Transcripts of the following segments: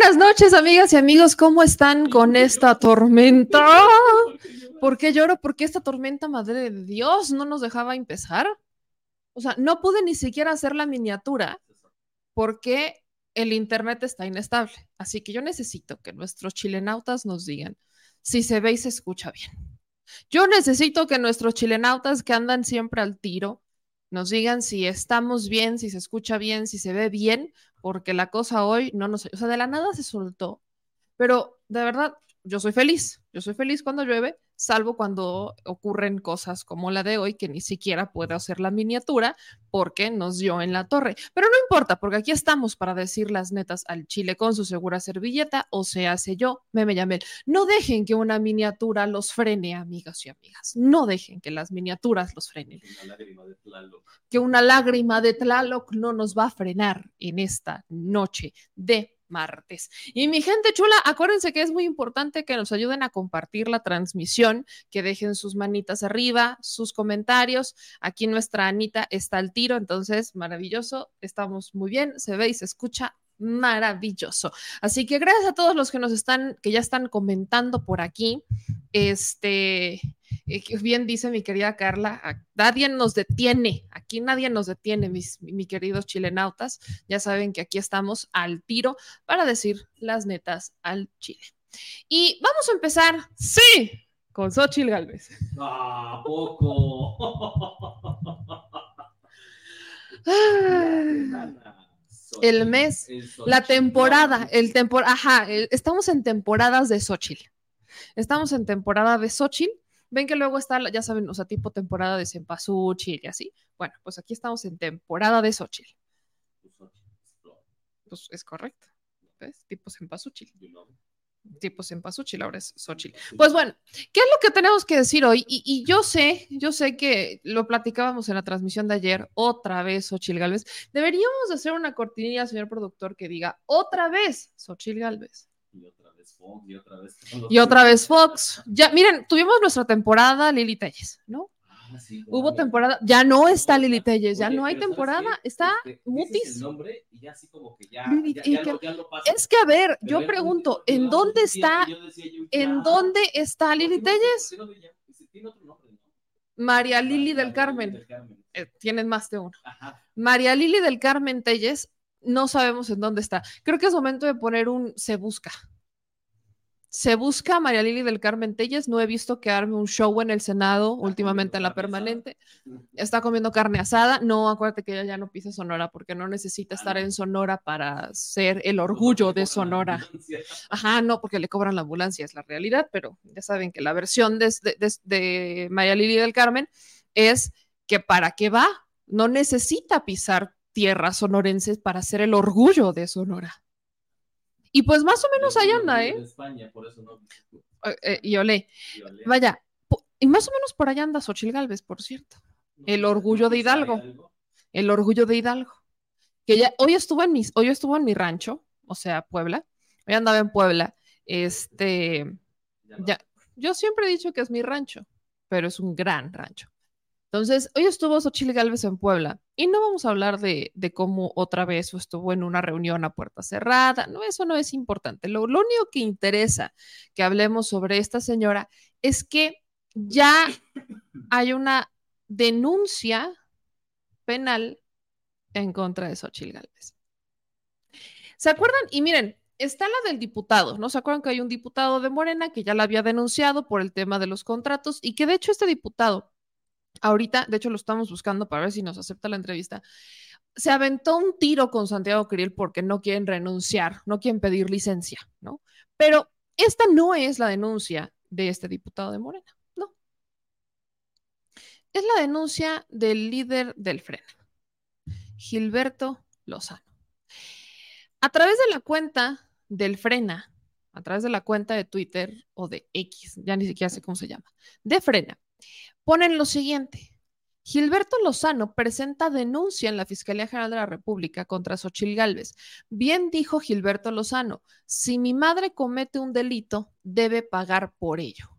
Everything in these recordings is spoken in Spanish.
buenas noches, amigas y amigos. ¿Cómo están con esta tormenta? ¿Por qué lloro? Porque esta tormenta, madre de Dios, no nos dejaba empezar. O sea, no pude ni siquiera hacer la miniatura porque el internet está inestable. Así que yo necesito que nuestros chilenautas nos digan si se ve y se escucha bien. Yo necesito que nuestros chilenautas que andan siempre al tiro nos digan si estamos bien, si se escucha bien, si se ve bien, porque la cosa hoy no nos, o sea, de la nada se soltó. Pero de verdad, yo soy feliz, yo soy feliz cuando llueve, salvo cuando ocurren cosas como la de hoy, que ni siquiera puedo hacer la miniatura porque nos dio en la torre. Pero no importa, porque aquí estamos para decir las netas al chile con su segura servilleta, o se hace yo, me me llamé. No dejen que una miniatura los frene, amigas y amigas. No dejen que las miniaturas los frenen. Que una lágrima de Tlaloc no nos va a frenar en esta noche de martes. Y mi gente chula, acuérdense que es muy importante que nos ayuden a compartir la transmisión, que dejen sus manitas arriba, sus comentarios. Aquí nuestra Anita está al tiro, entonces maravilloso, estamos muy bien, se ve y se escucha maravilloso. Así que gracias a todos los que nos están, que ya están comentando por aquí. Este, eh, bien dice mi querida Carla, nadie nos detiene, aquí nadie nos detiene, mis, mis queridos chilenautas. Ya saben que aquí estamos al tiro para decir las netas al Chile. Y vamos a empezar, sí, con Xochitl Galvez. Ah, poco. el mes, la temporada, el tempor, ajá, estamos en temporadas de Xochitl. Estamos en temporada de Xochitl. Ven que luego está, ya saben, o sea, tipo temporada de Cempasúchil y así. Bueno, pues aquí estamos en temporada de Xochitl. Pues es correcto. ¿Ves? Tipo Cempasúchil tipos en Pasuchil, ahora es Xochitl. Pues bueno, ¿qué es lo que tenemos que decir hoy? Y, yo sé, yo sé que lo platicábamos en la transmisión de ayer, otra vez Xochitl Galvez. Deberíamos hacer una cortinilla, señor productor, que diga otra vez Xochitl Galvez. Y otra vez Fox, y otra vez. Y otra vez Fox. Ya, miren, tuvimos nuestra temporada Lili Telles, ¿no? Ah, Hubo temporada, ya no está Lili Telles, ya no hay temporada, está este, Mutis. Es que a ver, yo pregunto, ¿en dónde está, en dónde está Lili Telles? María Lili del Carmen. Eh, tienen más de uno. María Lili del Carmen Telles, no sabemos en dónde está. Creo que es momento de poner un se busca. Se busca a María Lili del Carmen Telles. No he visto que arme un show en el Senado últimamente en la permanente. Está comiendo carne asada. No, acuérdate que ella ya no pisa Sonora porque no necesita estar en Sonora para ser el orgullo de Sonora. Ajá, no, porque le cobran la ambulancia, es la realidad, pero ya saben que la versión de, de María Lili del Carmen es que para qué va, no necesita pisar tierras sonorenses para ser el orgullo de Sonora. Y pues más o menos ahí anda, ¿eh? España, por eso no. Eh, eh, y olé. Vaya, y más o menos por allá anda Xochil Galvez, por cierto. el orgullo de Hidalgo. El orgullo de Hidalgo. Que ya hoy estuvo en mi, hoy estuvo en mi rancho, o sea, Puebla. Hoy andaba en Puebla. Este, ya, yo siempre he dicho que es mi rancho, pero es un gran rancho. Entonces, hoy estuvo Xochitl Galvez en Puebla y no vamos a hablar de, cómo otra vez estuvo en una reunión a puerta cerrada. No, eso no es importante. Lo, único que interesa que hablemos sobre esta señora es que ya hay una denuncia penal en contra de Xochitl Galvez. ¿Se acuerdan? Y miren, está la del diputado, ¿no? ¿Se acuerdan que hay un diputado de Morena que ya la había denunciado por el tema de los contratos y que de hecho este diputado ahorita, de hecho lo estamos buscando para ver si nos acepta la entrevista, se aventó un tiro con Santiago Krill porque no quieren renunciar, no quieren pedir licencia, ¿no? Pero esta no es la denuncia de este diputado de Morena, no. Es la denuncia del líder del Frena, Gilberto Lozano. A través de la cuenta del Frena, a través de la cuenta de Twitter o de X, ya ni siquiera sé cómo se llama, de Frena, ponen lo siguiente. Gilberto Lozano presenta denuncia en la Fiscalía General de la República contra Xochil Gálvez. Bien dijo Gilberto Lozano, si mi madre comete un delito, debe pagar por ello.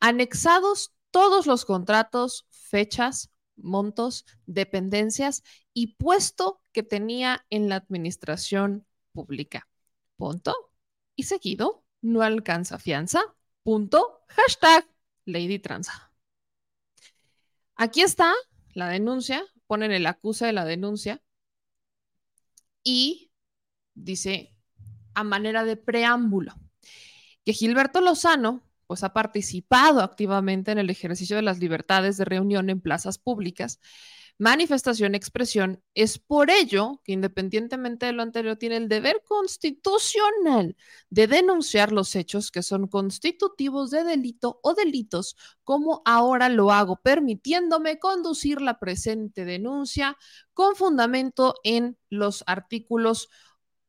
Anexados todos los contratos, fechas, montos, dependencias y puesto que tenía en la administración pública. Punto. y seguido no alcanza fianza. Punto. Hashtag Lady Transa. Aquí está la denuncia, ponen el acuse de la denuncia y dice a manera de preámbulo que Gilberto Lozano pues ha participado activamente en el ejercicio de las libertades de reunión en plazas públicas, manifestación, expresión. Es por ello que independientemente de lo anterior tiene el deber constitucional de denunciar los hechos que son constitutivos de delito o delitos, como ahora lo hago, permitiéndome conducir la presente denuncia con fundamento en los artículos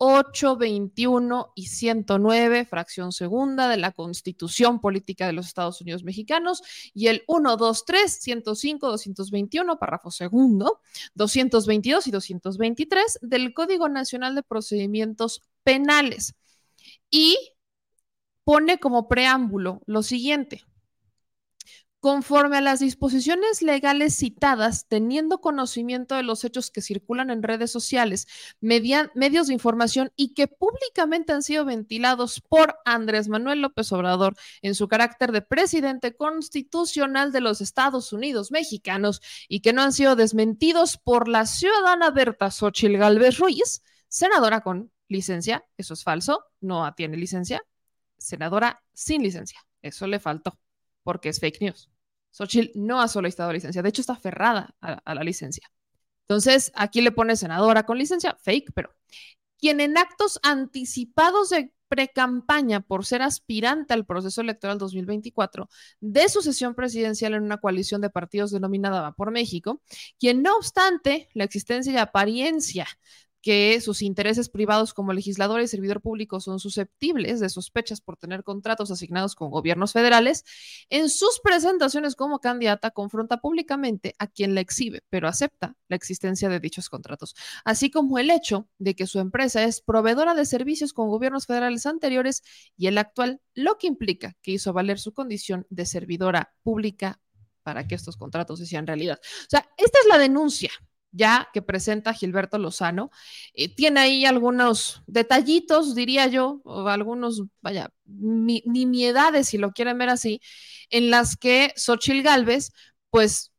8, 21 y 109, fracción segunda de la Constitución Política de los Estados Unidos Mexicanos, y el 1, 2, 3, 105, 221, párrafo segundo, 222 y 223 del Código Nacional de Procedimientos Penales. Y pone como preámbulo lo siguiente. Conforme a las disposiciones legales citadas, teniendo conocimiento de los hechos que circulan en redes sociales, medios de información y que públicamente han sido ventilados por Andrés Manuel López Obrador en su carácter de presidente constitucional de los Estados Unidos mexicanos y que no han sido desmentidos por la ciudadana Berta Xochil Gálvez Ruiz, senadora con licencia, eso es falso, no tiene licencia, senadora sin licencia, eso le faltó porque es fake news. Xochitl no ha solicitado licencia, de hecho está aferrada a, la licencia. Entonces, aquí le pone senadora con licencia, fake, pero quien en actos anticipados de precampaña por ser aspirante al proceso electoral 2024 de sucesión presidencial en una coalición de partidos denominada por México, quien no obstante la existencia y apariencia que sus intereses privados como legislador y servidor público son susceptibles de sospechas por tener contratos asignados con gobiernos federales, en sus presentaciones como candidata confronta públicamente a quien la exhibe, pero acepta la existencia de dichos contratos, así como el hecho de que su empresa es proveedora de servicios con gobiernos federales anteriores y el actual, lo que implica que hizo valer su condición de servidora pública para que estos contratos se sean realidad. O sea, esta es la denuncia ya que presenta Gilberto Lozano. Eh, tiene ahí algunos detallitos, diría yo, o algunos, vaya, nimiedades, si lo quieren ver así, en las que Xochil Gálvez, pues,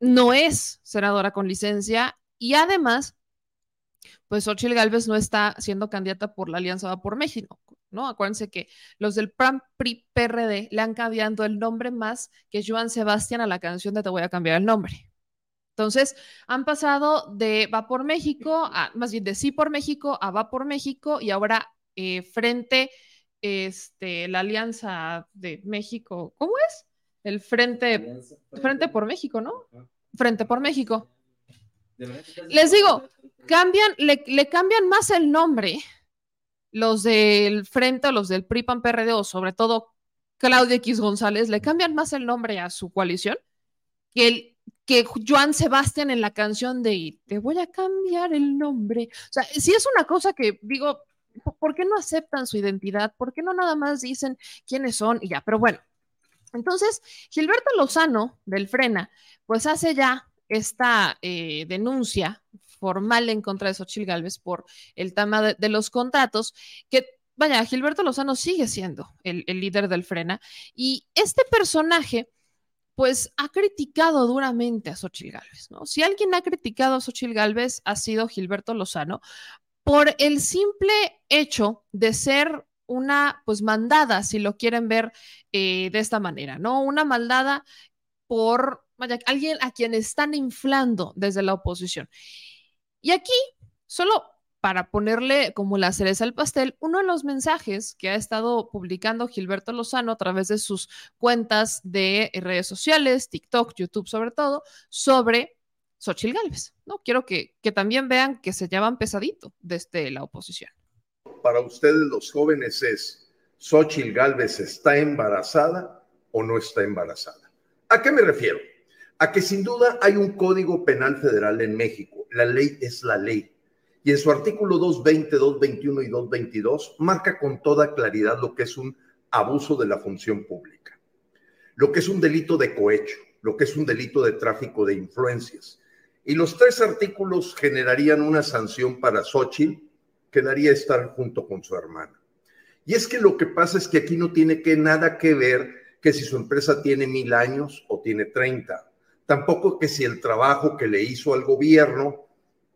no es senadora con licencia y además, pues Xochil Gálvez no está siendo candidata por la Alianza por México, ¿no? Acuérdense que los del PRAM PRI PRD le han cambiado el nombre más que Joan Sebastián a la canción de Te voy a cambiar el nombre. Entonces, han pasado de Va por México, a, más bien de Sí por México a Va por México y ahora eh, frente, este, la Alianza de México, ¿cómo es? El Frente, frente, por México, ¿no? Frente por México. Les digo, cambian, le, le, cambian más el nombre los del Frente o los del PRI-PAN PRD o sobre todo Claudia X González, le cambian más el nombre a su coalición que el que Joan Sebastián en la canción de Te voy a cambiar el nombre. O sea, si es una cosa que digo, ¿por qué no aceptan su identidad? ¿Por qué no nada más dicen quiénes son y ya? Pero bueno, entonces Gilberto Lozano del Frena, pues hace ya esta eh, denuncia formal en contra de Xochitl Galvez por el tema de, los contratos, que vaya, Gilberto Lozano sigue siendo el, el líder del Frena y este personaje pues ha criticado duramente a Xochitl Gálvez, ¿no? Si alguien ha criticado a Xochitl Gálvez ha sido Gilberto Lozano por el simple hecho de ser una, pues, mandada, si lo quieren ver eh, de esta manera, ¿no? Una maldada por alguien a quien están inflando desde la oposición. Y aquí, solo para ponerle como la cereza al pastel, uno de los mensajes que ha estado publicando Gilberto Lozano a través de sus cuentas de redes sociales, TikTok, YouTube sobre todo, sobre Xochil Gálvez. ¿no? Quiero que, que también vean que se llaman pesadito desde la oposición. Para ustedes los jóvenes es, ¿Xochil Gálvez está embarazada o no está embarazada? ¿A qué me refiero? A que sin duda hay un código penal federal en México. La ley es la ley y en su artículo 220, 221 y 222 marca con toda claridad lo que es un abuso de la función pública, lo que es un delito de cohecho, lo que es un delito de tráfico de influencias. Y los tres artículos generarían una sanción para Xochitl que daría estar junto con su hermana. Y es que lo que pasa es que aquí no tiene que nada que ver que si su empresa tiene mil años o tiene 30. Tampoco que si el trabajo que le hizo al gobierno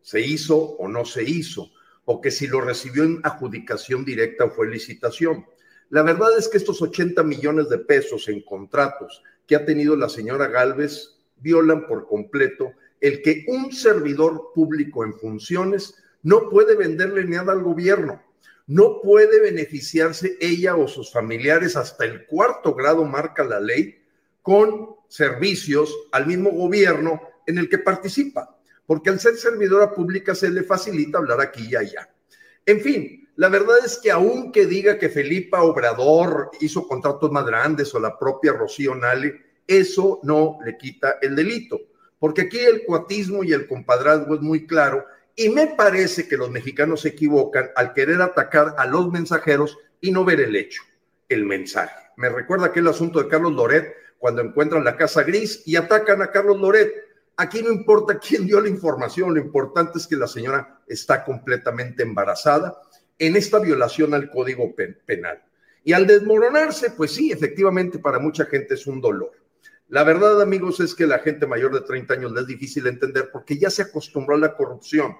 se hizo o no se hizo, o que si lo recibió en adjudicación directa o fue licitación. La verdad es que estos 80 millones de pesos en contratos que ha tenido la señora Galvez violan por completo el que un servidor público en funciones no puede venderle nada al gobierno, no puede beneficiarse ella o sus familiares hasta el cuarto grado marca la ley con servicios al mismo gobierno en el que participa, porque al ser servidora pública se le facilita hablar aquí y allá. En fin, la verdad es que aunque diga que Felipa Obrador hizo contratos más grandes o la propia Rocío Nale, eso no le quita el delito, porque aquí el cuatismo y el compadrazgo es muy claro y me parece que los mexicanos se equivocan al querer atacar a los mensajeros y no ver el hecho, el mensaje. Me recuerda aquel asunto de Carlos Loret cuando encuentran la casa gris y atacan a Carlos Loret. Aquí no importa quién dio la información, lo importante es que la señora está completamente embarazada en esta violación al código penal. Y al desmoronarse, pues sí, efectivamente para mucha gente es un dolor. La verdad, amigos, es que la gente mayor de 30 años le es difícil entender porque ya se acostumbró a la corrupción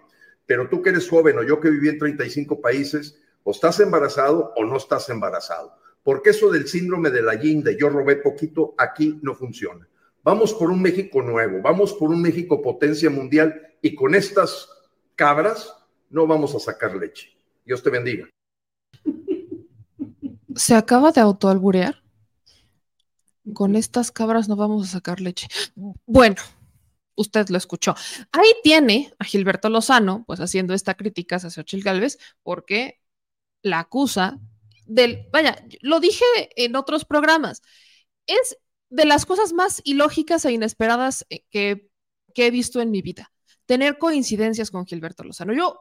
pero tú que eres joven o yo que viví en 35 países, o estás embarazado o no estás embarazado. Porque eso del síndrome de la de yo robé poquito, aquí no funciona. Vamos por un México nuevo, vamos por un México potencia mundial y con estas cabras no vamos a sacar leche. Dios te bendiga. ¿Se acaba de autoalburear? Con estas cabras no vamos a sacar leche. Bueno, usted lo escuchó. Ahí tiene a Gilberto Lozano, pues haciendo esta crítica hacia Xochitl Galvez, porque la acusa del, vaya, lo dije en otros programas, es de las cosas más ilógicas e inesperadas eh, que, he visto en mi vida, tener coincidencias con Gilberto Lozano. Yo,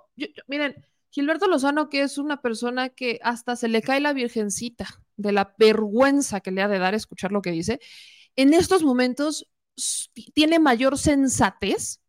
miren, Gilberto Lozano, que es una persona que hasta se le cae la virgencita de la vergüenza que le ha de dar escuchar lo que dice, en estos momentos tiene mayor sensatez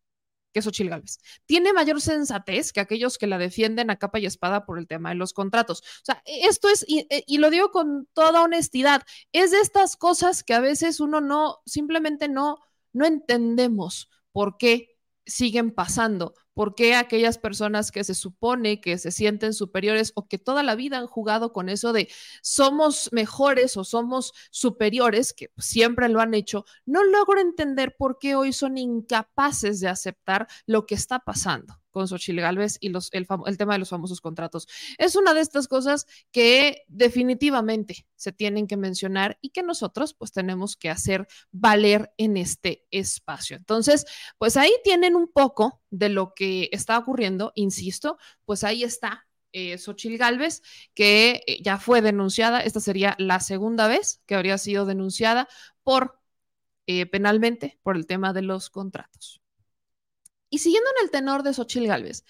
que Xochil Gálvez. Tiene mayor sensatez que aquellos que la defienden a capa y espada por el tema de los contratos. O sea, e, esto es, y, e, y, lo digo con toda honestidad, es de estas cosas que a veces uno no, simplemente no, no entendemos por qué siguen pasando. ¿Por qué aquellas personas que se supone que se sienten superiores o que toda la vida han jugado con eso de somos mejores o somos superiores, que siempre lo han hecho, no logro entender por qué hoy son incapaces de aceptar lo que está pasando? Con Xochitl Galvez y los, el, el, tema de los famosos contratos. Es una de estas cosas que definitivamente se tienen que mencionar y que nosotros pues tenemos que hacer valer en este espacio. Entonces, pues ahí tienen un poco de lo que está ocurriendo, insisto, pues ahí está eh, Xochil Gálvez, que eh, ya fue denunciada, esta sería la segunda vez que habría sido denunciada por eh, penalmente por el tema de los contratos. Y siguiendo en el tenor de Xochil Gálvez,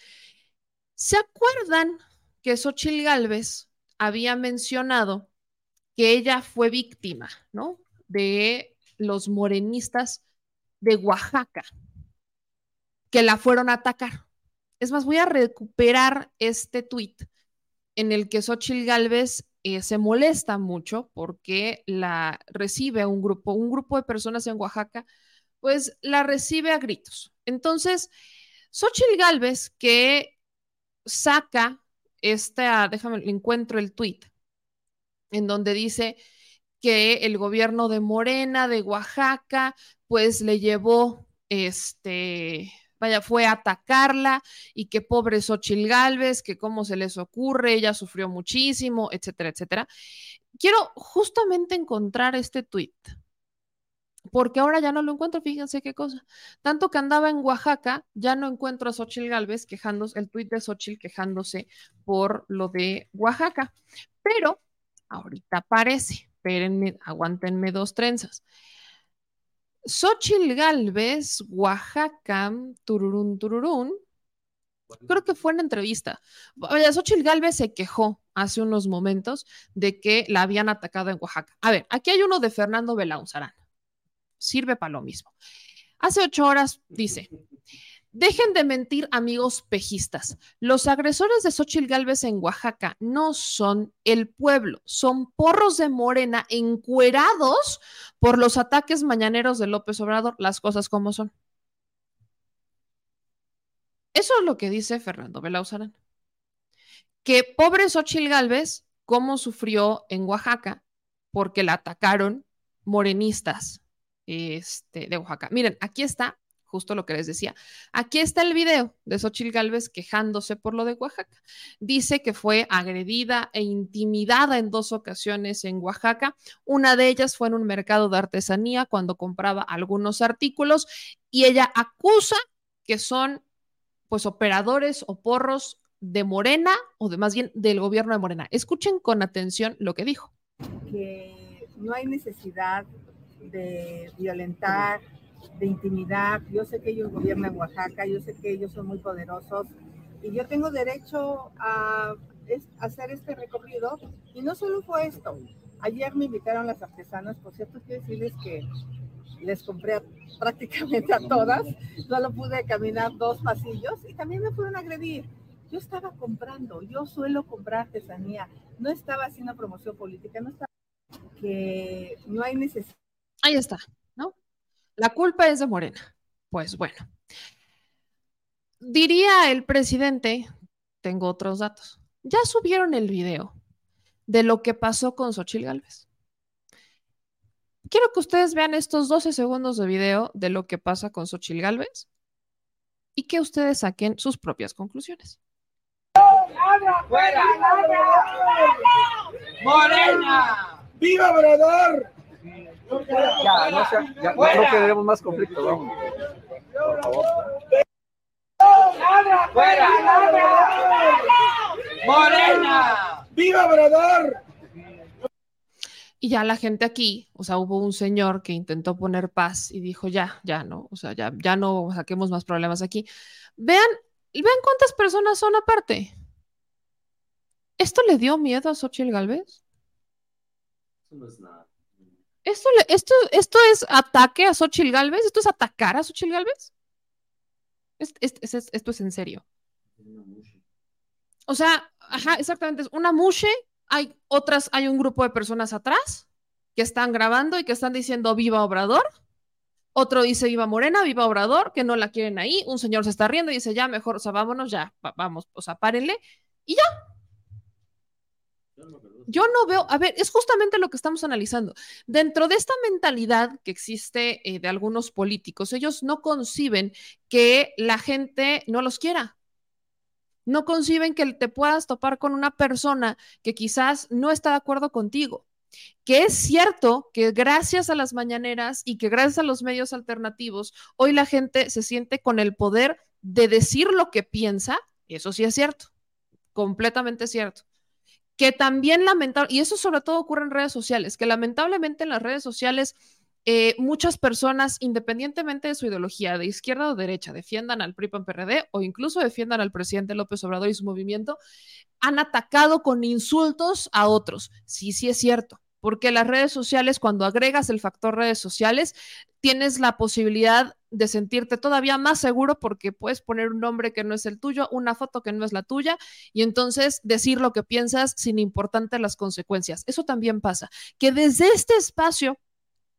¿se acuerdan que Xochil Gálvez había mencionado que ella fue víctima, ¿no? De los morenistas de Oaxaca, que la fueron a atacar. Es más, voy a recuperar este tuit en el que Xochil Gálvez eh, se molesta mucho porque la recibe un grupo, un grupo de personas en Oaxaca, pues la recibe a gritos. Entonces, Xochitl Galvez, que saca esta, déjame, encuentro el tuit, en donde dice que el gobierno de Morena, de Oaxaca, pues le llevó, este, vaya, fue a atacarla y que pobre Xochitl Galvez, que cómo se les ocurre, ella sufrió muchísimo, etcétera, etcétera. Quiero justamente encontrar este tuit porque ahora ya no lo encuentro, fíjense qué cosa. Tanto que andaba en Oaxaca, ya no encuentro a Xochitl Galvez quejándose, el tuit de Xochitl quejándose por lo de Oaxaca. Pero ahorita aparece, espérenme, aguántenme dos trenzas. Xochitl Galvez, Oaxaca, tururún, tururún. Creo que fue en entrevista. Oye, Xochitl Galvez se quejó hace unos momentos de que la habían atacado en Oaxaca. A ver, aquí hay uno de Fernando Belaunzarán sirve para lo mismo. Hace ocho horas dice, Dejen de mentir, amigos pejistas. Los agresores de Xochitl Gálvez en Oaxaca no son el pueblo, son porros de Morena encuerados por los ataques mañaneros de López Obrador, las cosas como son. Eso es lo que dice Fernando Belauzarán. Que pobre Xochitl Gálvez, cómo sufrió en Oaxaca, porque la atacaron morenistas este, de Oaxaca. Miren, aquí está justo lo que les decía. Aquí está el video de Xochitl Gálvez quejándose por lo de Oaxaca. Dice que fue agredida e intimidada en dos ocasiones en Oaxaca. Una de ellas fue en un mercado de artesanía cuando compraba algunos artículos y ella acusa que son pues operadores o porros de Morena o de más bien del gobierno de Morena. Escuchen con atención lo que dijo. Que no hay necesidad de violentar de intimidad. Yo sé que ellos gobiernan Oaxaca, yo sé que ellos son muy poderosos y yo tengo derecho a, hacer este recorrido. Y no solo fue esto. Ayer me invitaron las artesanas, por cierto, quiero decirles que les compré prácticamente a todas, solo pude caminar dos pasillos y también me fueron a agredir. Yo estaba comprando, yo suelo comprar artesanía, no estaba haciendo promoción política, no estaba que no hay necesidad. Ahí está, ¿no? La culpa es de Morena. Pues bueno. Diría el presidente, tengo otros datos. Ya subieron el video de lo que pasó con Xochitl Galvez. Quiero que ustedes vean estos 12 segundos de video de lo que pasa con Xochitl Galvez y que ustedes saquen sus propias conclusiones. ¡Morena! ¡Viva Obrador! Ya, no sea, ya, no queremos más conflicto, vamos. Por favor. ¡Fuera! ¡Morena! ¡Viva Obrador! Y ya la gente aquí, o sea, hubo un señor que intentó poner paz y dijo, ya, ya no, o sea, ya, ya no saquemos más problemas aquí. Vean, vean cuántas personas son aparte. ¿Esto le dio miedo a Xochitl Galvez? Eso no es nada. ¿Esto, esto, ¿Esto es ataque a Xochitl Galvez? ¿Esto es atacar a Xochitl Galvez? esto es en serio. O sea, ajá, exactamente, es una mushe, hay otras, hay un grupo de personas atrás que están grabando y que están diciendo viva Obrador. Otro dice viva Morena, viva Obrador, que no la quieren ahí. Un señor se está riendo y dice ya, mejor, o sea, vámonos, ya, vamos, o sea, párenle. Y ya, yo no veo, a ver, es justamente lo que estamos analizando. Dentro de esta mentalidad que existe eh, de algunos políticos, ellos no conciben que la gente no los quiera. No conciben que te puedas topar con una persona que quizás no está de acuerdo contigo. Que es cierto que gracias a las mañaneras y que gracias a los medios alternativos, hoy la gente se siente con el poder de decir lo que piensa. Eso sí es cierto, completamente cierto que también lamentable, y eso sobre todo ocurre en redes sociales, que lamentablemente en las redes sociales eh, muchas personas, independientemente de su ideología, de izquierda o derecha, defiendan al PRI PAN PRD o incluso defiendan al presidente López Obrador y su movimiento, han atacado con insultos a otros. Sí, sí es cierto, porque las redes sociales, cuando agregas el factor redes sociales, tienes la posibilidad de sentirte todavía más seguro porque puedes poner un nombre que no es el tuyo, una foto que no es la tuya y entonces decir lo que piensas sin importarte las consecuencias. Eso también pasa, que desde este espacio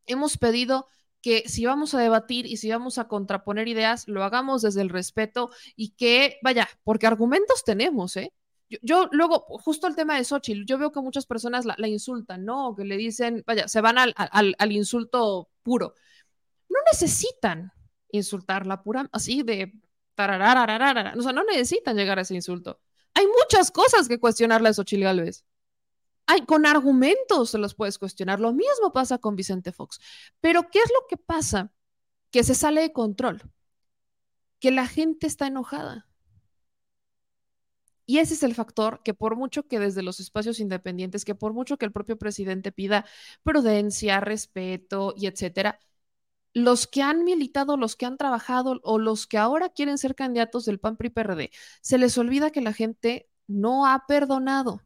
hemos pedido que si vamos a debatir y si vamos a contraponer ideas, lo hagamos desde el respeto y que, vaya, porque argumentos tenemos, ¿eh? Yo, luego, justo el tema de Xochitl, yo veo que muchas personas la, insultan, ¿no? Que le dicen, vaya, se van al insulto puro. No necesitan insultarla pura, así de tararararara. O sea, no necesitan llegar a ese insulto. Hay muchas cosas que cuestionarle a Xochitl Galvez. Hay, con argumentos se los puedes cuestionar. Lo mismo pasa con Vicente Fox. Pero, ¿qué es lo que pasa? Que se sale de control. Que la gente está enojada. Y ese es el factor que por mucho que desde los espacios independientes, que por mucho que el propio presidente pida prudencia, respeto y etcétera, los que han militado, los que han trabajado o los que ahora quieren ser candidatos del PAN PRI PRD, se les olvida que la gente no ha perdonado.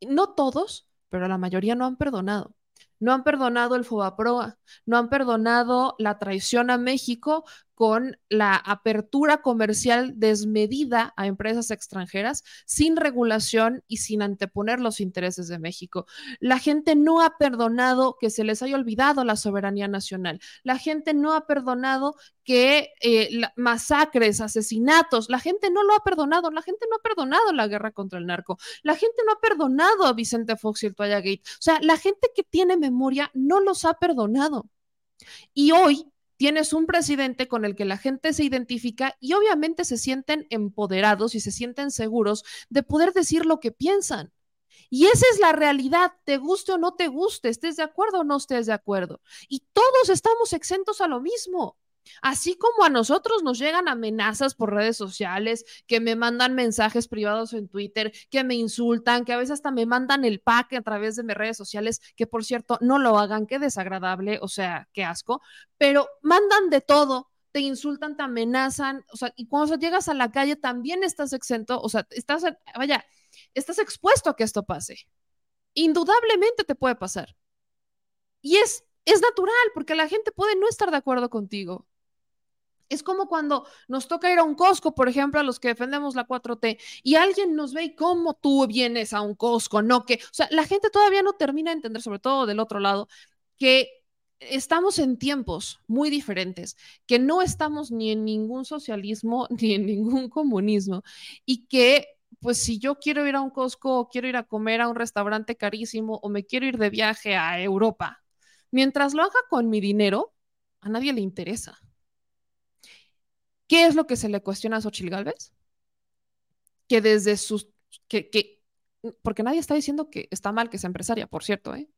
No todos, pero la mayoría no han perdonado. No han perdonado el Fobaproa, no han perdonado la traición a México con la apertura comercial desmedida a empresas extranjeras sin regulación y sin anteponer los intereses de México. La gente no ha perdonado que se les haya olvidado la soberanía nacional. La gente no ha perdonado que eh, masacres, asesinatos, la gente no lo ha perdonado, la gente no ha perdonado la guerra contra el narco, la gente no ha perdonado a Vicente Fox y el Toalla Gate. O sea, la gente que tiene memoria no los ha perdonado. Y hoy tienes un presidente con el que la gente se identifica y obviamente se sienten empoderados y se sienten seguros de poder decir lo que piensan. Y esa es la realidad, te guste o no te guste, estés de acuerdo o no estés de acuerdo. Y todos estamos exentos a lo mismo. Así como a nosotros nos llegan amenazas por redes sociales, que me mandan mensajes privados en Twitter, que me insultan, que a veces hasta me mandan el pack a través de mis redes sociales, que por cierto no lo hagan, qué desagradable, o sea, qué asco, pero mandan de todo, te insultan, te amenazan, o sea, y cuando llegas a la calle también estás exento, o sea, estás, vaya, estás expuesto a que esto pase. Indudablemente te puede pasar. Y es, es natural, porque la gente puede no estar de acuerdo contigo. Es como cuando nos toca ir a un Costco, por ejemplo, a los que defendemos la 4T, y alguien nos ve y cómo tú vienes a un Costco, no que, o sea, la gente todavía no termina de entender, sobre todo del otro lado, que estamos en tiempos muy diferentes, que no estamos ni en ningún socialismo ni en ningún comunismo, y que pues si yo quiero ir a un Costco o quiero ir a comer a un restaurante carísimo o me quiero ir de viaje a Europa, mientras lo haga con mi dinero, a nadie le interesa. ¿Qué es lo que se le cuestiona a Xochitl Galvez? Que desde sus. Que, que, porque nadie está diciendo que está mal que sea empresaria, por cierto, ¿eh?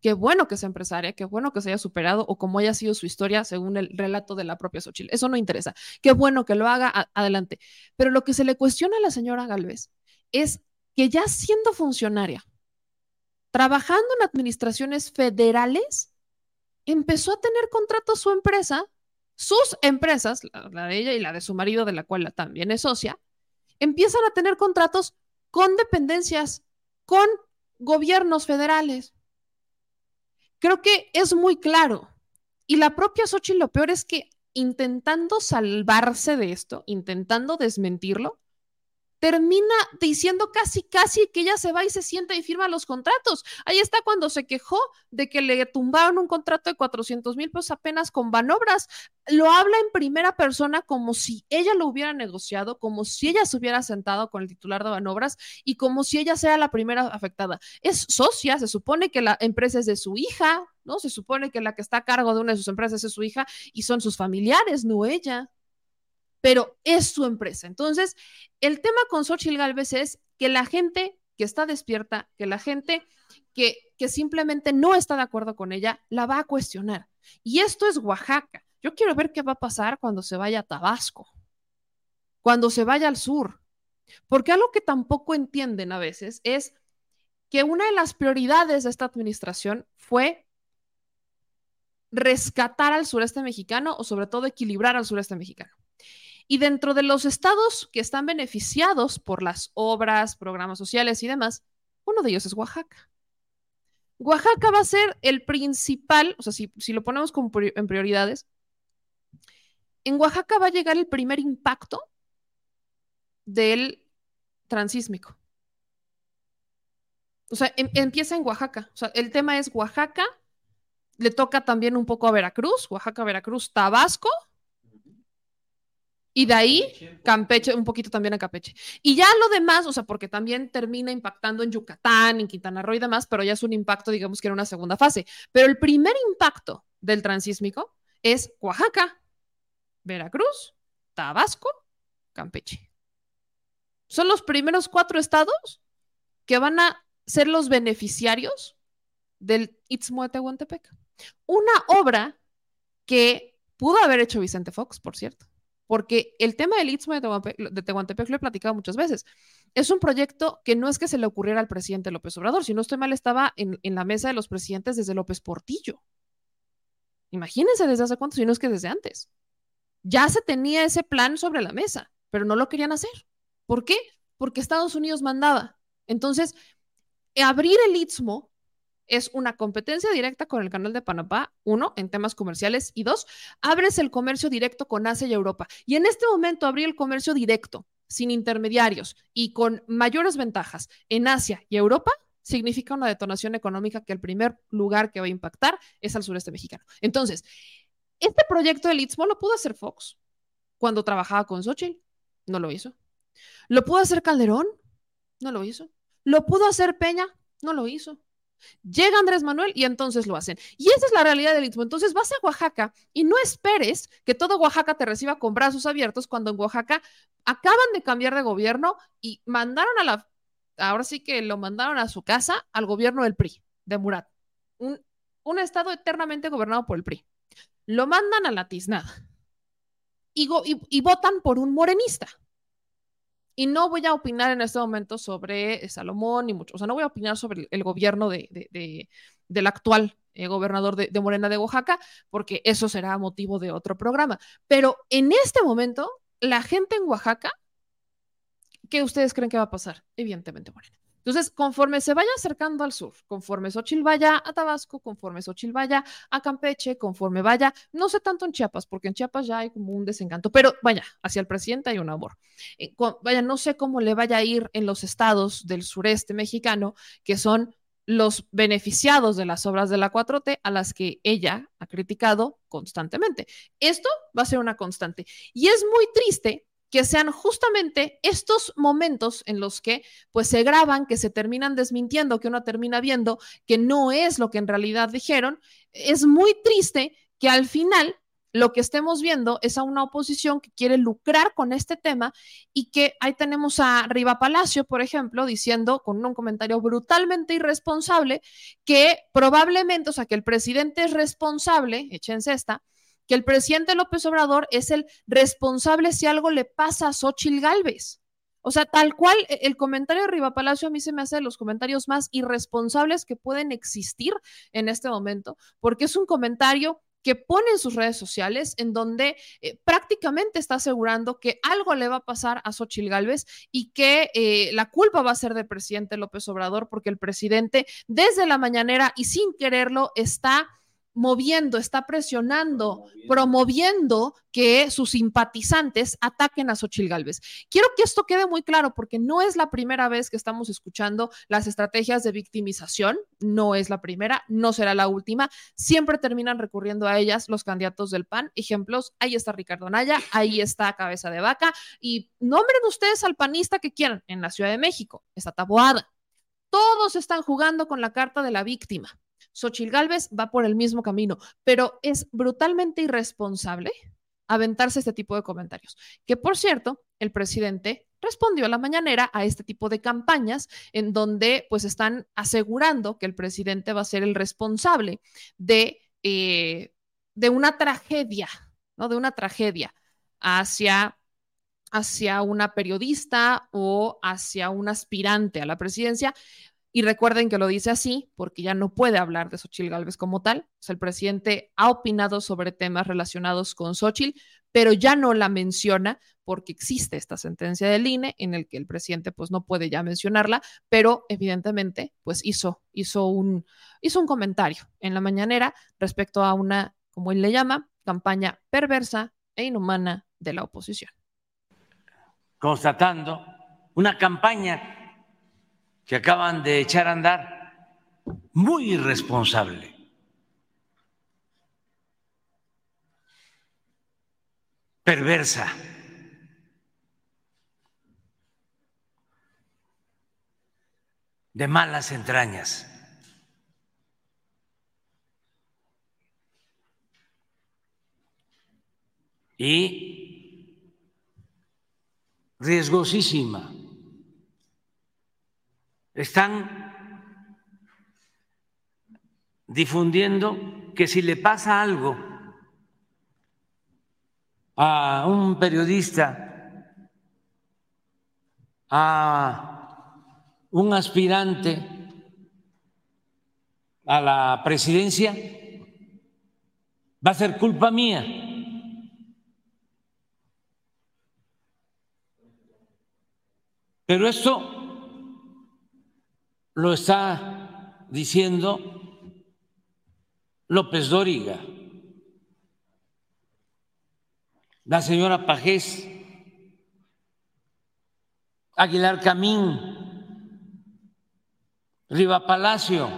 Qué bueno que sea empresaria, qué bueno que se haya superado o como haya sido su historia según el relato de la propia Xochitl. Eso no interesa. Qué bueno que lo haga adelante. Pero lo que se le cuestiona a la señora Galvez es que ya siendo funcionaria, trabajando en administraciones federales, empezó a tener contrato su empresa sus empresas, la, de ella y la de su marido, de la cual también es socia, empiezan a tener contratos con dependencias, con gobiernos federales. Creo que es muy claro. Y la propia Xochitl lo peor es que intentando salvarse de esto, intentando desmentirlo, termina diciendo casi, casi que ella se va y se sienta y firma los contratos. Ahí está cuando se quejó de que le tumbaron un contrato de 400 mil pesos apenas con Banobras. Lo habla en primera persona como si ella lo hubiera negociado, como si ella se hubiera sentado con el titular de Banobras y como si ella sea la primera afectada. Es socia, se supone que la empresa es de su hija, ¿no? Se supone que la que está a cargo de una de sus empresas es su hija y son sus familiares, no ella pero es su empresa. Entonces, el tema con Xochitl Galvez es que la gente que está despierta, que la gente que, que simplemente no está de acuerdo con ella, la va a cuestionar. Y esto es Oaxaca. Yo quiero ver qué va a pasar cuando se vaya a Tabasco, cuando se vaya al sur. Porque algo que tampoco entienden a veces es que una de las prioridades de esta administración fue rescatar al sureste mexicano o sobre todo equilibrar al sureste mexicano. Y dentro de los estados que están beneficiados por las obras, programas sociales y demás, uno de ellos es Oaxaca. Oaxaca va a ser el principal, o sea, si, lo ponemos en prioridades, en Oaxaca va a llegar el primer impacto del transísmico. O sea, em, empieza en Oaxaca. O sea, el tema es Oaxaca, le toca también un poco a Veracruz, Oaxaca, Veracruz, Tabasco, y de ahí, Campeche, un poquito también a Campeche. Y ya lo demás, o sea, porque también termina impactando en Yucatán, en Quintana Roo y demás, pero ya es un impacto, digamos que era una segunda fase. Pero el primer impacto del transísmico es Oaxaca, Veracruz, Tabasco, Campeche. Son los primeros cuatro estados que van a ser los beneficiarios del Istmo de Tehuantepec. Una obra que pudo haber hecho Vicente Fox, por cierto porque el tema del Istmo de Tehuantepec, lo he platicado muchas veces. Es un proyecto que no es que se le ocurriera al presidente López Obrador, si no estoy mal, estaba en, la mesa de los presidentes desde López Portillo. Imagínense desde hace cuánto, si no es que desde antes. Ya se tenía ese plan sobre la mesa, pero no lo querían hacer. ¿Por qué? Porque Estados Unidos mandaba. Entonces, abrir el Istmo es una competencia directa con el canal de Panamá, uno, en temas comerciales, y dos, abres el comercio directo con Asia y Europa. Y en este momento abrir el comercio directo, sin intermediarios y con mayores ventajas en Asia y Europa, significa una detonación económica que el primer lugar que va a impactar es al sureste mexicano. Entonces, este proyecto del Istmo lo pudo hacer Fox cuando trabajaba con Xochitl, no lo hizo. ¿Lo pudo hacer Calderón? No lo hizo. ¿Lo pudo hacer Peña? No lo hizo. Llega Andrés Manuel y entonces lo hacen. Y esa es la realidad del Istmo. Entonces vas a Oaxaca y no esperes que todo Oaxaca te reciba con brazos abiertos cuando en Oaxaca acaban de cambiar de gobierno y mandaron a la, ahora sí que lo mandaron a su casa al gobierno del PRI, de Murat. Un, estado eternamente gobernado por el PRI. Lo mandan a la tiznada y votan por un morenista. Y no voy a opinar en este momento sobre Salomón ni mucho, o sea, no voy a opinar sobre el, gobierno de, del actual eh, gobernador de, Morena de Oaxaca, porque eso será motivo de otro programa. Pero en este momento, la gente en Oaxaca, ¿qué ustedes creen que va a pasar? Evidentemente Morena. Entonces, conforme se vaya acercando al sur, conforme Xochitl vaya a Tabasco, conforme Xochitl vaya a Campeche, conforme vaya, no sé tanto en Chiapas, porque en Chiapas ya hay como un desencanto, pero vaya, hacia el presidente hay un amor. Eh, vaya, no sé cómo le vaya a ir en los estados del sureste mexicano, que son los beneficiados de las obras de la 4T a las que ella ha criticado constantemente. Esto va a ser una constante. Y es muy triste que sean justamente estos momentos en los que pues se graban, que se terminan desmintiendo, que uno termina viendo que no es lo que en realidad dijeron, es muy triste que al final lo que estemos viendo es a una oposición que quiere lucrar con este tema y que ahí tenemos a Riva Palacio, por ejemplo, diciendo con un comentario brutalmente irresponsable que probablemente, o sea, que el presidente es responsable, échense esta, que el presidente López Obrador es el responsable si algo le pasa a Xochil Gálvez. O sea, tal cual, e, el comentario de Riva Palacio a mí se me hace de los comentarios más irresponsables que pueden existir en este momento, porque es un comentario que pone en sus redes sociales, en donde eh, prácticamente está asegurando que algo le va a pasar a Xochil Gálvez y que eh, la culpa va a ser del presidente López Obrador, porque el presidente desde la mañanera y sin quererlo está moviendo, está presionando, promoviendo que sus simpatizantes ataquen a Xochil Gálvez. Quiero que esto quede muy claro porque no es la primera vez que estamos escuchando las estrategias de victimización, no es la primera, no será la última, siempre terminan recurriendo a ellas los candidatos del PAN. Ejemplos, ahí está Ricardo Naya, ahí está Cabeza de Vaca y nombren ustedes al panista que quieran en la Ciudad de México, está Taboada. Todos están jugando con la carta de la víctima Xochil Gálvez va por el mismo camino, pero es brutalmente irresponsable aventarse este tipo de comentarios. Que por cierto, el presidente respondió a la mañanera a este tipo de campañas en donde pues están asegurando que el presidente va a ser el responsable de, eh, de una tragedia, ¿no? De una tragedia hacia hacia una periodista o hacia un aspirante a la presidencia. Y recuerden que lo dice así porque ya no puede hablar de Xochitl Gálvez como tal. El presidente ha opinado sobre temas relacionados con Xochitl, pero ya no la menciona porque existe esta sentencia del INE en el que el presidente pues no puede ya mencionarla, pero evidentemente pues hizo, hizo, un, hizo un comentario en la mañanera respecto a una, como él le llama, campaña perversa e inhumana de la oposición. Constatando una campaña que acaban de echar a andar, muy irresponsable. perversa. de malas entrañas. Y riesgosísima están difundiendo que si le pasa algo a un periodista, a un aspirante a la presidencia, va a ser culpa mía. Pero esto lo está diciendo López Dóriga, la señora Pajés, Aguilar Camín, Riva Palacio.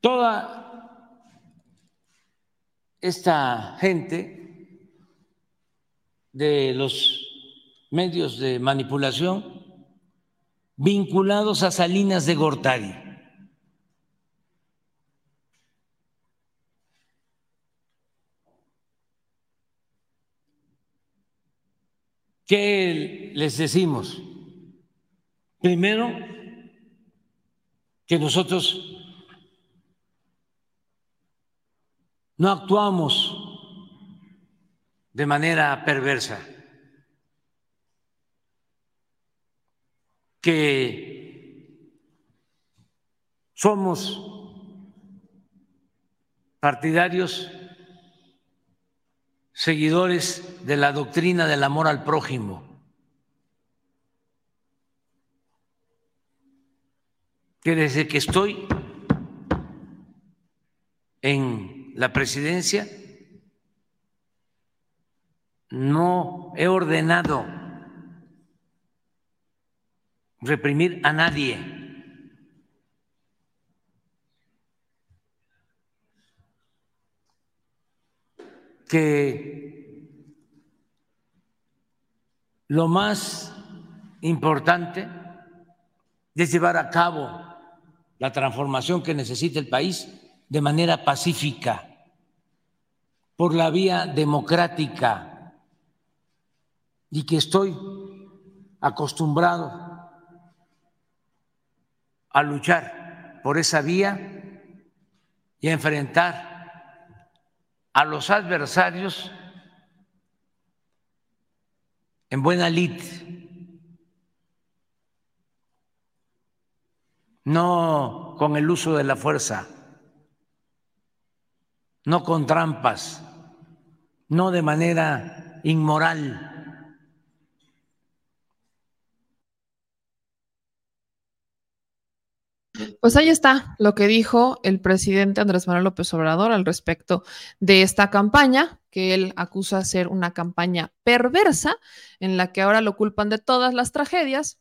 Toda esta gente de los medios de manipulación vinculados a Salinas de Gortari. ¿Qué les decimos? Primero, que nosotros no actuamos de manera perversa, que somos partidarios seguidores de la doctrina del amor al prójimo, que desde que estoy en la presidencia no he ordenado reprimir a nadie. que lo más importante es llevar a cabo la transformación que necesita el país de manera pacífica, por la vía democrática, y que estoy acostumbrado a luchar por esa vía y a enfrentar a los adversarios en buena lid, no con el uso de la fuerza, no con trampas, no de manera inmoral. Pues ahí está lo que dijo el presidente Andrés Manuel López Obrador al respecto de esta campaña, que él acusa ser una campaña perversa, en la que ahora lo culpan de todas las tragedias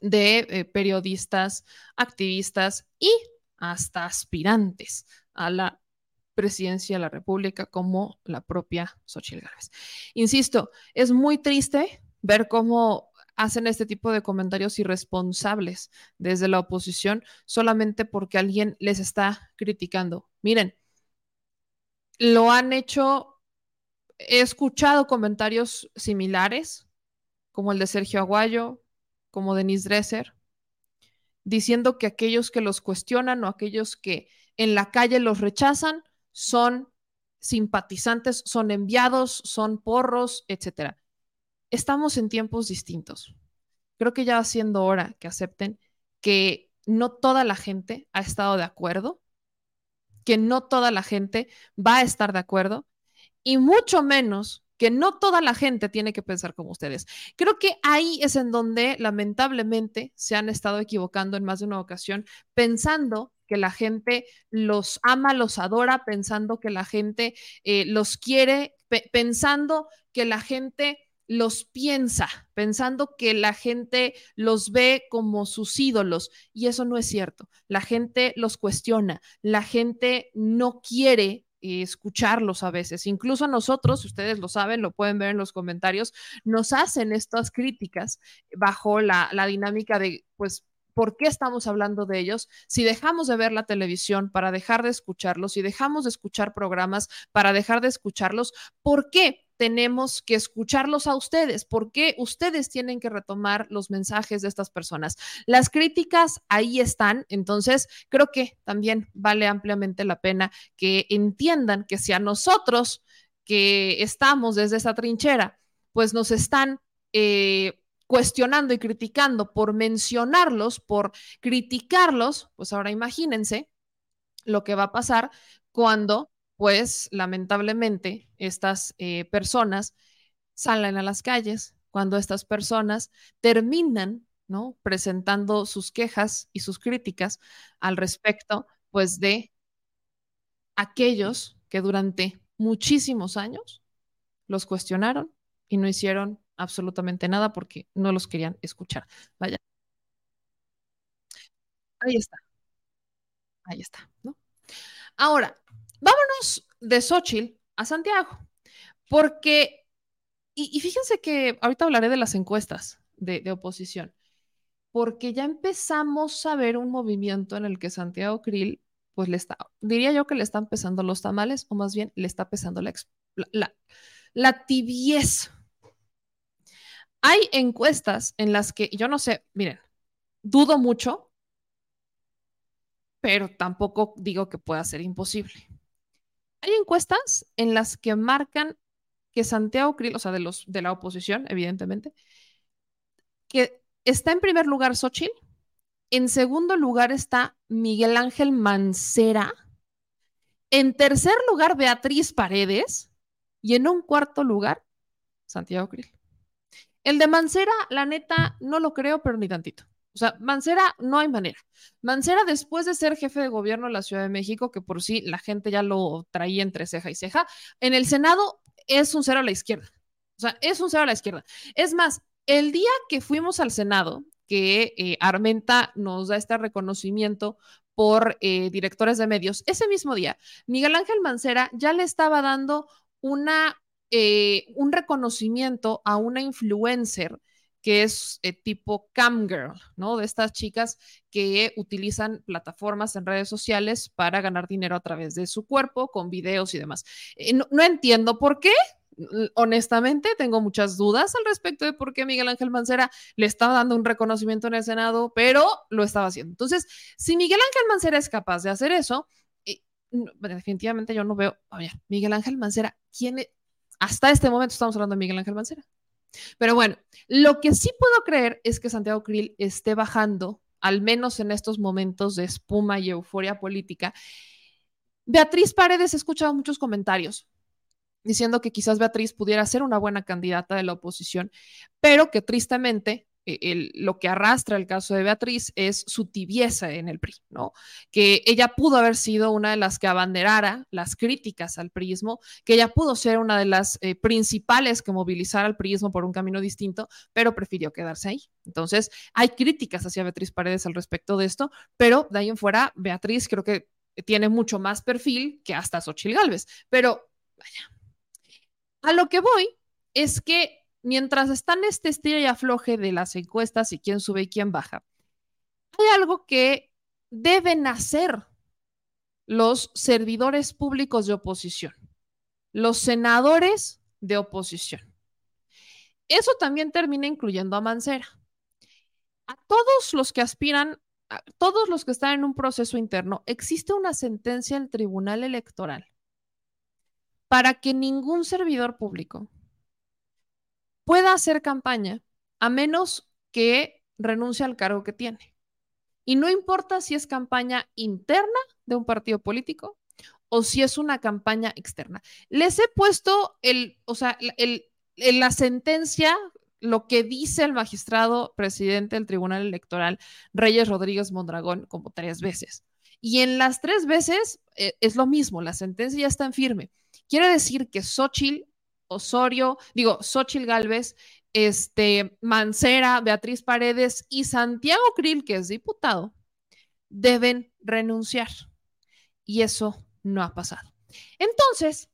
de eh, periodistas, activistas y hasta aspirantes a la presidencia de la República como la propia Xochitl Gálvez. Insisto, es muy triste ver cómo hacen este tipo de comentarios irresponsables desde la oposición solamente porque alguien les está criticando. Miren, lo han hecho, he escuchado comentarios similares, como el de Sergio Aguayo, como Denise Dresser, diciendo que aquellos que los cuestionan o aquellos que en la calle los rechazan son simpatizantes, son enviados, son porros, etcétera estamos en tiempos distintos. Creo que ya siendo hora que acepten que no toda la gente ha estado de acuerdo, que no toda la gente va a estar de acuerdo y mucho menos que no toda la gente tiene que pensar como ustedes. Creo que ahí es en donde lamentablemente se han estado equivocando en más de una ocasión, pensando que la gente los ama, los adora, pensando que la gente eh, los quiere, pensando que la gente los piensa, pensando que la gente los ve como sus ídolos y eso no es cierto. La gente los cuestiona, la gente no quiere escucharlos a veces. Incluso a nosotros, ustedes lo saben, lo pueden ver en los comentarios, nos hacen estas críticas bajo la, la dinámica de, pues, ¿por qué estamos hablando de ellos? Si dejamos de ver la televisión para dejar de escucharlos, si dejamos de escuchar programas para dejar de escucharlos, ¿por qué? Tenemos que escucharlos a ustedes, porque ustedes tienen que retomar los mensajes de estas personas. Las críticas ahí están, entonces creo que también vale ampliamente la pena que entiendan que si a nosotros que estamos desde esa trinchera, pues nos están... Eh, cuestionando y criticando por mencionarlos, por criticarlos, pues ahora imagínense lo que va a pasar cuando pues lamentablemente estas eh, personas salen a las calles, cuando estas personas terminan, ¿no? Presentando sus quejas y sus críticas al respecto, pues, de aquellos que durante muchísimos años los cuestionaron y no hicieron absolutamente nada porque no los querían escuchar. Vaya. Ahí está. Ahí está, ¿no? Ahora, vámonos de Xochitl a Santiago, porque, y, fíjense que ahorita hablaré de las encuestas de, oposición, porque ya empezamos a ver un movimiento en el que Santiago Krill, pues le está, diría yo que le están pesando los tamales, o más bien le está pesando la, la, la tibieza. Hay encuestas en las que, yo no sé, miren, dudo mucho, pero tampoco digo que pueda ser imposible. Hay encuestas en las que marcan que Santiago Krill, o sea, de, los, de la oposición, evidentemente, que está en primer lugar Xochitl, en segundo lugar está Miguel Ángel Mancera, en tercer lugar Beatriz Paredes y en un cuarto lugar Santiago Krill. El de Mancera, la neta, no lo creo, pero ni tantito. O sea, Mancera no hay manera. Mancera, después de ser jefe de gobierno de la Ciudad de México, que por sí la gente ya lo traía entre ceja y ceja, en el Senado es un cero a la izquierda. O sea, es un cero a la izquierda. Es más, el día que fuimos al Senado, que eh, Armenta nos da este reconocimiento por eh, directores de medios, ese mismo día, Miguel Ángel Mancera ya le estaba dando una, eh, un reconocimiento a una influencer que es eh, tipo camgirl, ¿no? De estas chicas que utilizan plataformas en redes sociales para ganar dinero a través de su cuerpo, con videos y demás. Eh, no, entiendo por qué. Honestamente, tengo muchas dudas al respecto de por qué Miguel Ángel Mancera le estaba dando un reconocimiento en el Senado, pero lo estaba haciendo. Entonces, si Miguel Ángel Mancera es capaz de hacer eso, eh, definitivamente yo no veo, Miguel Ángel Mancera, ¿quién es? Hasta este momento estamos hablando de Miguel Ángel Mancera. Pero bueno, lo que sí puedo creer es que Santiago Krill esté bajando, al menos en estos momentos de espuma y euforia política. Beatriz Paredes, he escuchado muchos comentarios diciendo que quizás Beatriz pudiera ser una buena candidata de la oposición, pero que tristemente eh, lo que arrastra el caso de Beatriz es su tibieza en el PRI, ¿no? Que ella pudo haber sido una de las que abanderara las críticas al PRIismo, que ella pudo ser una de las eh, principales que movilizara al PRIismo por un camino distinto, pero prefirió quedarse ahí. Entonces, hay críticas hacia Beatriz Paredes al respecto de esto, pero de ahí en fuera, Beatriz creo que tiene mucho más perfil que hasta Xochil Gálvez, pero vaya. A lo que voy es que mientras están este estilo y afloje de las encuestas y quién sube y quién baja, hay algo que deben hacer los servidores públicos de oposición, los senadores de oposición. Eso también termina incluyendo a Mancera. A todos los que aspiran, a todos los que están en un proceso interno, existe una sentencia del Tribunal Electoral para que ningún servidor público pueda hacer campaña a menos que renuncie al cargo que tiene. Y no importa si es campaña interna de un partido político o si es una campaña externa. Les he puesto el, o sea, el, la sentencia, lo que dice el magistrado presidente del Tribunal Electoral, Reyes Rodríguez Mondragón, como tres veces. Y en las tres veces eh, es lo mismo, la sentencia ya está en firme. Quiere decir que Xochitl Osorio, digo, Xochil Gálvez, este, Mancera, Beatriz Paredes y Santiago Krill, que es diputado, deben renunciar. Y eso no ha pasado. Entonces,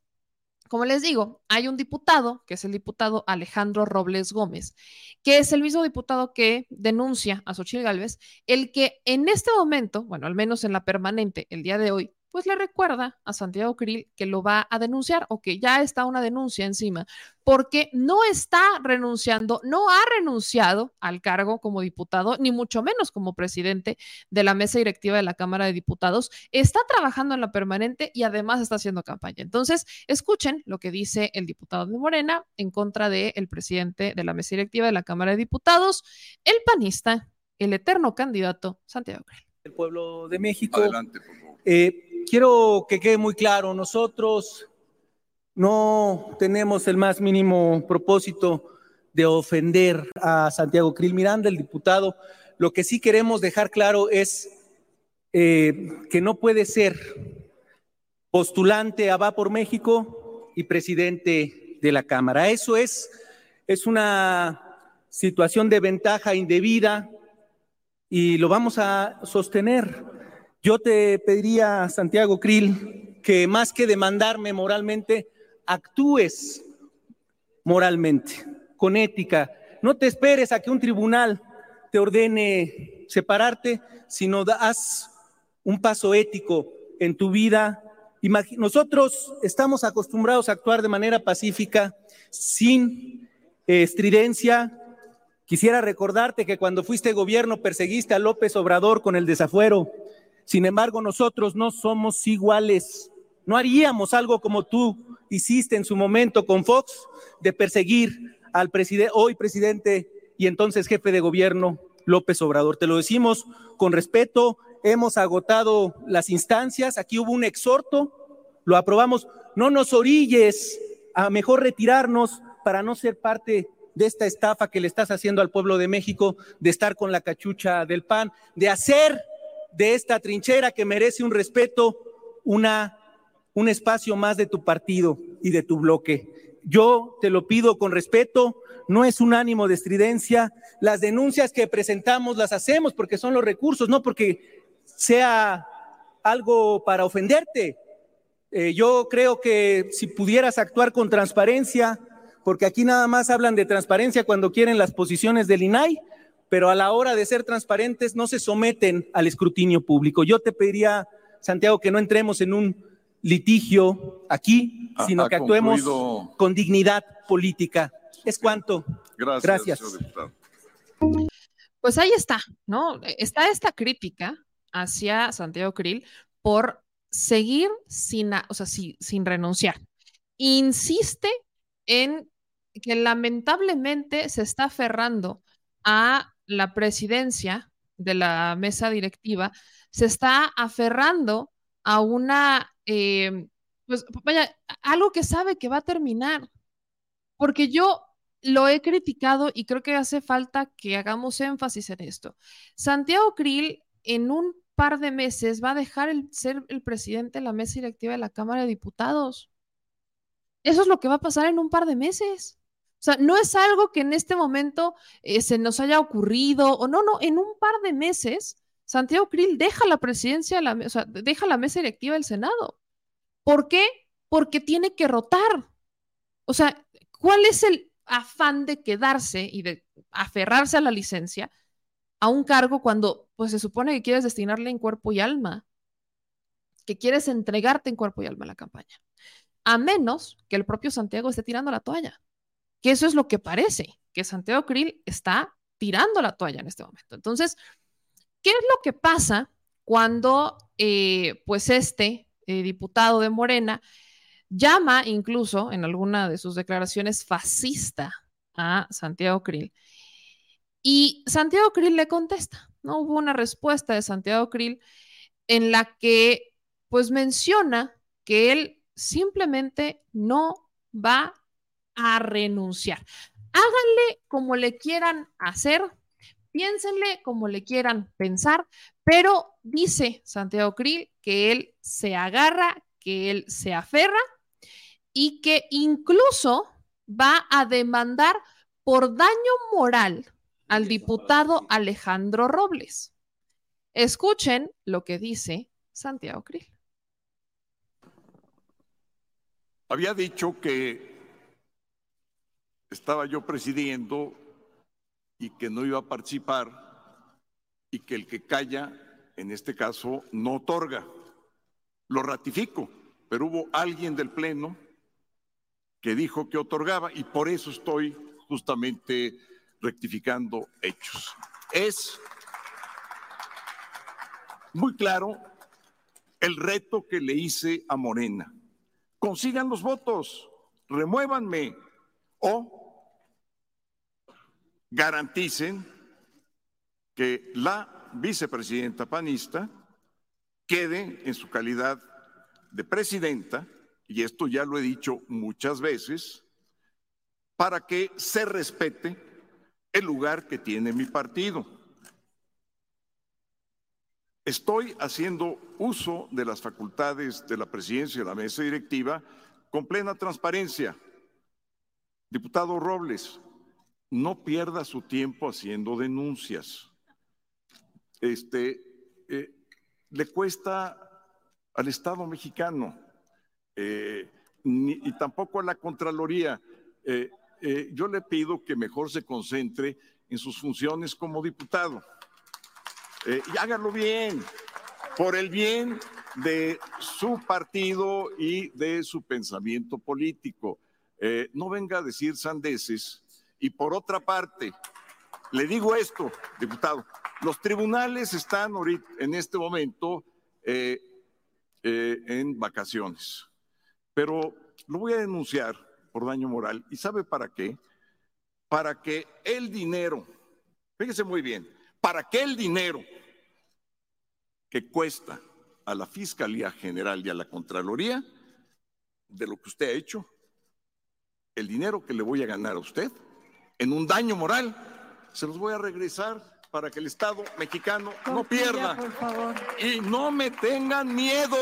como les digo, hay un diputado, que es el diputado Alejandro Robles Gómez, que es el mismo diputado que denuncia a Xochitl Gálvez, el que en este momento, bueno, al menos en la permanente, el día de hoy, pues le recuerda a Santiago Krill que lo va a denunciar o que ya está una denuncia encima, porque no está renunciando, no ha renunciado al cargo como diputado, ni mucho menos como presidente de la mesa directiva de la Cámara de Diputados, está trabajando en la permanente y además está haciendo campaña. Entonces, escuchen lo que dice el diputado de Morena en contra del presidente de la mesa directiva de la Cámara de Diputados, el panista, el eterno candidato Santiago Krill. El pueblo de México. Adelante, por favor. Eh, quiero que quede muy claro, nosotros no tenemos el más mínimo propósito de ofender a Santiago Krill Miranda, el diputado. Lo que sí queremos dejar claro es eh, que no puede ser postulante a Va por México y presidente de la Cámara. Eso es, es una situación de ventaja indebida y lo vamos a sostener. Yo te pediría, Santiago Krill, que más que demandarme moralmente, actúes moralmente, con ética. No te esperes a que un tribunal te ordene separarte, sino haz un paso ético en tu vida. Nosotros estamos acostumbrados a actuar de manera pacífica, sin estridencia. Quisiera recordarte que cuando fuiste gobierno perseguiste a López Obrador con el desafuero. Sin embargo, nosotros no somos iguales. No haríamos algo como tú hiciste en su momento con Fox de perseguir al presidente, hoy presidente y entonces jefe de gobierno López Obrador. Te lo decimos con respeto, hemos agotado las instancias, aquí hubo un exhorto, lo aprobamos, no nos orilles a mejor retirarnos para no ser parte de esta estafa que le estás haciendo al pueblo de México, de estar con la cachucha del PAN, de hacer de esta trinchera que merece un respeto, una, un espacio más de tu partido y de tu bloque. Yo te lo pido con respeto, no es un ánimo de estridencia. Las denuncias que presentamos las hacemos porque son los recursos, no porque sea algo para ofenderte. Eh, yo creo que si pudieras actuar con transparencia, porque aquí nada más hablan de transparencia cuando quieren las posiciones del INAI, pero a la hora de ser transparentes no se someten al escrutinio público. Yo te pediría, Santiago, que no entremos en un litigio aquí, sino que actuemos con dignidad política. Es cuanto. Gracias. Pues ahí está, ¿no? Está esta crítica hacia Santiago Krill por seguir sin, o sea, sin renunciar. Insiste en que lamentablemente se está aferrando a la presidencia de la mesa directiva, se está aferrando a una, eh, pues vaya, algo que sabe que va a terminar. Porque yo lo he criticado y creo que hace falta que hagamos énfasis en esto. Santiago Krill en un par de meses va a dejar el, ser el presidente de la mesa directiva de la Cámara de Diputados. Eso es lo que va a pasar en un par de meses. O sea, no es algo que en este momento eh, se nos haya ocurrido, o no, no, en un par de meses, Santiago Krill deja la presidencia, la, o sea, deja la mesa directiva del Senado. ¿Por qué? Porque tiene que rotar. O sea, ¿cuál es el afán de quedarse y de aferrarse a la licencia a un cargo cuando pues se supone que quieres destinarle en cuerpo y alma, que quieres entregarte en cuerpo y alma a la campaña, a menos que el propio Santiago esté tirando la toalla, que eso es lo que parece, que Santiago Krill está tirando la toalla en este momento. Entonces, ¿qué es lo que pasa cuando eh, pues este eh, diputado de Morena llama incluso en alguna de sus declaraciones fascista a Santiago Krill? Y Santiago Krill le contesta, ¿no? Hubo una respuesta de Santiago Krill en la que pues menciona que él simplemente no va a renunciar. Háganle como le quieran hacer, piénsenle como le quieran pensar, pero dice Santiago Krill que él se agarra, que él se aferra y que incluso va a demandar por daño moral al diputado Alejandro Robles. Escuchen lo que dice Santiago Krill. Había dicho que estaba yo presidiendo y que no iba a participar y que el que calla, en este caso, no otorga. Lo ratifico, pero hubo alguien del Pleno que dijo que otorgaba y por eso estoy justamente rectificando hechos. Es muy claro el reto que le hice a Morena. Consigan los votos, remuévanme o garanticen que la vicepresidenta panista quede en su calidad de presidenta, y esto ya lo he dicho muchas veces, para que se respete el lugar que tiene mi partido. Estoy haciendo uso de las facultades de la presidencia de la mesa directiva con plena transparencia. Diputado Robles, no pierda su tiempo haciendo denuncias. Este, eh, le cuesta al Estado mexicano eh, y tampoco a la Contraloría. Eh, yo le pido que mejor se concentre en sus funciones como diputado. Y hágalo bien, por el bien de su partido y de su pensamiento político. No venga a decir sandeces. Y por otra parte, le digo esto, diputado, los tribunales están en este momento eh, en vacaciones, pero lo voy a denunciar por daño moral. ¿Y sabe para qué? Para que el dinero, fíjese muy bien, para que el dinero que cuesta a la Fiscalía General y a la Contraloría de lo que usted ha hecho, el dinero que le voy a ganar a usted en un daño moral, se los voy a regresar para que el Estado mexicano no pierda. Y no me tengan miedo.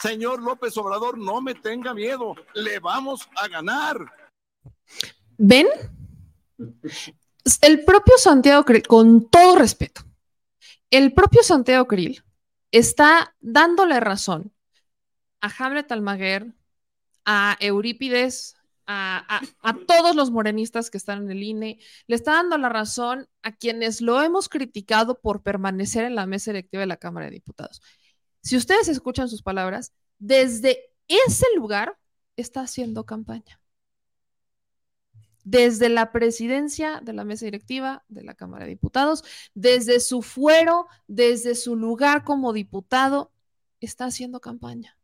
Señor López Obrador, no me tenga miedo. Le vamos a ganar. ¿Ven? El propio Santiago, con todo respeto, el propio Santiago Krill está dándole razón a Hamlet Almaguer, a Eurípides, a, todos los morenistas que están en el INE, le está dando la razón a quienes lo hemos criticado por permanecer en la mesa electiva de la Cámara de Diputados. Si ustedes escuchan sus palabras, desde ese lugar está haciendo campaña desde la presidencia de la mesa directiva de la Cámara de Diputados, desde su fuero, desde su lugar como diputado, está haciendo campaña.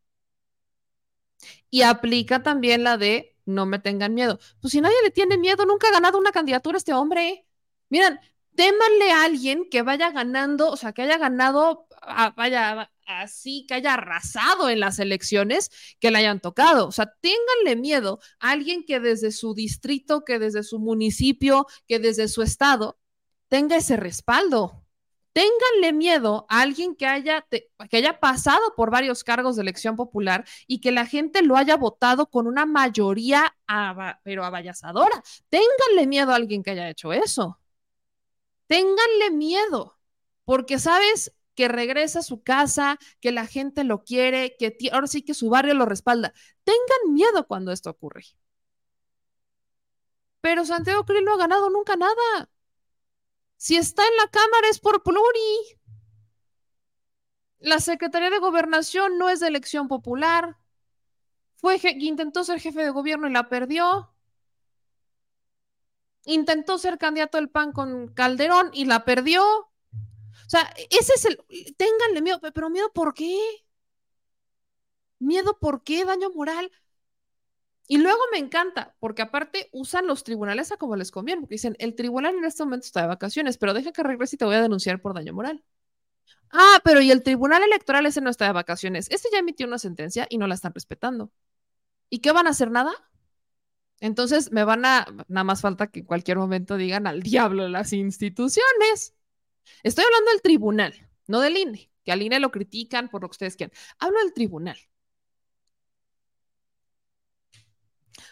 Y aplica también la de no me tengan miedo. Pues si nadie le tiene miedo, nunca ha ganado una candidatura este hombre. Miren, témanle a alguien que vaya ganando, o sea, que haya ganado, vaya, así, que haya arrasado en las elecciones que le hayan tocado. O sea, ténganle miedo a alguien que desde su distrito, que desde su municipio, que desde su estado, tenga ese respaldo. Ténganle miedo a alguien que haya, que haya pasado por varios cargos de elección popular y que la gente lo haya votado con una mayoría, pero avallasadora. Ténganle miedo a alguien que haya hecho eso. Ténganle miedo, porque sabes que regresa a su casa, que la gente lo quiere, que ahora sí que su barrio lo respalda. Tengan miedo cuando esto ocurre. Pero Santiago Krill no ha ganado nunca nada. Si está en la Cámara es por pluri. La Secretaría de Gobernación no es de elección popular. Fue, intentó ser jefe de gobierno y la perdió. Intentó ser candidato del PAN con Calderón y la perdió. O sea, ese es el, ténganle miedo, pero miedo ¿por qué? Miedo ¿por qué? Daño moral. Y luego me encanta, porque aparte usan los tribunales a como les conviene, porque dicen, el tribunal en este momento está de vacaciones, pero deja que regrese y te voy a denunciar por daño moral. Ah, pero y el tribunal electoral ese no está de vacaciones. Ese ya emitió una sentencia y no la están respetando. ¿Y qué van a hacer nada? Entonces me van a, nada más falta que en cualquier momento digan al diablo las instituciones. Estoy hablando del tribunal, no del INE, que al INE lo critican por lo que ustedes quieran. Hablo del tribunal.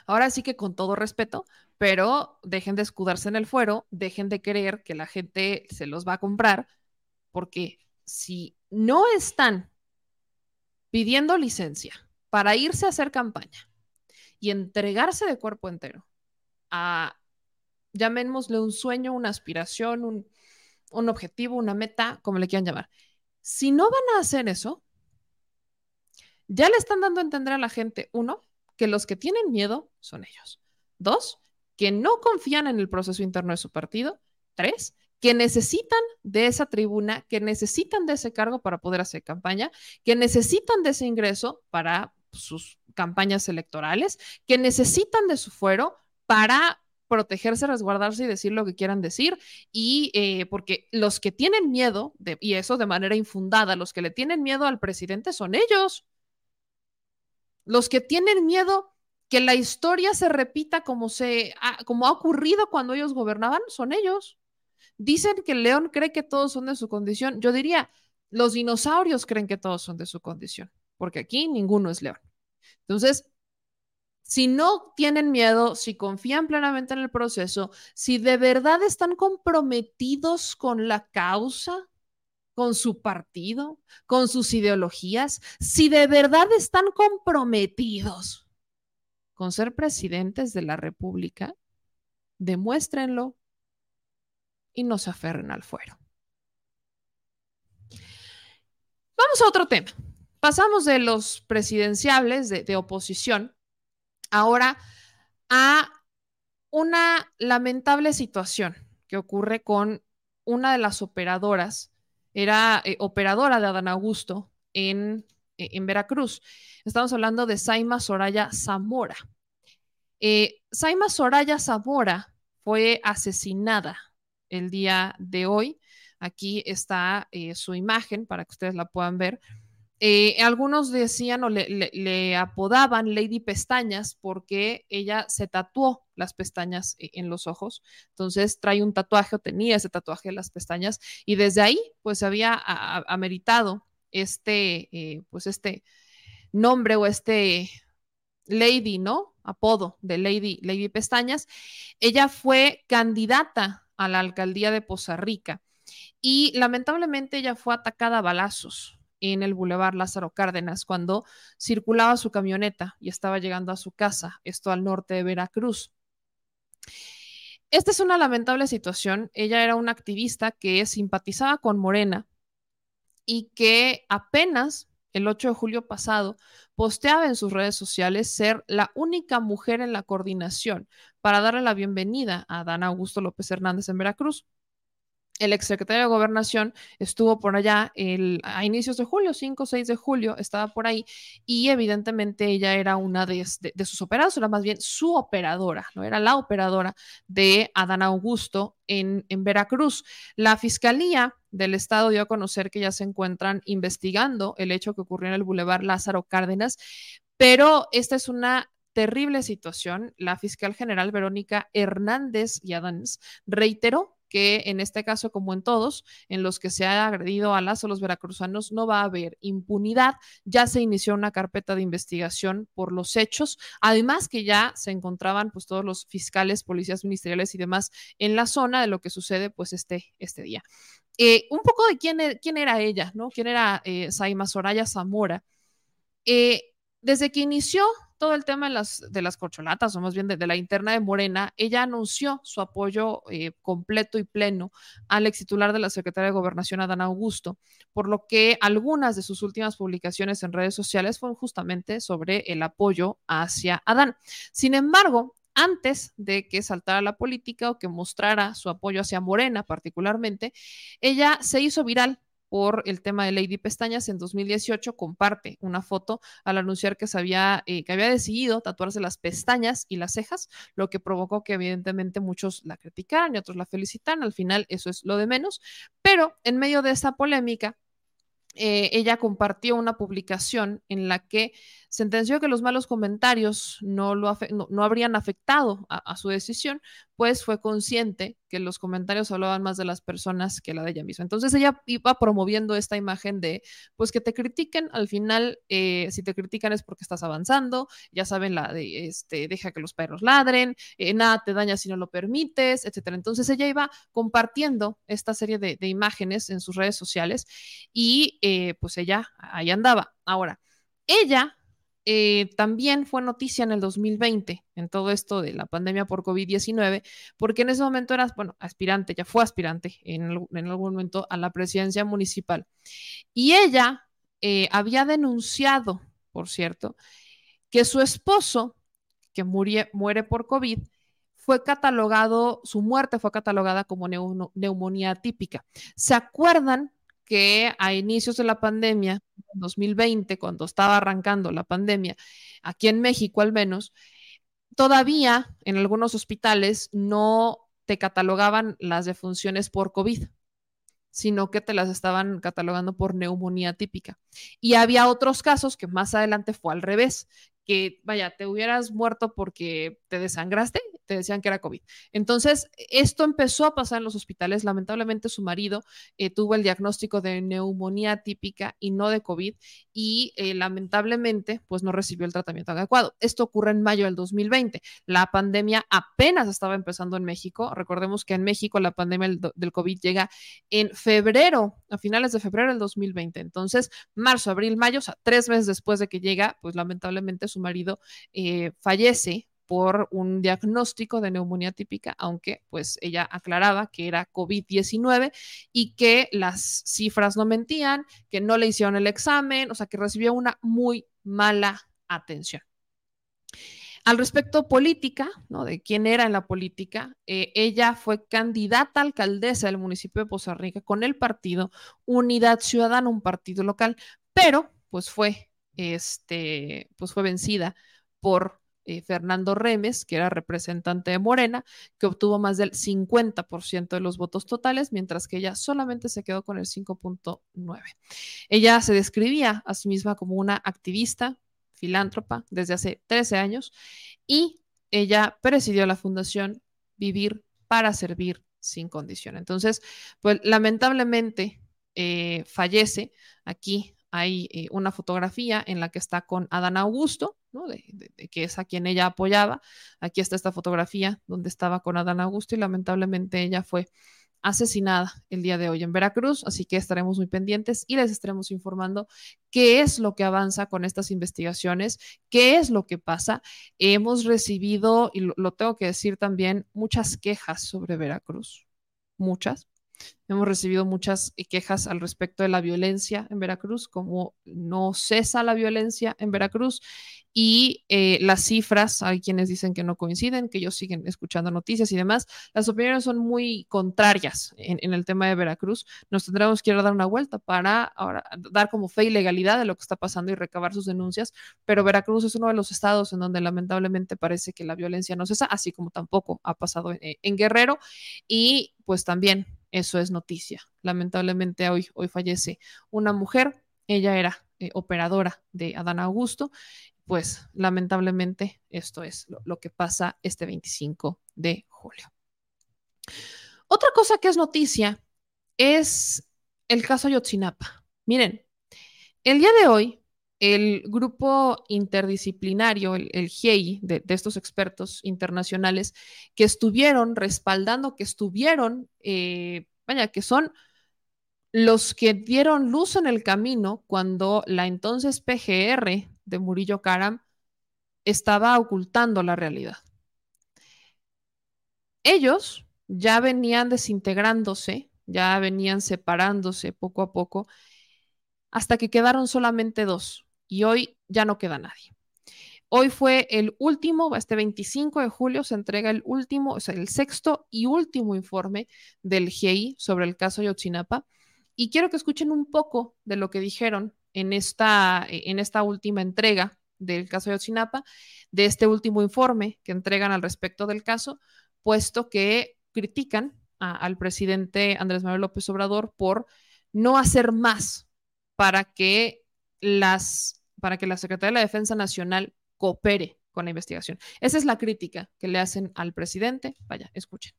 Ahora sí que con todo respeto, pero dejen de escudarse en el fuero, dejen de creer que la gente se los va a comprar, porque si no están pidiendo licencia para irse a hacer campaña, y entregarse de cuerpo entero a, llamémosle un sueño, una aspiración, un, un objetivo, una meta, como le quieran llamar. Si no van a hacer eso, ya le están dando a entender a la gente, uno, que los que tienen miedo son ellos. Dos, que no confían en el proceso interno de su partido. Tres, que necesitan de esa tribuna, que necesitan de ese cargo para poder hacer campaña, que necesitan de ese ingreso para sus campañas electorales, que necesitan de su fuero para protegerse, resguardarse y decir lo que quieran decir. Y eh, porque los que tienen miedo, y eso de manera infundada, los que le tienen miedo al presidente son ellos. Los que tienen miedo que la historia se repita como, se, como ha ocurrido cuando ellos gobernaban, son ellos. Dicen que león cree que todos son de su condición. Yo diría, los dinosaurios creen que todos son de su condición, porque aquí ninguno es león. Entonces, si no tienen miedo, si confían plenamente en el proceso, si de verdad están comprometidos con la causa, con su partido, con sus ideologías, si de verdad están comprometidos con ser presidentes de la República, demuéstrenlo y no se aferren al fuero. Vamos a otro tema. Pasamos de los presidenciables de, de oposición ahora a una lamentable situación que ocurre con una de las operadoras, era eh, operadora de Adán Augusto en, eh, en, Veracruz. Estamos hablando de Saima Soraya Zamora. Eh, Saima Soraya Zamora fue asesinada el día de hoy. Aquí está eh, su imagen para que ustedes la puedan ver. Eh, algunos decían o le, apodaban Lady Pestañas porque ella se tatuó las pestañas e, en los ojos. Entonces trae un tatuaje o tenía ese tatuaje en las pestañas y desde ahí pues había ameritado este, eh, pues este nombre o este Lady, ¿no? Apodo de Lady, Lady Pestañas. Ella fue candidata a la alcaldía de Poza Rica y lamentablemente ella fue atacada a balazos en el Boulevard Lázaro Cárdenas cuando circulaba su camioneta y estaba llegando a su casa, esto al norte de Veracruz. Esta es una lamentable situación. Ella era una activista que simpatizaba con Morena y que apenas el 8 de julio pasado posteaba en sus redes sociales ser la única mujer en la coordinación para darle la bienvenida a Dan Augusto López Hernández en Veracruz el exsecretario de Gobernación estuvo por allá a inicios de julio, 5 o 6 de julio, estaba por ahí y evidentemente ella era una de, de, de, sus operadoras, era más bien su operadora, no era la operadora de Adán Augusto en, Veracruz. La Fiscalía del Estado dio a conocer que ya se encuentran investigando el hecho que ocurrió en el Boulevard Lázaro Cárdenas, pero esta es una terrible situación. La fiscal general Verónica Hernández y Adams reiteró que en este caso, como en todos, en los que se ha agredido a las los veracruzanos, no va a haber impunidad. Ya se inició una carpeta de investigación por los hechos, además que ya se encontraban pues todos los fiscales, policías ministeriales y demás en la zona de lo que sucede pues este, este día. Eh, un poco de quién, quién, era ella, ¿no? ¿Quién era eh, Saima Soraya Zamora? Eh, desde que inició todo el tema de las, de las corcholatas, o más bien de, la interna de Morena, ella anunció su apoyo eh, completo y pleno al ex titular de la Secretaría de Gobernación, Adán Augusto, por lo que algunas de sus últimas publicaciones en redes sociales fueron justamente sobre el apoyo hacia Adán. Sin embargo, antes de que saltara la política o que mostrara su apoyo hacia Morena particularmente, ella se hizo viral por el tema de Lady Pestañas en 2018 comparte una foto al anunciar que, se había, eh, que había decidido tatuarse las pestañas y las cejas, lo que provocó que evidentemente muchos la criticaran y otros la felicitaran. Al final eso es lo de menos, pero en medio de esa polémica, eh, ella compartió una publicación en la que sentenció que los malos comentarios no, lo no, no habrían afectado a, su decisión, pues fue consciente que los comentarios hablaban más de las personas que la de ella misma. Entonces ella iba promoviendo esta imagen de, pues que te critiquen, al final, eh, si te critican es porque estás avanzando, ya saben la de, este, deja que los perros ladren, eh, nada te daña si no lo permites, etcétera. Entonces ella iba compartiendo esta serie de, de imágenes en sus redes sociales y eh, pues ella ahí andaba. Ahora, ella eh, también fue noticia en el 2020, en todo esto de la pandemia por COVID-19, porque en ese momento era, bueno, aspirante, ya fue aspirante en, en, algún momento a la presidencia municipal. Y ella eh, había denunciado, por cierto, que su esposo, que murie, muere por COVID, fue catalogado, su muerte fue catalogada como neumonía típica. ¿Se acuerdan que a inicios de la pandemia, 2020, cuando estaba arrancando la pandemia, aquí en México al menos, todavía en algunos hospitales no te catalogaban las defunciones por COVID, sino que te las estaban catalogando por neumonía típica. Y había otros casos que más adelante fue al revés, que, vaya, te hubieras muerto porque te desangraste, te decían que era COVID. Entonces, esto empezó a pasar en los hospitales. Lamentablemente, su marido eh, tuvo el diagnóstico de neumonía típica y no de COVID y eh, lamentablemente, pues no recibió el tratamiento adecuado. Esto ocurre en mayo del 2020. La pandemia apenas estaba empezando en México. Recordemos que en México la pandemia del, COVID llega en febrero, a finales de febrero del 2020. Entonces, marzo, abril, mayo, o sea, tres meses después de que llega, pues lamentablemente su marido eh, fallece por un diagnóstico de neumonía típica, aunque pues ella aclaraba que era COVID-19 y que las cifras no mentían, que no le hicieron el examen, o sea, que recibió una muy mala atención. Al respecto política, ¿no? De quién era en la política, eh, ella fue candidata a alcaldesa del municipio de Poza Rica con el partido Unidad Ciudadana, un partido local, pero pues fue, este, pues fue vencida por eh, Fernando Remes, que era representante de Morena, que obtuvo más del 50% de los votos totales, mientras que ella solamente se quedó con el 5.9. Ella se describía a sí misma como una activista, filántropa, desde hace 13 años, y ella presidió la fundación Vivir para Servir sin condición. Entonces, pues lamentablemente eh, fallece aquí hay eh, una fotografía en la que está con Adán Augusto, que es a quien ella apoyaba. Aquí está esta fotografía donde estaba con Adán Augusto y lamentablemente ella fue asesinada el día de hoy en Veracruz, así que estaremos muy pendientes y les estaremos informando qué es lo que avanza con estas investigaciones, qué es lo que pasa. Hemos recibido, y lo tengo que decir también, muchas quejas sobre Veracruz, muchas Hemos recibido muchas quejas al respecto de la violencia en Veracruz, como no cesa la violencia en Veracruz y eh, las cifras, hay quienes dicen que no coinciden, que ellos siguen escuchando noticias y demás. Las opiniones son muy contrarias en, el tema de Veracruz. Nos tendremos que dar una vuelta para ahora dar como fe y legalidad de lo que está pasando y recabar sus denuncias, pero Veracruz es uno de los estados en donde lamentablemente parece que la violencia no cesa, así como tampoco ha pasado en, en Guerrero y pues también eso es noticia. Lamentablemente hoy, hoy fallece una mujer, ella era eh, operadora de Adán Augusto, pues lamentablemente esto es lo, que pasa este 25 de julio. Otra cosa que es noticia es el caso Ayotzinapa. Miren, el día de hoy el grupo interdisciplinario, el, el de, de, estos expertos internacionales que estuvieron respaldando, que estuvieron, eh, vaya, que son los que dieron luz en el camino cuando la entonces PGR de Murillo Karam estaba ocultando la realidad. Ellos ya venían desintegrándose, ya venían separándose poco a poco, hasta que quedaron solamente dos, y hoy ya no queda nadie. Hoy fue el último, este 25 de julio se entrega el último, o sea, el sexto y último informe del GI sobre el caso Yotzinapa. Y quiero que escuchen un poco de lo que dijeron en esta, en esta última entrega del caso Yotzinapa, de este último informe que entregan al respecto del caso, puesto que critican al presidente Andrés Manuel López Obrador por no hacer más para que las para que la Secretaría de la Defensa Nacional coopere con la investigación. Esa es la crítica que le hacen al presidente. Vaya, escuchen.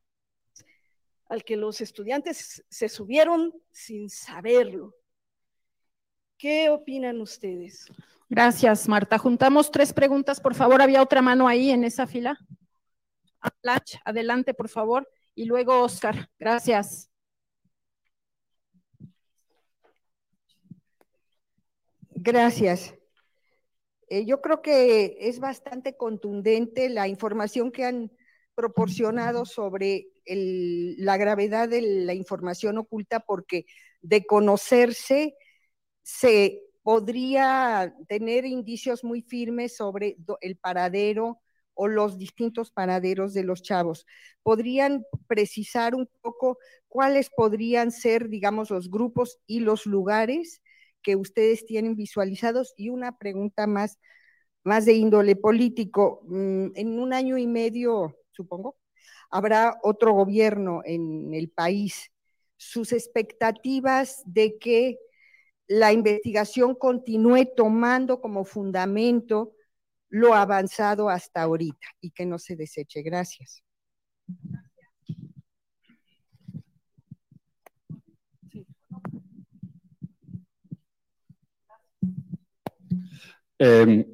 Al que los estudiantes se subieron sin saberlo. ¿Qué opinan ustedes? Gracias, Marta. Juntamos tres preguntas, por favor. Había otra mano ahí en esa fila. Lach, adelante, por favor. Y luego Oscar. Gracias. Gracias. Eh, yo creo que es bastante contundente la información que han proporcionado sobre la gravedad de la información oculta porque de conocerse se podría tener indicios muy firmes sobre el paradero o los distintos paraderos de los chavos. ¿Podrían precisar un poco cuáles podrían ser, digamos, los grupos y los lugares que ustedes tienen visualizados y una pregunta más, más de índole político. Mm, en un año y medio, supongo, habrá otro gobierno en el país. Sus expectativas de que la investigación continúe tomando como fundamento lo avanzado hasta ahorita y que no se deseche. Gracias. Eh,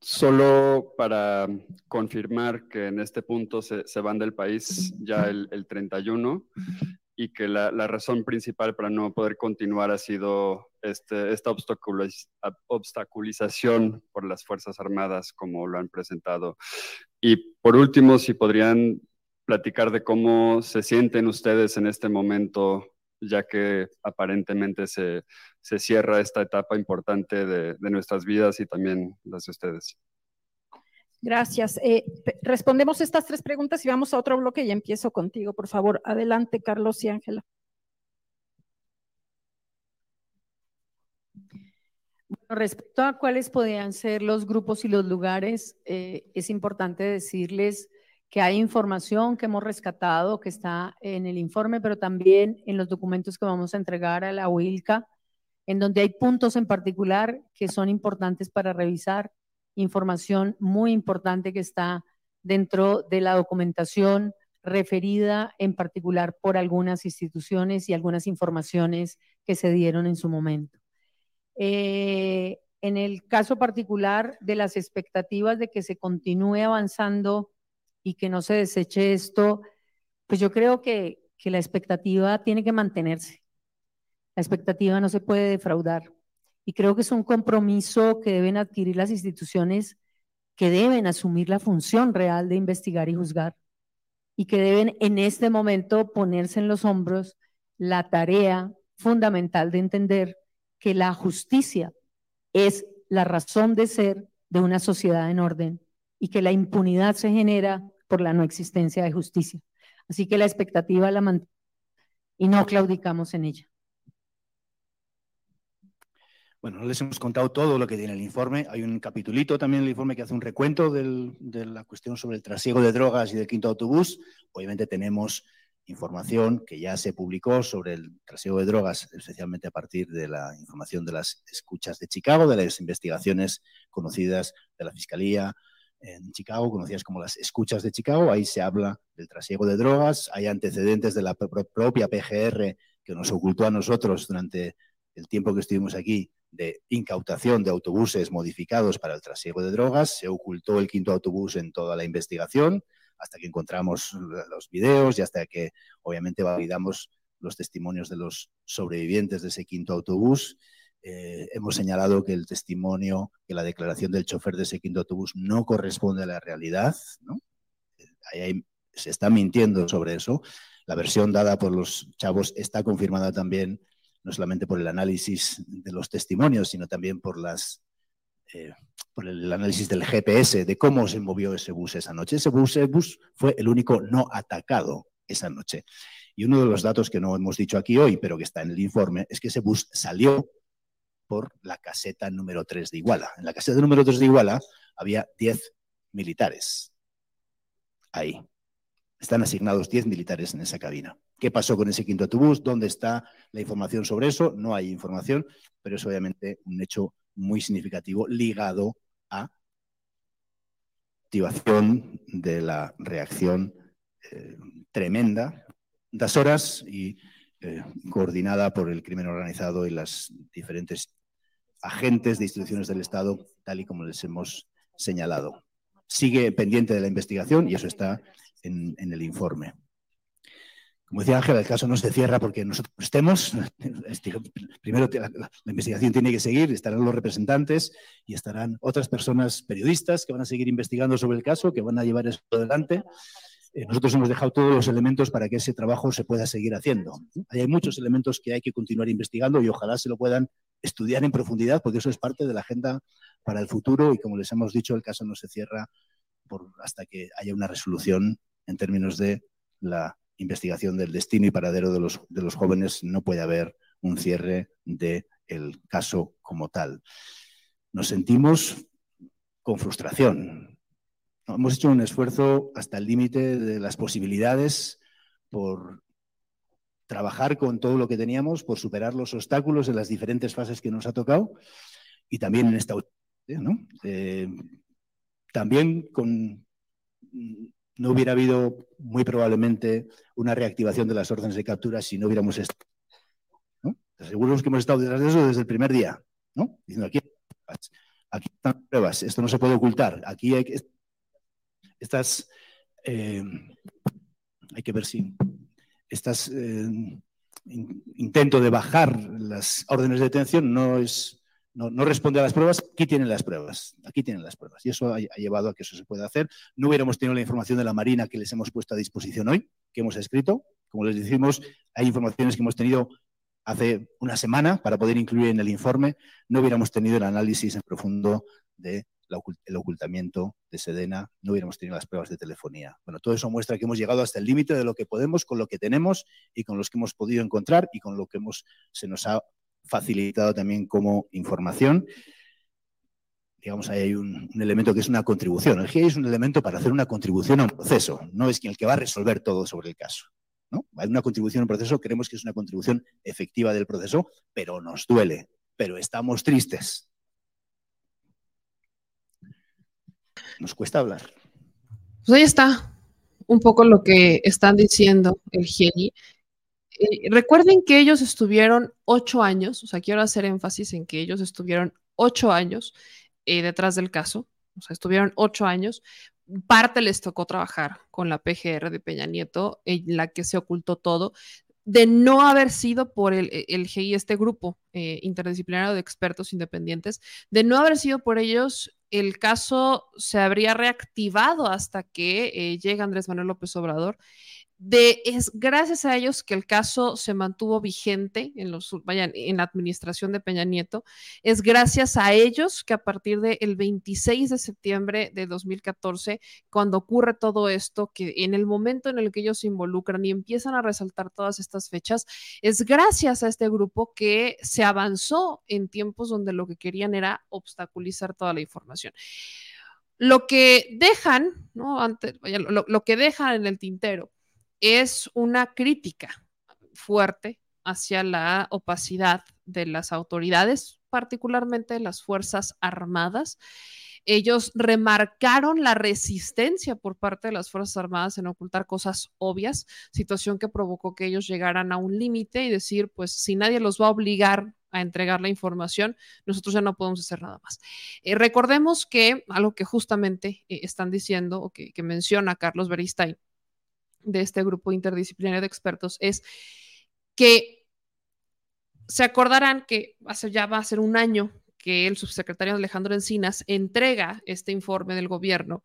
solo para confirmar que en este punto se, se van del país ya el, el 31 y que la, razón principal para no poder continuar ha sido este, esta obstaculiz obstaculización por las Fuerzas Armadas, como lo han presentado. Y por último, si podrían platicar de cómo se sienten ustedes en este momento ya que aparentemente se, se cierra esta etapa importante de, de, nuestras vidas y también las de ustedes. Gracias. Eh, respondemos estas tres preguntas y vamos a otro bloque y empiezo contigo, por favor. Adelante, Carlos y Ángela. Bueno, respecto a cuáles podrían ser los grupos y los lugares, eh, es importante decirles que hay información que hemos rescatado, que está en el informe, pero también en los documentos que vamos a entregar a la UILCA, en donde hay puntos en particular que son importantes para revisar, información muy importante que está dentro de la documentación referida en particular por algunas instituciones y algunas informaciones que se dieron en su momento. Eh, en el caso particular de las expectativas de que se continúe avanzando y que no se deseche esto, pues yo creo que, que la expectativa tiene que mantenerse. La expectativa no se puede defraudar. Y creo que es un compromiso que deben adquirir las instituciones que deben asumir la función real de investigar y juzgar y que deben en este momento ponerse en los hombros la tarea fundamental de entender que la justicia es la razón de ser de una sociedad en orden y que la impunidad se genera por la no existencia de justicia. Así que la expectativa la mantenemos y no claudicamos en ella. Bueno, no les hemos contado todo lo que tiene el informe. Hay un capitulito también en el informe que hace un recuento del, de la cuestión sobre el trasiego de drogas y del quinto autobús. Obviamente tenemos información que ya se publicó sobre el trasiego de drogas, especialmente a partir de la información de las escuchas de Chicago, de las investigaciones conocidas de la Fiscalía, en Chicago, conocidas como las escuchas de Chicago. Ahí se habla del trasiego de drogas. Hay antecedentes de la propia PGR que nos ocultó a nosotros durante el tiempo que estuvimos aquí de incautación de autobuses modificados para el trasiego de drogas. Se ocultó el quinto autobús en toda la investigación hasta que encontramos los videos y hasta que obviamente validamos los testimonios de los sobrevivientes de ese quinto autobús eh, hemos señalado que el testimonio, que la declaración del chofer de ese quinto autobús no corresponde a la realidad. ¿no? Ahí hay, se está mintiendo sobre eso. La versión dada por los chavos está confirmada también, no solamente por el análisis de los testimonios, sino también por las eh, por el análisis del GPS, de cómo se movió ese bus esa noche. Ese bus, ese bus fue el único no atacado esa noche. Y uno de los datos que no hemos dicho aquí hoy, pero que está en el informe, es que ese bus salió por la caseta número 3 de Iguala. En la caseta número 3 de Iguala había 10 militares. Ahí. Están asignados 10 militares en esa cabina. ¿Qué pasó con ese quinto autobús? ¿Dónde está la información sobre eso? No hay información, pero es obviamente un hecho muy significativo ligado a activación de la reacción eh, tremenda das horas y eh, coordinada por el crimen organizado y las diferentes agentes de instituciones del Estado, tal y como les hemos señalado. Sigue pendiente de la investigación y eso está en, en el informe. Como decía Ángela, el caso no se cierra porque nosotros estemos. Primero la, investigación tiene que seguir, estarán los representantes y estarán otras personas periodistas que van a seguir investigando sobre el caso, que van a llevar esto adelante. Eh, nosotros hemos dejado todos los elementos para que ese trabajo se pueda seguir haciendo. Hay muchos elementos que hay que continuar investigando y ojalá se lo puedan estudiar en profundidad, porque eso es parte de la agenda para el futuro y como les hemos dicho, el caso no se cierra hasta que haya una resolución en términos de la investigación del destino y paradero de los, de los jóvenes. No puede haber un cierre del el caso como tal. Nos sentimos con frustración, Hemos hecho un esfuerzo hasta el límite de las posibilidades por trabajar con todo lo que teníamos, por superar los obstáculos en las diferentes fases que nos ha tocado y también en esta ¿no? eh, también con no hubiera habido muy probablemente una reactivación de las órdenes de captura si no hubiéramos estado. ¿no? Que hemos estado detrás de eso desde el primer día, ¿no? Diciendo aquí, aquí están pruebas, esto no se puede ocultar, aquí hay que. Estas. Eh, hay que ver si. Estas. Eh, intento de bajar las órdenes de detención no es no, responde a las pruebas, aquí tienen las pruebas, aquí tienen las pruebas. Y eso ha, llevado a que eso se pueda hacer. No hubiéramos tenido la información de la Marina que les hemos puesto a disposición hoy, que hemos escrito. Como les decimos, hay informaciones que hemos tenido hace una semana para poder incluir en el informe. No hubiéramos tenido el análisis en profundo de el ocultamiento de Sedena, no hubiéramos tenido las pruebas de telefonía. Bueno, todo eso muestra que hemos llegado hasta el límite de lo que podemos, con lo que tenemos y con los que hemos podido encontrar y con lo que hemos, se nos ha facilitado también como información. Digamos, ahí hay un, elemento que es una contribución. El GIEI es un elemento para hacer una contribución a un proceso, no es el que va a resolver todo sobre el caso. ¿no? Hay una contribución a un proceso, creemos que es una contribución efectiva del proceso, pero nos duele, pero estamos tristes. Nos cuesta hablar. Pues ahí está un poco lo que están diciendo el GIEI eh, recuerden que ellos estuvieron ocho años, o sea, quiero hacer énfasis en que ellos estuvieron ocho años eh, detrás del caso, o sea, estuvieron ocho años. Parte les tocó trabajar con la PGR de Peña Nieto, en la que se ocultó todo, de no haber sido por el, el GI, este grupo eh, interdisciplinario de expertos independientes, de no haber sido por ellos, el caso se habría reactivado hasta que llega Andrés Manuel López Obrador de, es gracias a ellos que el caso se mantuvo vigente en, los, en la administración de Peña Nieto. Es gracias a ellos que a partir del 26 de septiembre de 2014, cuando ocurre todo esto, que en el momento en el que ellos se involucran y empiezan a resaltar todas estas fechas, es gracias a este grupo que se avanzó en tiempos donde lo que querían era obstaculizar toda la información. Lo que dejan, ¿no? Antes, lo que dejan en el tintero es una crítica fuerte hacia la opacidad de las autoridades, particularmente de las Fuerzas Armadas. Ellos remarcaron la resistencia por parte de las Fuerzas Armadas en ocultar cosas obvias, situación que provocó que ellos llegaran a un límite y decir, pues si nadie los va a obligar a entregar la información, nosotros ya no podemos hacer nada más. Eh, recordemos que algo que justamente eh, están diciendo o que, que menciona Carlos Beristain de este grupo interdisciplinario de expertos es que se acordarán que hace, ya va a ser un año que el subsecretario Alejandro Encinas entrega este informe del gobierno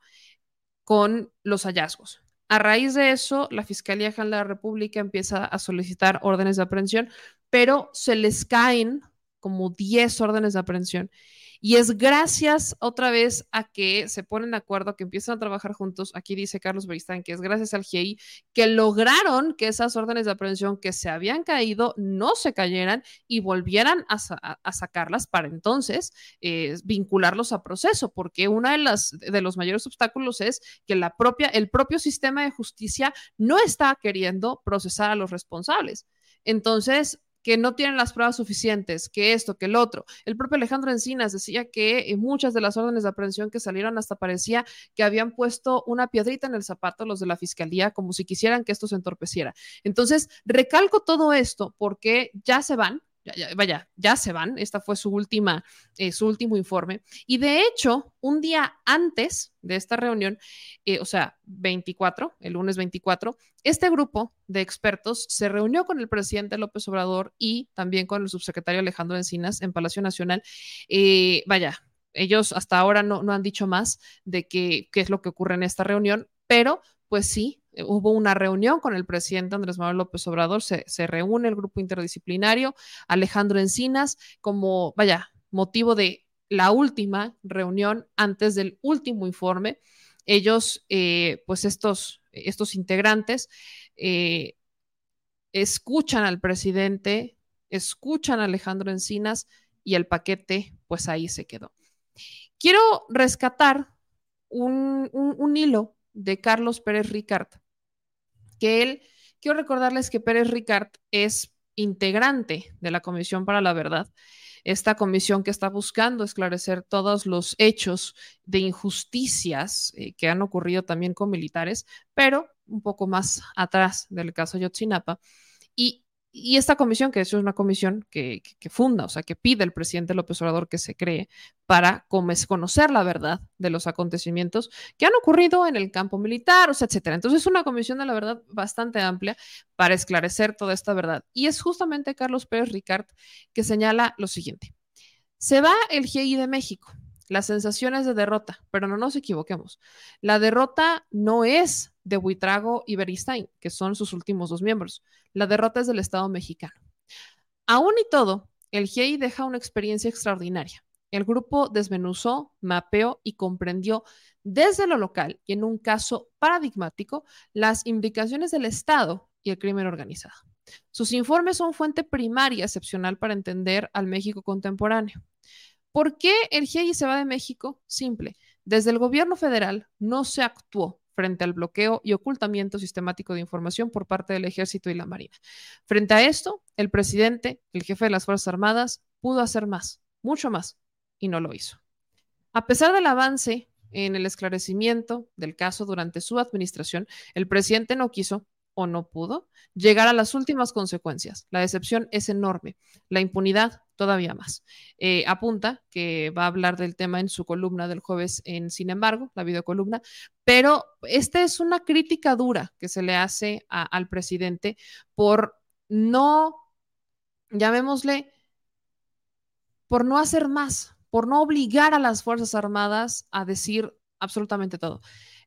con los hallazgos. A raíz de eso, la Fiscalía General de la República empieza a solicitar órdenes de aprehensión, pero se les caen como 10 órdenes de aprehensión y es gracias otra vez a que se ponen de acuerdo, que empiezan a trabajar juntos. Aquí dice Carlos Beristán que es gracias al GI que lograron que esas órdenes de aprehensión que se habían caído no se cayeran y volvieran a, sacarlas para entonces eh, vincularlos a proceso, porque uno de, las, de los mayores obstáculos es que la propia, el propio sistema de justicia no está queriendo procesar a los responsables. Entonces, que no tienen las pruebas suficientes, que esto, que el otro. El propio Alejandro Encinas decía que en muchas de las órdenes de aprehensión que salieron hasta parecía que habían puesto una piedrita en el zapato los de la fiscalía como si quisieran que esto se entorpeciera. Entonces, recalco todo esto porque ya se van, vaya, ya se van. Esta fue su última, eh, su último informe. Y de hecho, un día antes de esta reunión, eh, o sea, 24, el lunes 24, este grupo de expertos se reunió con el presidente López Obrador y también con el subsecretario Alejandro Encinas en Palacio Nacional. Eh, vaya, ellos hasta ahora no, no han dicho más de qué es lo que ocurre en esta reunión, pero pues sí, hubo una reunión con el presidente Andrés Manuel López Obrador, se, reúne el grupo interdisciplinario, Alejandro Encinas, como, vaya, motivo de la última reunión antes del último informe. Ellos, eh, pues estos, estos integrantes, eh, escuchan al presidente, escuchan a Alejandro Encinas y el paquete, pues ahí se quedó. Quiero rescatar un, un hilo de Carlos Pérez Ricard, que él, quiero recordarles que Pérez Ricard es integrante de la Comisión para la Verdad. esta comisión que está buscando esclarecer todos los hechos de injusticias eh, que han ocurrido también con militares, pero un poco más atrás del caso Yotzinapa. Y y esta comisión, que eso es una comisión que, funda, o sea, que pide el presidente López Obrador que se cree para conocer la verdad de los acontecimientos que han ocurrido en el campo militar, o sea, etcétera. Entonces, es una comisión de la verdad bastante amplia para esclarecer toda esta verdad. Y es justamente Carlos Pérez Ricard que señala lo siguiente. Se va el GI de México, las sensaciones de derrota, pero no nos equivoquemos. La derrota no es de Buitrago y Beristain, que son sus últimos dos miembros. La derrota es del Estado mexicano. Aún y todo, el GIEI deja una experiencia extraordinaria. El grupo desmenuzó, mapeó y comprendió desde lo local y en un caso paradigmático las implicaciones del Estado y el crimen organizado. Sus informes son fuente primaria excepcional para entender al México contemporáneo. ¿Por qué el GIEI se va de México? Simple. Desde el gobierno federal no se actuó frente al bloqueo y ocultamiento sistemático de información por parte del ejército y la marina. Frente a esto, el presidente, el jefe de las Fuerzas Armadas, pudo hacer más, mucho más, y no lo hizo. A pesar del avance en el esclarecimiento del caso durante su administración, el presidente no quiso o no pudo llegar a las últimas consecuencias. La decepción es enorme, la impunidad todavía más. Eh, apunta que va a hablar del tema en su columna del jueves en Sin embargo, la videocolumna, pero esta es una crítica dura que se le hace al presidente por no, llamémosle, por no hacer más, por no obligar a las Fuerzas Armadas a decir absolutamente todo.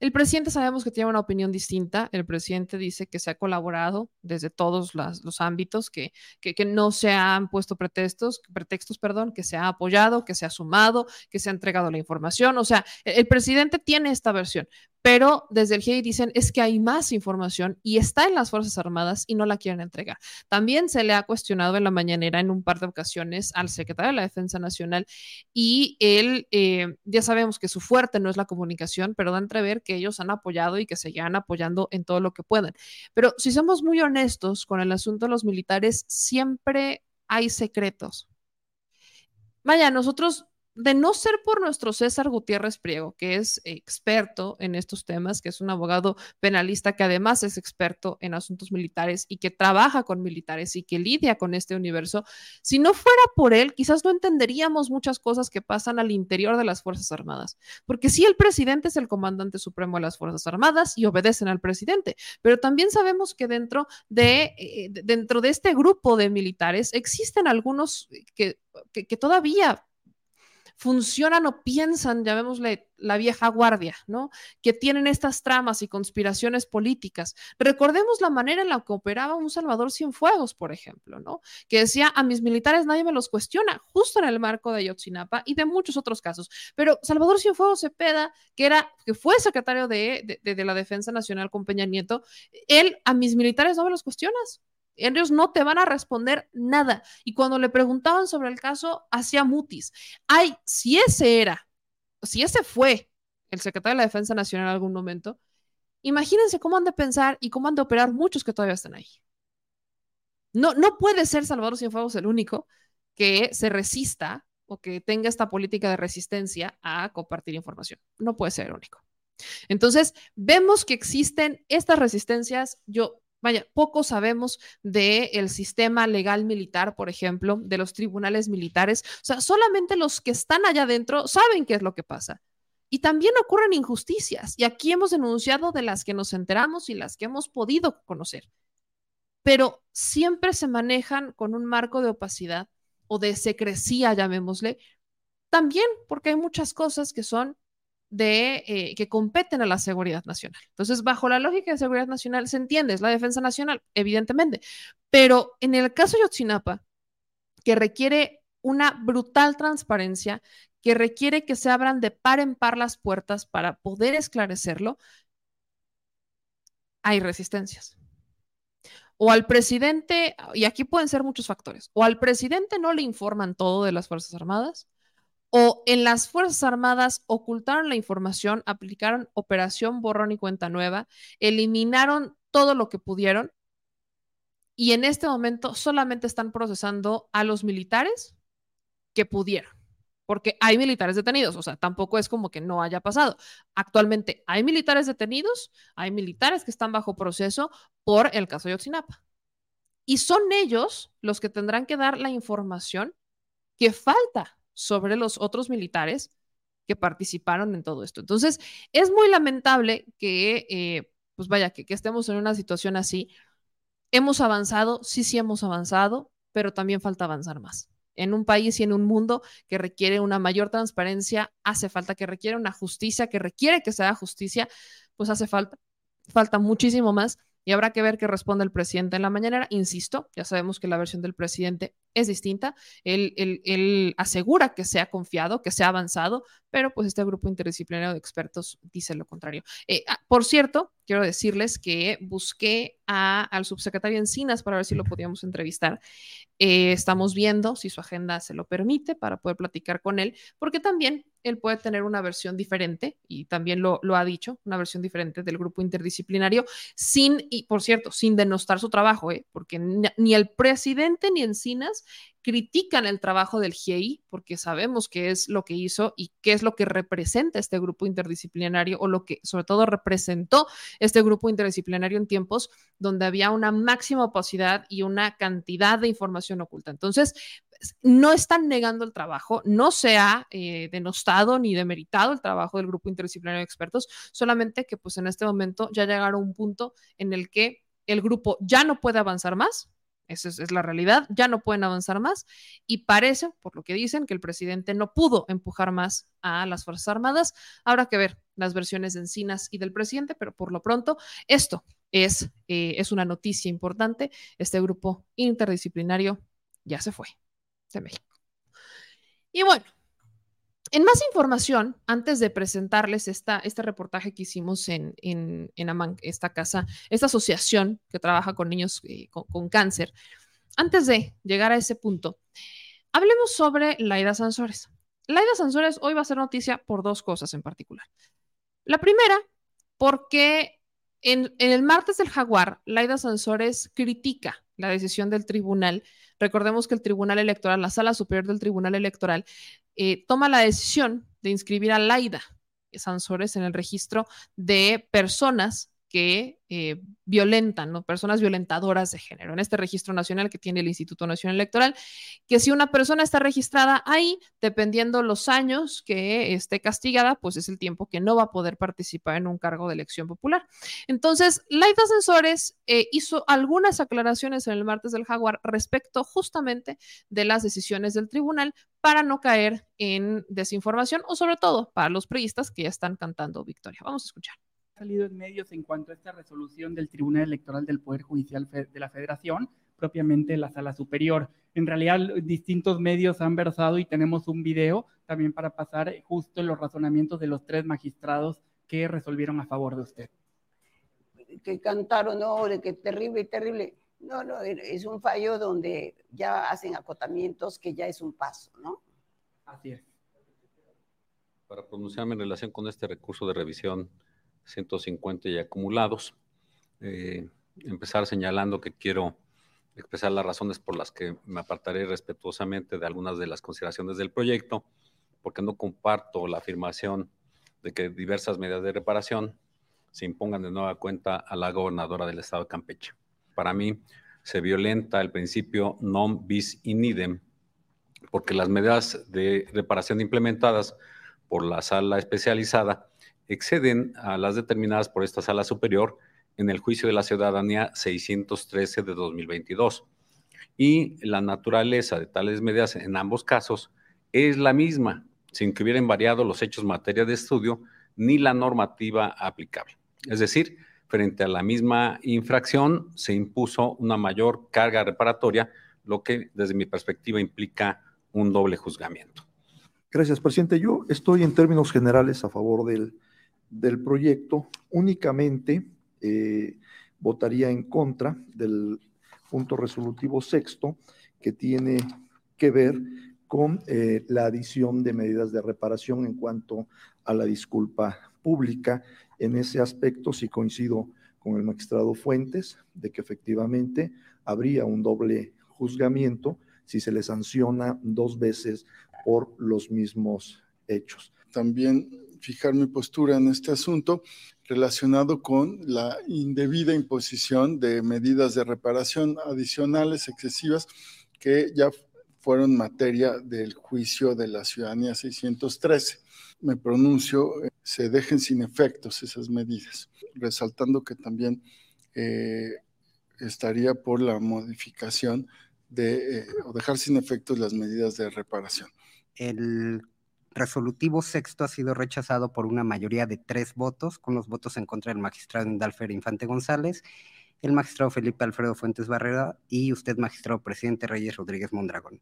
El presidente sabemos que tiene una opinión distinta. El presidente dice que se ha colaborado desde todos los ámbitos, que, que, no se han puesto pretextos, pretextos, perdón, que se ha apoyado, que se ha sumado, que se ha entregado la información. O sea, el, el presidente tiene esta versión, pero desde el GIEI dicen es que hay más información y está en las Fuerzas Armadas y no la quieren entregar. También se le ha cuestionado en la mañanera en un par de ocasiones al secretario de la Defensa Nacional y él, eh, ya sabemos que su fuerte no es la comunicación, pero da a entrever que ellos han apoyado y que seguirán apoyando en todo lo que puedan. Pero si somos muy honestos con el asunto de los militares, siempre hay secretos. Vaya, nosotros de no ser por nuestro César Gutiérrez Priego, que es experto en estos temas, que es un abogado penalista que además es experto en asuntos militares y que trabaja con militares y que lidia con este universo, si no fuera por él, quizás no entenderíamos muchas cosas que pasan al interior de las Fuerzas Armadas, porque sí, el presidente es el comandante supremo de las Fuerzas Armadas y obedecen al presidente, pero también sabemos que dentro de, eh, dentro de este grupo de militares existen algunos que, que, que todavía funcionan o piensan, llamémosle la vieja guardia, ¿no? Que tienen estas tramas y conspiraciones políticas. Recordemos la manera en la que operaba un Salvador Cienfuegos, por ejemplo, ¿no? Que decía, a mis militares nadie me los cuestiona, justo en el marco de Ayotzinapa y de muchos otros casos. Pero Salvador Cienfuegos Cepeda, que, era, que fue secretario de, de, de la Defensa Nacional con Peña Nieto, él, a mis militares no me los cuestionas, ellos no te van a responder nada. Y cuando le preguntaban sobre el caso, hacía mutis. Ay, si ese era, si ese fue el secretario de la Defensa Nacional en algún momento, imagínense cómo han de pensar y cómo han de operar muchos que todavía están ahí. No, no puede ser Salvador Cienfuegos el único que se resista o que tenga esta política de resistencia a compartir información. No puede ser el único. Entonces, vemos que existen estas resistencias. Yo Vaya, poco sabemos del sistema legal militar, por ejemplo, de los tribunales militares. O sea, solamente los que están allá adentro saben qué es lo que pasa. Y también ocurren injusticias. Y aquí hemos denunciado de las que nos enteramos y las que hemos podido conocer. Pero siempre se manejan con un marco de opacidad o de secrecía, llamémosle. También porque hay muchas cosas que son de eh, que competen a la seguridad nacional. Entonces, bajo la lógica de seguridad nacional, se entiende, es la defensa nacional, evidentemente. Pero en el caso de Yotzinapa, que requiere una brutal transparencia, que requiere que se abran de par en par las puertas para poder esclarecerlo, hay resistencias. O al presidente, y aquí pueden ser muchos factores, o al presidente no le informan todo de las Fuerzas Armadas, o en las Fuerzas Armadas ocultaron la información, aplicaron operación borrón y cuenta nueva, eliminaron todo lo que pudieron y en este momento solamente están procesando a los militares que pudiera, porque hay militares detenidos, o sea, tampoco es como que no haya pasado. Actualmente hay militares detenidos, hay militares que están bajo proceso por el caso de Otsinapa. Y son ellos los que tendrán que dar la información que falta sobre los otros militares que participaron en todo esto. Entonces, es muy lamentable que, eh, pues vaya, que, estemos en una situación así. Hemos avanzado, sí, sí hemos avanzado, pero también falta avanzar más. En un país y en un mundo que requiere una mayor transparencia, hace falta que requiere una justicia, que requiere que se haga justicia, pues hace falta, falta muchísimo más y habrá que ver qué responde el presidente en la mañanera. Insisto, ya sabemos que la versión del presidente es distinta. Él, él, él, asegura que se ha confiado, que se ha avanzado, pero pues este grupo interdisciplinario de expertos dice lo contrario. Eh, ah, por cierto, quiero decirles que busqué a, al subsecretario Encinas para ver si lo podíamos entrevistar. Eh, estamos viendo si su agenda se lo permite para poder platicar con él, porque también él puede tener una versión diferente, y también lo, lo ha dicho, una versión diferente del grupo interdisciplinario, sin, y por cierto, sin denostar su trabajo, ¿eh? porque ni el presidente ni Encinas critican el trabajo del GIEI porque sabemos qué es lo que hizo y qué es lo que representa este grupo interdisciplinario o lo que sobre todo representó este grupo interdisciplinario en tiempos donde había una máxima opacidad y una cantidad de información oculta. Entonces, no están negando el trabajo, no se ha eh, denostado ni demeritado el trabajo del grupo interdisciplinario de expertos, solamente que pues en este momento ya llegaron a un punto en el que el grupo ya no puede avanzar más, esa es, la realidad. Ya no pueden avanzar más y parece, por lo que dicen, que el presidente no pudo empujar más a las Fuerzas Armadas. Habrá que ver las versiones de Encinas y del presidente, pero por lo pronto esto es, eh, es una noticia importante. Este grupo interdisciplinario ya se fue de México. Y bueno, en más información, antes de presentarles esta, este reportaje que hicimos en, en, esta casa, esta asociación que trabaja con niños eh, con, cáncer, antes de llegar a ese punto, hablemos sobre Laida Sansores. Laida Sansores hoy va a ser noticia por dos cosas en particular. La primera, porque en, en el martes del Jaguar, Laida Sansores critica la decisión del tribunal. Recordemos que el Tribunal Electoral, la Sala Superior del Tribunal Electoral, eh, toma la decisión de inscribir a Laida Sansores en el registro de personas que eh, violentan, ¿no? personas violentadoras de género, en este registro nacional que tiene el Instituto Nacional Electoral, que si una persona está registrada ahí, dependiendo los años que esté castigada, pues es el tiempo que no va a poder participar en un cargo de elección popular. Entonces, Laida Sensores eh, hizo algunas aclaraciones en el martes del Jaguar respecto justamente de las decisiones del tribunal para no caer en desinformación o sobre todo para los priistas que ya están cantando victoria. Vamos a escuchar salido en medios en cuanto a esta resolución del Tribunal Electoral del Poder Judicial de la Federación, propiamente la Sala Superior. En realidad, distintos medios han versado y tenemos un video también para pasar justo en los razonamientos de los tres magistrados que resolvieron a favor de usted. Que cantaron, no, de que terrible, terrible. No, no, es un fallo donde ya hacen acotamientos que ya es un paso, ¿no? Así es. Para pronunciarme en relación con este recurso de revisión 150 y acumulados. Eh, empezar señalando que quiero expresar las razones por las que me apartaré respetuosamente de algunas de las consideraciones del proyecto, porque no comparto la afirmación de que diversas medidas de reparación se impongan de nueva cuenta a la gobernadora del estado de Campeche. Para mí se violenta el principio non bis in idem, porque las medidas de reparación implementadas por la sala especializada exceden a las determinadas por esta sala superior en el juicio de la ciudadanía 613 de 2022. Y la naturaleza de tales medidas en ambos casos es la misma, sin que hubieran variado los hechos materia de estudio ni la normativa aplicable. Es decir, frente a la misma infracción se impuso una mayor carga reparatoria, lo que desde mi perspectiva implica un doble juzgamiento. Gracias, presidente. Yo estoy en términos generales a favor del, del proyecto, únicamente eh, votaría en contra del punto resolutivo sexto que tiene que ver con eh, la adición de medidas de reparación en cuanto a la disculpa pública. En ese aspecto sí coincido con el magistrado Fuentes de que efectivamente habría un doble juzgamiento si se le sanciona dos veces por los mismos hechos. También fijar mi postura en este asunto relacionado con la indebida imposición de medidas de reparación adicionales excesivas que ya fueron materia del juicio de la ciudadanía 613. Me pronuncio, eh, se dejen sin efectos esas medidas, resaltando que también eh, estaría por la modificación de, eh, o dejar sin efectos las medidas de reparación. El resolutivo sexto ha sido rechazado por una mayoría de tres votos, con los votos en contra del magistrado Indalfer Infante González, el magistrado Felipe Alfredo Fuentes Barrera y usted, magistrado presidente Reyes Rodríguez Mondragón.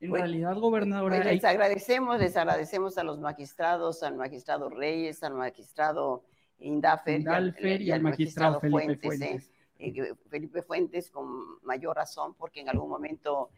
En Bueno, realidad, gobernadora, Pues les agradecemos, les agradecemos a los magistrados, al magistrado Reyes, al magistrado Indafer, y al- Indalfer y al magistrado Felipe Fuentes. eh, eh, Felipe Fuentes con mayor razón, porque en algún momento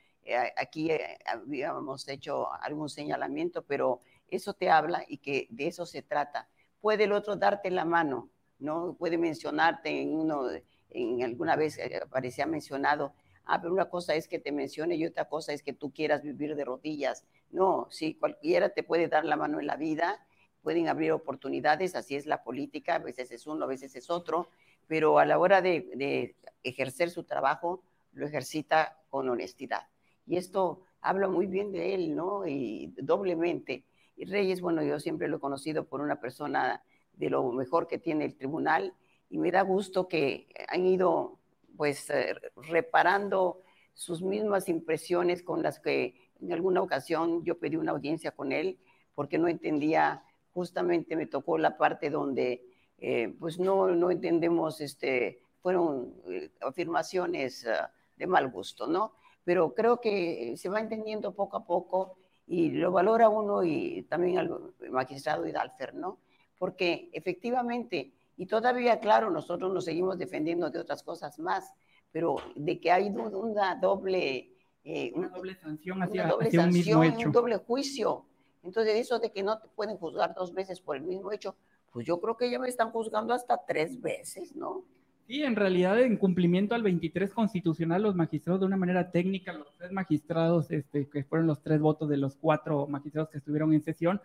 aquí eh, habíamos hecho algún señalamiento, pero eso te habla y que de eso se trata. Puede el otro darte la mano, ¿no? Puede mencionarte en uno, en alguna vez eh, aparecía mencionado, ah, pero una cosa es que te mencione y otra cosa es que tú quieras vivir de rodillas. No, sí, cualquiera te puede dar la mano en la vida, pueden abrir oportunidades, así es la política, a veces es uno, a veces es otro, pero a la hora de ejercer su trabajo, lo ejercita con honestidad. Y esto habla muy bien de él, ¿no? Y doblemente. Y Reyes, bueno, yo siempre lo he conocido por una persona de lo mejor que tiene el tribunal y me da gusto que han ido pues eh, reparando sus mismas impresiones con las que en alguna ocasión yo pedí una audiencia con él porque no entendía, justamente me tocó la parte donde eh, pues no, no entendemos, este, fueron eh, afirmaciones ah, de mal gusto, ¿no? Pero creo que se va entendiendo poco a poco y lo valora uno y también al magistrado Hidalfer, ¿no? Porque efectivamente, y todavía, claro, nosotros nos seguimos defendiendo de otras cosas más, pero de que hay una doble... eh, Una doble sanción una hacia, doble hacia un mismo sanción, hecho. un doble juicio. Entonces, eso de que no te pueden juzgar dos veces por el mismo hecho, pues yo creo que ya me están juzgando hasta tres veces, ¿no? Sí, en realidad, en cumplimiento al 23 constitucional, los magistrados, de una manera técnica, los tres magistrados, este, que fueron los tres votos de los cuatro magistrados que estuvieron en sesión,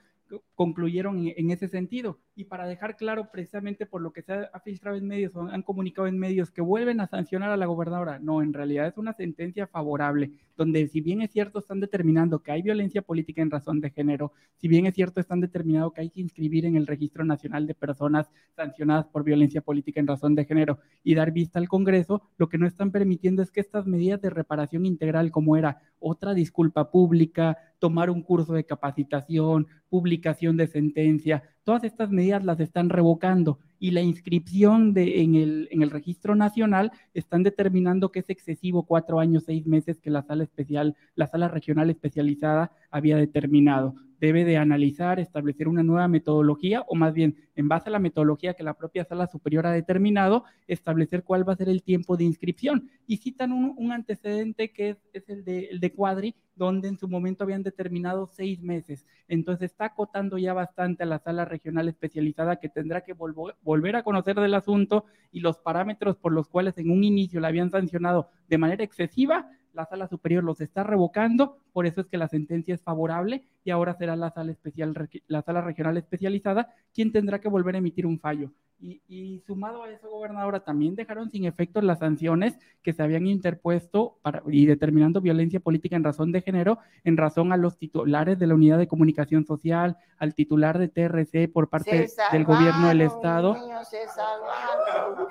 concluyeron en, ese sentido. Y para dejar claro, precisamente por lo que se ha filtrado en medios, o han comunicado en medios, que vuelven a sancionar a la gobernadora, no, en realidad es una sentencia favorable, donde si bien es cierto, están determinando que hay violencia política en razón de género, si bien es cierto, están determinando que hay que inscribir en el Registro Nacional de Personas sancionadas por violencia política en razón de género y dar vista al Congreso, lo que no están permitiendo es que estas medidas de reparación integral, como era otra disculpa pública, tomar un curso de capacitación, de sentencia, todas estas medidas las están revocando y la inscripción de, en, el, en el registro nacional están determinando que es excesivo cuatro años, seis meses que la sala especial, la sala regional especializada había determinado. Debe de analizar, establecer una nueva metodología o más bien, en base a la metodología que la propia sala superior ha determinado, establecer cuál va a ser el tiempo de inscripción. Y citan un, un antecedente que es, el, de, el de Cuadri, donde en su momento habían determinado seis meses. Entonces está acotando ya bastante a la sala regional especializada que tendrá que volvo- volver a conocer del asunto y los parámetros por los cuales en un inicio la habían sancionado de manera excesiva, la sala superior los está revocando, por eso es que la sentencia es favorable y ahora será la sala especial, la sala regional especializada quien tendrá que volver a emitir un fallo. Y, y sumado a eso, gobernadora, también dejaron sin efecto las sanciones que se habían interpuesto para, y determinando violencia política en razón de género, en razón a los titulares de la unidad de comunicación social, al titular de TRC por parte Se del gobierno del salvaron, Estado. niños, se salvaron.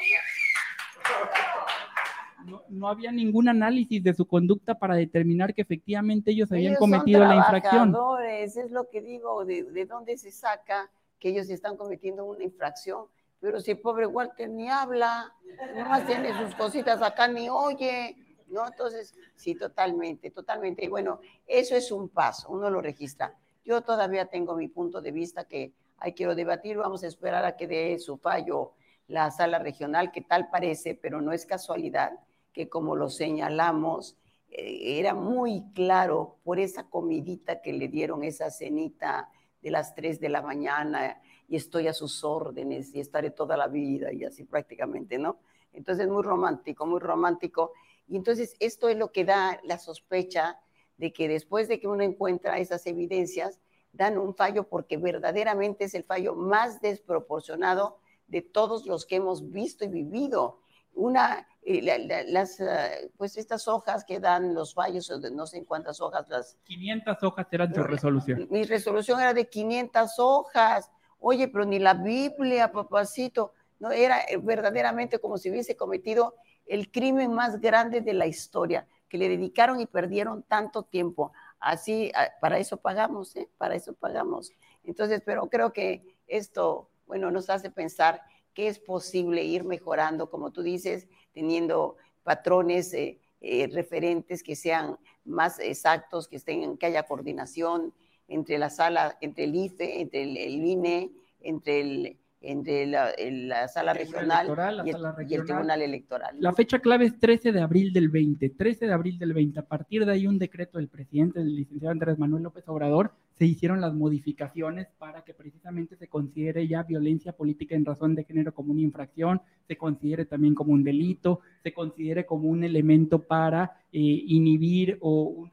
No, no había ningún análisis de su conducta para determinar que efectivamente ellos habían son cometido la infracción. es lo que digo, de, de dónde se saca que ellos están cometiendo una infracción. Pero si el pobre Walter ni habla, nomás tiene sus cositas acá, ni oye, ¿no? Entonces, sí, totalmente, totalmente. Y bueno, eso es un paso, uno lo registra. Yo todavía tengo mi punto de vista que hay quiero debatir, vamos a esperar a que dé su fallo la sala regional, que tal parece, pero no es casualidad, que como lo señalamos, eh, era muy claro por esa comidita que le dieron, esa cenita de las 3 de la mañana, y estoy a sus órdenes, y estaré toda la vida, y así prácticamente, ¿no? Entonces, muy romántico, muy romántico. Y entonces esto es lo que da la sospecha de que después de que uno encuentra esas evidencias, dan un fallo porque verdaderamente es el fallo más desproporcionado de todos los que hemos visto y vivido. Una, eh, la- la- las, ah, pues estas hojas que dan los fallos, no sé en cuántas hojas las... 500 hojas eran su resolución. Mi resolución era de 500 hojas. Oye, pero ni la Biblia, papacito. No, era eh, verdaderamente como si hubiese cometido el crimen más grande de la historia, que le dedicaron y perdieron tanto tiempo. Así, ah, para eso pagamos, ¿eh? Para eso pagamos. Entonces, pero creo que esto, bueno, nos hace pensar que es posible ir mejorando, como tú dices, teniendo patrones eh, eh, referentes que sean más exactos, que, estén, que haya coordinación entre la sala, entre el IFE, entre el, el INE, entre, el, entre la, sala regional, la y, el, sala y el regional. tribunal electoral. La fecha clave es 13 de abril del 20, 13 de abril del 20. A partir de ahí un decreto del presidente, del licenciado Andrés Manuel López Obrador, se hicieron las modificaciones para que precisamente se considere ya violencia política en razón de género como una infracción, se considere también como un delito, se considere como un elemento para eh, inhibir o un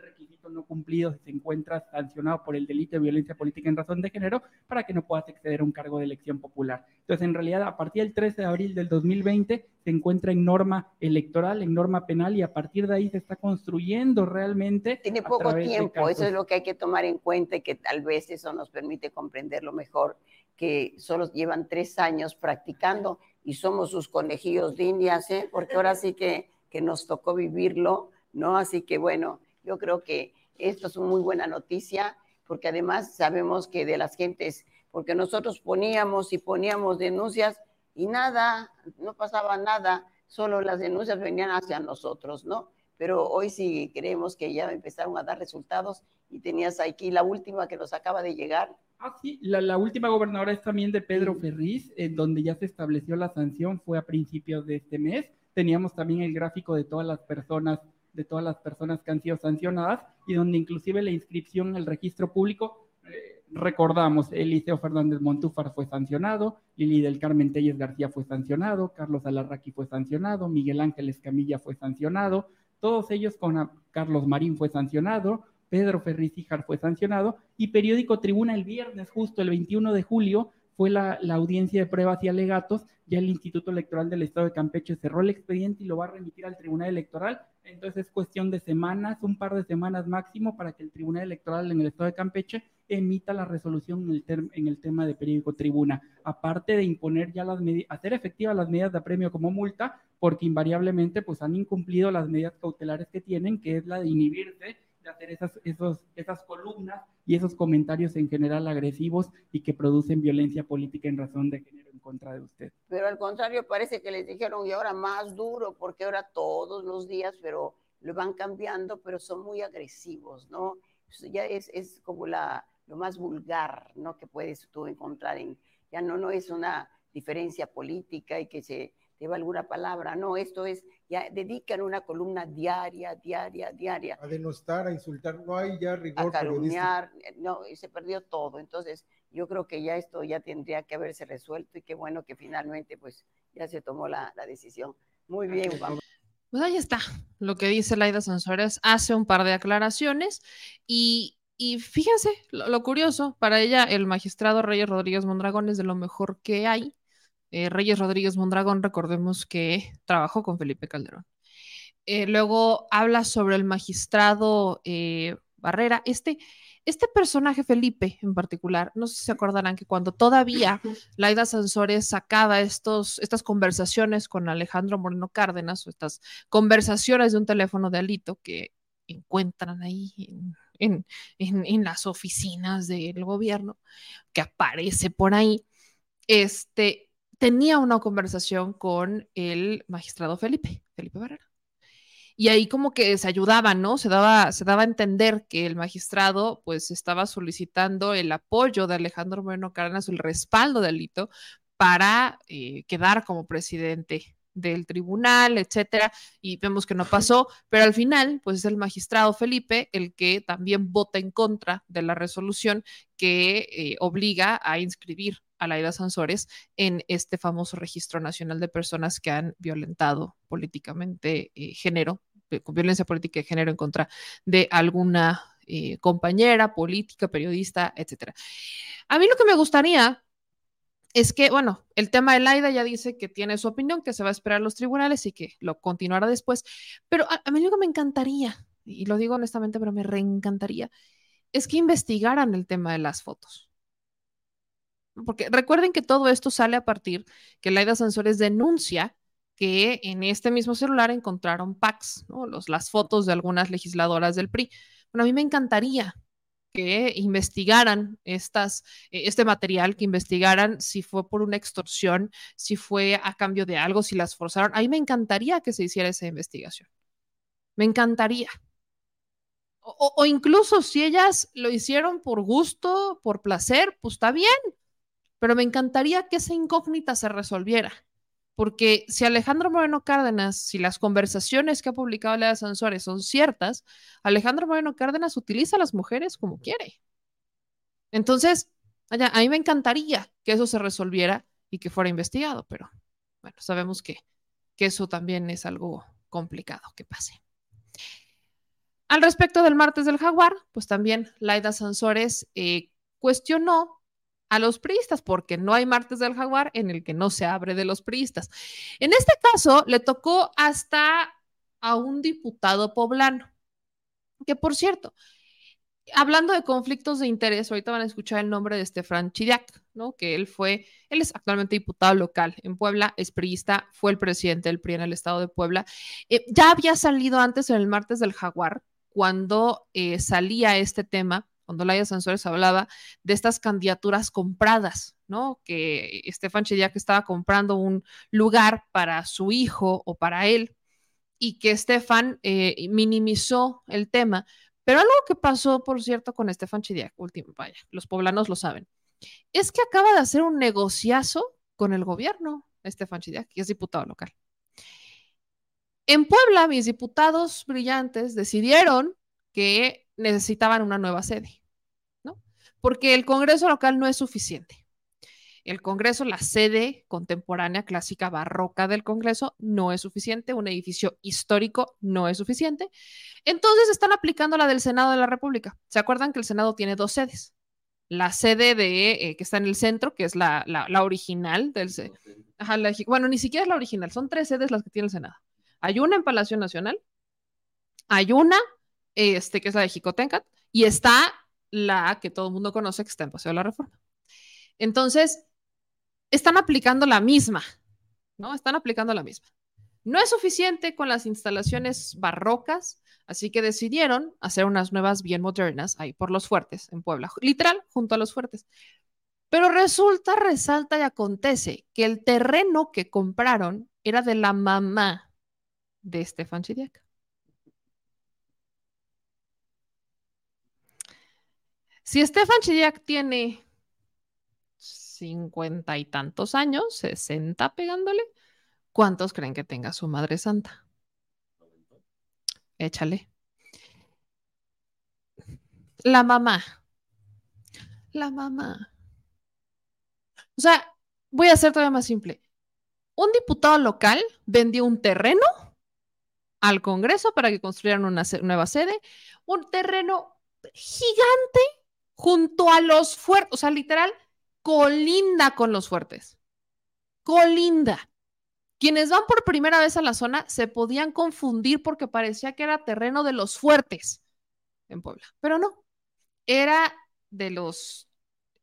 no cumplido si se encuentra sancionado por el delito de violencia política en razón de género para que no puedas acceder a un cargo de elección popular. Entonces, en realidad, a partir del 13 de abril del 2020 se encuentra en norma electoral, en norma penal y a partir de ahí se está construyendo realmente. Tiene poco tiempo, eso es lo que hay que tomar en cuenta y que tal vez eso nos permite comprenderlo mejor, que solo llevan tres años practicando y somos sus conejillos de indias, ¿eh? porque ahora sí que, que nos tocó vivirlo, ¿no? Así que bueno, yo creo que esto es una muy buena noticia, porque además sabemos que de las gentes, porque nosotros poníamos y poníamos denuncias y nada, no pasaba nada, solo las denuncias venían hacia nosotros, ¿no? Pero hoy sí creemos que ya empezaron a dar resultados y tenías aquí la última que nos acaba de llegar. Ah, sí, la, la última gobernadora es también de Pedro Ferriz, en donde ya se estableció la sanción, fue a principios de este mes. Teníamos también el gráfico de todas las personas, de todas las personas que han sido sancionadas, y donde inclusive la inscripción el registro público, eh, recordamos, Eliseo Fernández Montúfar fue sancionado, Lili del Carmen Telles García fue sancionado, Carlos Alarraqui fue sancionado, Miguel Ángel Escamilla fue sancionado, todos ellos con Carlos Marín fue sancionado, Pedro Ferriz Híjar fue sancionado y Periódico Tribuna el viernes, justo el 21 de julio, fue la, la audiencia de pruebas y alegatos. Ya el Instituto Electoral del Estado de Campeche cerró el expediente y lo va a remitir al Tribunal Electoral. Entonces es cuestión de semanas, un par de semanas máximo, para que el Tribunal Electoral en el Estado de Campeche emita la resolución en el, en el tema de Periódico Tribuna. Aparte de imponer ya las medidas, hacer efectivas las medidas de apremio como multa, porque invariablemente pues han incumplido las medidas cautelares que tienen, que es la de inhibirse de hacer esas, esos, esas columnas y esos comentarios en general agresivos y que producen violencia política en razón de género en contra de usted. Pero al contrario, parece que les dijeron y ahora más duro, porque ahora todos los días, pero lo van cambiando, pero son muy agresivos, ¿no? Ya es, es como la, lo más vulgar, ¿no? Que puedes tú encontrar en, ya no, no es una diferencia política y que se lleva alguna palabra, no, esto es, ya dedican una columna diaria, diaria, diaria A denostar, a insultar, no hay ya a rigor periodístico. calumniar, eh, no, y se perdió todo. Entonces, yo creo que ya esto ya tendría que haberse resuelto y qué bueno que finalmente pues ya se tomó la, la decisión. Muy bien, Juan. Pues ahí está lo que dice Laida Sansores, hace un par de aclaraciones y, y fíjense lo, lo curioso, para ella el magistrado Reyes Rodríguez Mondragón es de lo mejor que hay. Eh, Reyes Rodríguez Mondragón, recordemos que trabajó con Felipe Calderón. Eh, luego habla sobre el magistrado eh, Barrera. Este, este personaje, Felipe en particular, no sé si se acordarán que cuando todavía Laida Sansores sacaba estos, estas conversaciones con Alejandro Moreno Cárdenas, o estas conversaciones de un teléfono de Alito que encuentran ahí en, en- en- en las oficinas del gobierno, que aparece por ahí, este, tenía una conversación con el magistrado Felipe, Felipe Barrera. Y ahí como que se ayudaban, ¿no? Se daba, se daba a entender que el magistrado pues estaba solicitando el apoyo de Alejandro Moreno Cárdenas, el respaldo de Alito para eh, quedar como presidente del tribunal, etcétera, y vemos que no pasó, pero al final, pues es el magistrado Felipe el que también vota en contra de la resolución que eh, obliga a inscribir a Laida Sansores en este famoso registro nacional de personas que han violentado políticamente eh, género eh, con violencia política de género en contra de alguna eh, compañera política, periodista, etcétera. A mí lo que me gustaría es que, bueno, el tema de Laida ya dice que tiene su opinión, que se va a esperar a los tribunales y que lo continuará después, pero a, mí lo que me encantaría, y lo digo honestamente, pero me reencantaría, es que investigaran el tema de las fotos. Porque recuerden que todo esto sale a partir que Laida Sansores denuncia que en este mismo celular encontraron packs, ¿no? Las fotos de algunas legisladoras del PRI. Bueno, a mí me encantaría que investigaran estas, eh, este material, que investigaran si fue por una extorsión, si fue a cambio de algo, si las forzaron. A mí me encantaría que se hiciera esa investigación. Me encantaría. O, o incluso si ellas lo hicieron por gusto, por placer, pues está bien. Pero me encantaría que esa incógnita se resolviera porque si Alejandro Moreno Cárdenas, si las conversaciones que ha publicado Lea Sansores son ciertas, Alejandro Moreno Cárdenas utiliza a las mujeres como quiere. Entonces, allá, a mí me encantaría que eso se resolviera y que fuera investigado, pero bueno, sabemos que, eso también es algo complicado que pase. Al respecto del martes del jaguar, pues también Laida Sansores eh, cuestionó a los priistas, porque no hay martes del jaguar en el que no se abre de los priistas. En este caso, le tocó hasta a un diputado poblano, que por cierto, hablando de conflictos de interés, ahorita van a escuchar el nombre de Estefan Chidiac, ¿no? Que él fue, él es actualmente diputado local en Puebla, es priista, fue el presidente del PRI en el estado de Puebla. Eh, ya había salido antes en el martes del jaguar, cuando eh, salía este tema cuando Laia Sansores hablaba de estas candidaturas compradas, ¿no? Que Estefan Chediak estaba comprando un lugar para su hijo o para él y que Estefan eh, minimizó el tema. Pero algo que pasó, por cierto, con Estefan Chediak, último, vaya, los poblanos lo saben, es que acaba de hacer un negociazo con el gobierno, Estefan Chidiac, que es diputado local. En Puebla, mis diputados brillantes decidieron que necesitaban una nueva sede, ¿no? Porque el Congreso local no es suficiente. El Congreso, la sede contemporánea, clásica, barroca del Congreso, no es suficiente. Un edificio histórico no es suficiente. Entonces están aplicando la del Senado de la República. ¿Se acuerdan que el Senado tiene dos sedes? La sede de, eh, que está en el centro, que es la, la, la original del... Ajá, la, bueno, ni siquiera es la original, son tres sedes las que tiene el Senado. Hay una en Palacio Nacional, hay una este, que es la de Jicotencat, y está la que todo el mundo conoce, que está en Paseo de la Reforma. Entonces, están aplicando la misma, ¿no? Están aplicando la misma. No es suficiente con las instalaciones barrocas, así que decidieron hacer unas nuevas bien modernas ahí por los fuertes, en Puebla, literal, junto a los fuertes. Pero resulta, resalta y acontece que el terreno que compraron era de la mamá de Estefan Chidiac. Si Estefan Chidiac tiene cincuenta y tantos años, sesenta pegándole, ¿cuántos creen que tenga su Madre Santa? Échale. La mamá. La mamá. O sea, voy a hacer todavía más simple. Un diputado local vendió un terreno al Congreso para que construyeran una nueva sede, un terreno gigante junto a los fuertes, o sea, literal, colinda con los fuertes. Colinda. Quienes van por primera vez a la zona se podían confundir porque parecía que era terreno de los fuertes en Puebla, pero no, era de los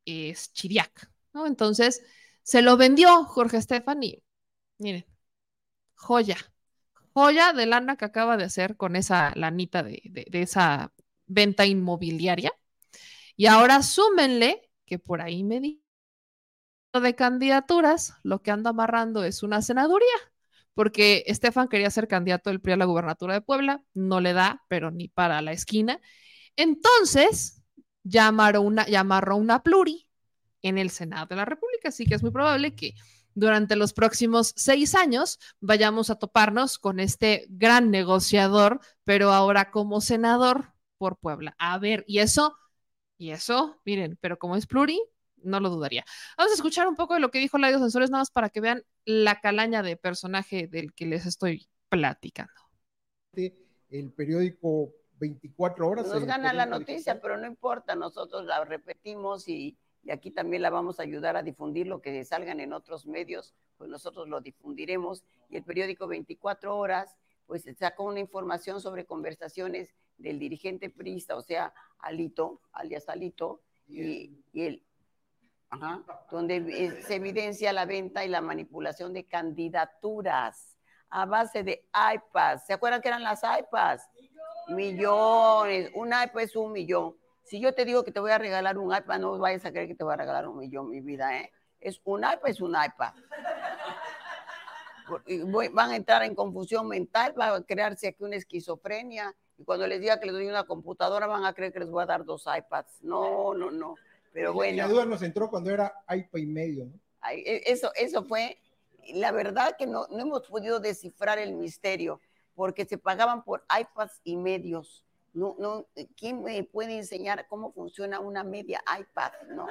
Chiriac. Entonces se lo vendió Jorge Estefan y miren, joya, joya de lana que acaba de hacer con esa lanita de esa venta inmobiliaria y ahora súmenle que por ahí me di de candidaturas, lo que anda amarrando es una senaduría, porque Estefan quería ser candidato del PRI a la gubernatura de Puebla, no le da, pero ni para la esquina. Entonces, llamaron una, llamaron una pluri en el Senado de la República, así que es muy probable que durante los próximos seis años vayamos a toparnos con este gran negociador, pero ahora como senador por Puebla. A ver, y eso y eso, miren, pero como es pluri, no lo dudaría. Vamos a escuchar un poco de lo que dijo Laido Sensores, nada más para que vean la calaña de personaje del que les estoy platicando. el periódico 24 horas. Nos gana la noticia, pero no importa, nosotros la repetimos y, y aquí también la vamos a ayudar a difundir lo que salgan en otros medios, pues nosotros lo difundiremos. Y el periódico 24 horas, pues sacó una información sobre conversaciones del dirigente priista, o sea, Alito, alias Alito, y, y ajá, donde eh, se evidencia la venta y la manipulación de candidaturas a base de iPads. ¿Se acuerdan que eran las iPads? Millones. Un iPad es un millón. Si yo te digo que te voy a regalar un iPad, no vayas a creer que te voy a regalar un millón, mi vida, ¿eh? Es un iPad, es un iPad. Van a entrar en confusión mental, va a crearse aquí una esquizofrenia. Y cuando les diga que les doy una computadora, van a creer que les voy a dar dos iPads. No, no, no. Pero bueno. La duda nos entró cuando era iPad y medio, e- Eso, eso fue, la verdad que no, no hemos podido descifrar el misterio, porque se pagaban por iPads y medios. No, no, ¿Quién me puede enseñar cómo funciona una media iPad? No,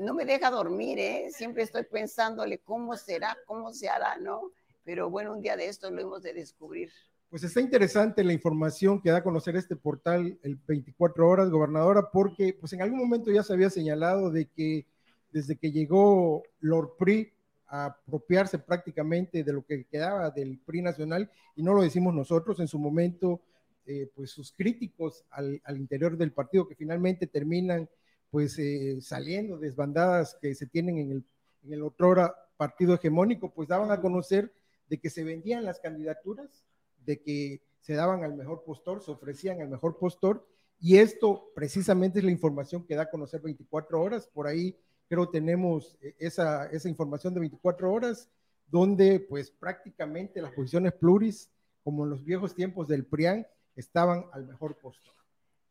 no me deja dormir, ¿eh? Siempre estoy pensándole cómo será, cómo se hará, ¿no? Pero bueno, un día de esto lo hemos de descubrir. Pues está interesante la información que da a conocer este portal el 24 horas, gobernadora, porque pues en algún momento ya se había señalado de que desde que llegó Lord PRI a apropiarse prácticamente de lo que quedaba del PRI nacional, y no lo decimos nosotros, en su momento, eh, pues sus críticos al, al interior del partido que finalmente terminan pues eh, saliendo desbandadas que se tienen en el, en el otrora partido hegemónico, pues daban a conocer de que se vendían las candidaturas de que se daban al mejor postor, se ofrecían al mejor postor, y esto precisamente es la información que da a conocer 24 horas. Por ahí creo tenemos eh, esa, esa información de 24 horas, donde pues prácticamente las posiciones pluris, como en los viejos tiempos del PRIAN, estaban al mejor postor.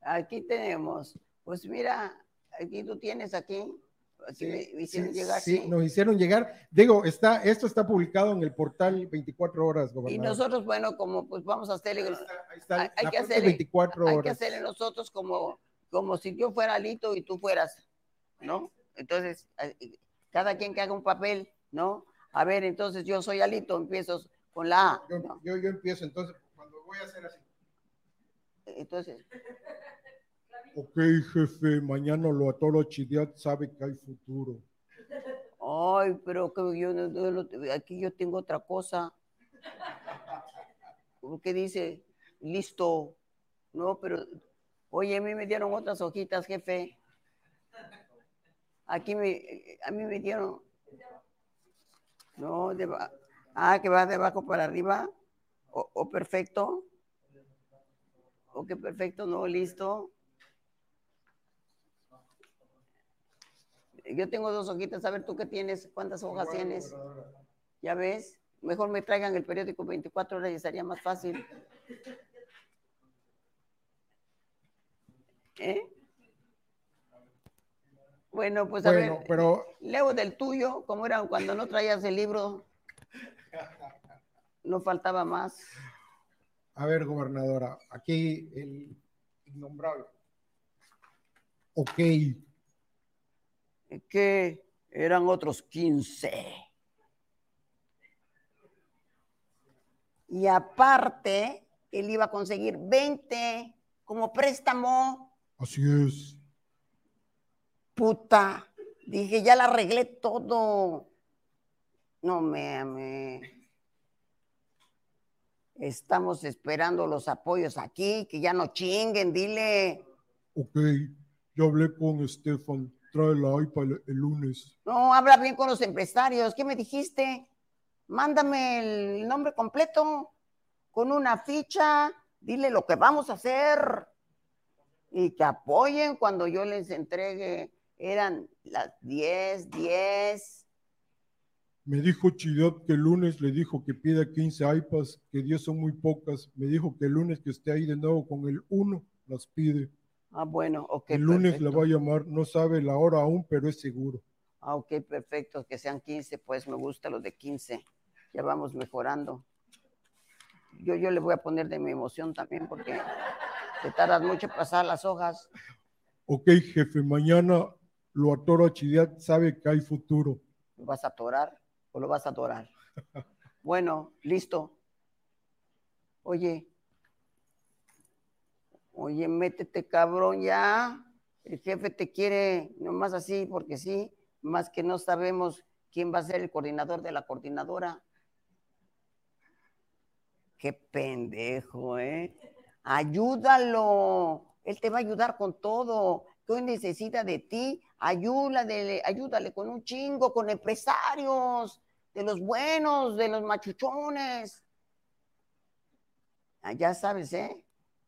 Aquí tenemos, pues mira, aquí tú tienes aquí, aquí me, me hicieron Sí, llegar, sí, sí. nos hicieron llegar. Digo, está, esto está publicado en el portal 24 horas, Y gobernador. nosotros, bueno, como pues vamos a hacerle, está, hay, hay la que hacerle, 24 hay que horas. hacerle nosotros como, como si yo fuera Alito y tú fueras, ¿no? Entonces, eh, cada quien que haga un papel, ¿no? A ver, entonces yo soy Alito, empiezo con la A. Yo, ¿no? yo, yo empiezo entonces, cuando voy a hacer así. Entonces, Ok, jefe, mañana lo atoro Chidiat sabe que hay futuro. ay, pero que yo, aquí yo tengo otra cosa. Porque dice, listo, no, pero, oye, a mí me dieron otras hojitas, jefe. Aquí me, a mí me dieron, no, de, ah, que va de abajo para arriba, o, o perfecto, o que perfecto, no, listo. Yo tengo dos hojitas, a ver tú qué tienes, cuántas hojas tienes. Ya ves, mejor me traigan el periódico 24 horas y sería más fácil. ¿Eh? Bueno, pues a Bueno, ver, pero- leo del tuyo, como era cuando no traías el libro, no faltaba más. A ver, gobernadora, aquí el innombrable. Ok, Que eran otros 15. Y aparte, él iba a conseguir 20 como préstamo. así es. Puta. Dije, ya la arreglé todo. No me, me. Estamos esperando los apoyos aquí, que ya no chinguen, dile. Ok, ya hablé con Estefan, trae la iPad el, el lunes. No, habla bien con los empresarios. ¿Qué me dijiste? Mándame el nombre completo con una ficha. Dile lo que vamos a hacer. Y que apoyen cuando yo les entregue. Eran las 10, 10. Me dijo Chidiat que el lunes le dijo que pida 15 iPads, que 10 son muy pocas. Me dijo que el lunes que esté ahí de nuevo con el 1, las pide. Ah, bueno, ok. el lunes perfecto. la va a llamar, no sabe la hora aún, pero es seguro. Ah, ok, perfecto. Que sean 15, pues me gusta los de 15. Ya vamos mejorando. Yo, yo le voy a poner de mi emoción también porque te tardas mucho en pasar las hojas. Ok, jefe, mañana lo atoro a Chidiat, sabe que hay futuro. ¿Lo vas a atorar o lo vas a adorar? Bueno, listo. Oye, Oye, métete cabrón ya. El jefe te quiere nomás así porque sí, más que no sabemos quién va a ser el coordinador de la coordinadora. Qué pendejo, ¿eh? Ayúdalo. Él te va a ayudar con todo. Que hoy necesita de ti. Ayúdale, ayúdale con un chingo, con empresarios, de los buenos, de los machuchones. Ah, ya sabes, ¿eh?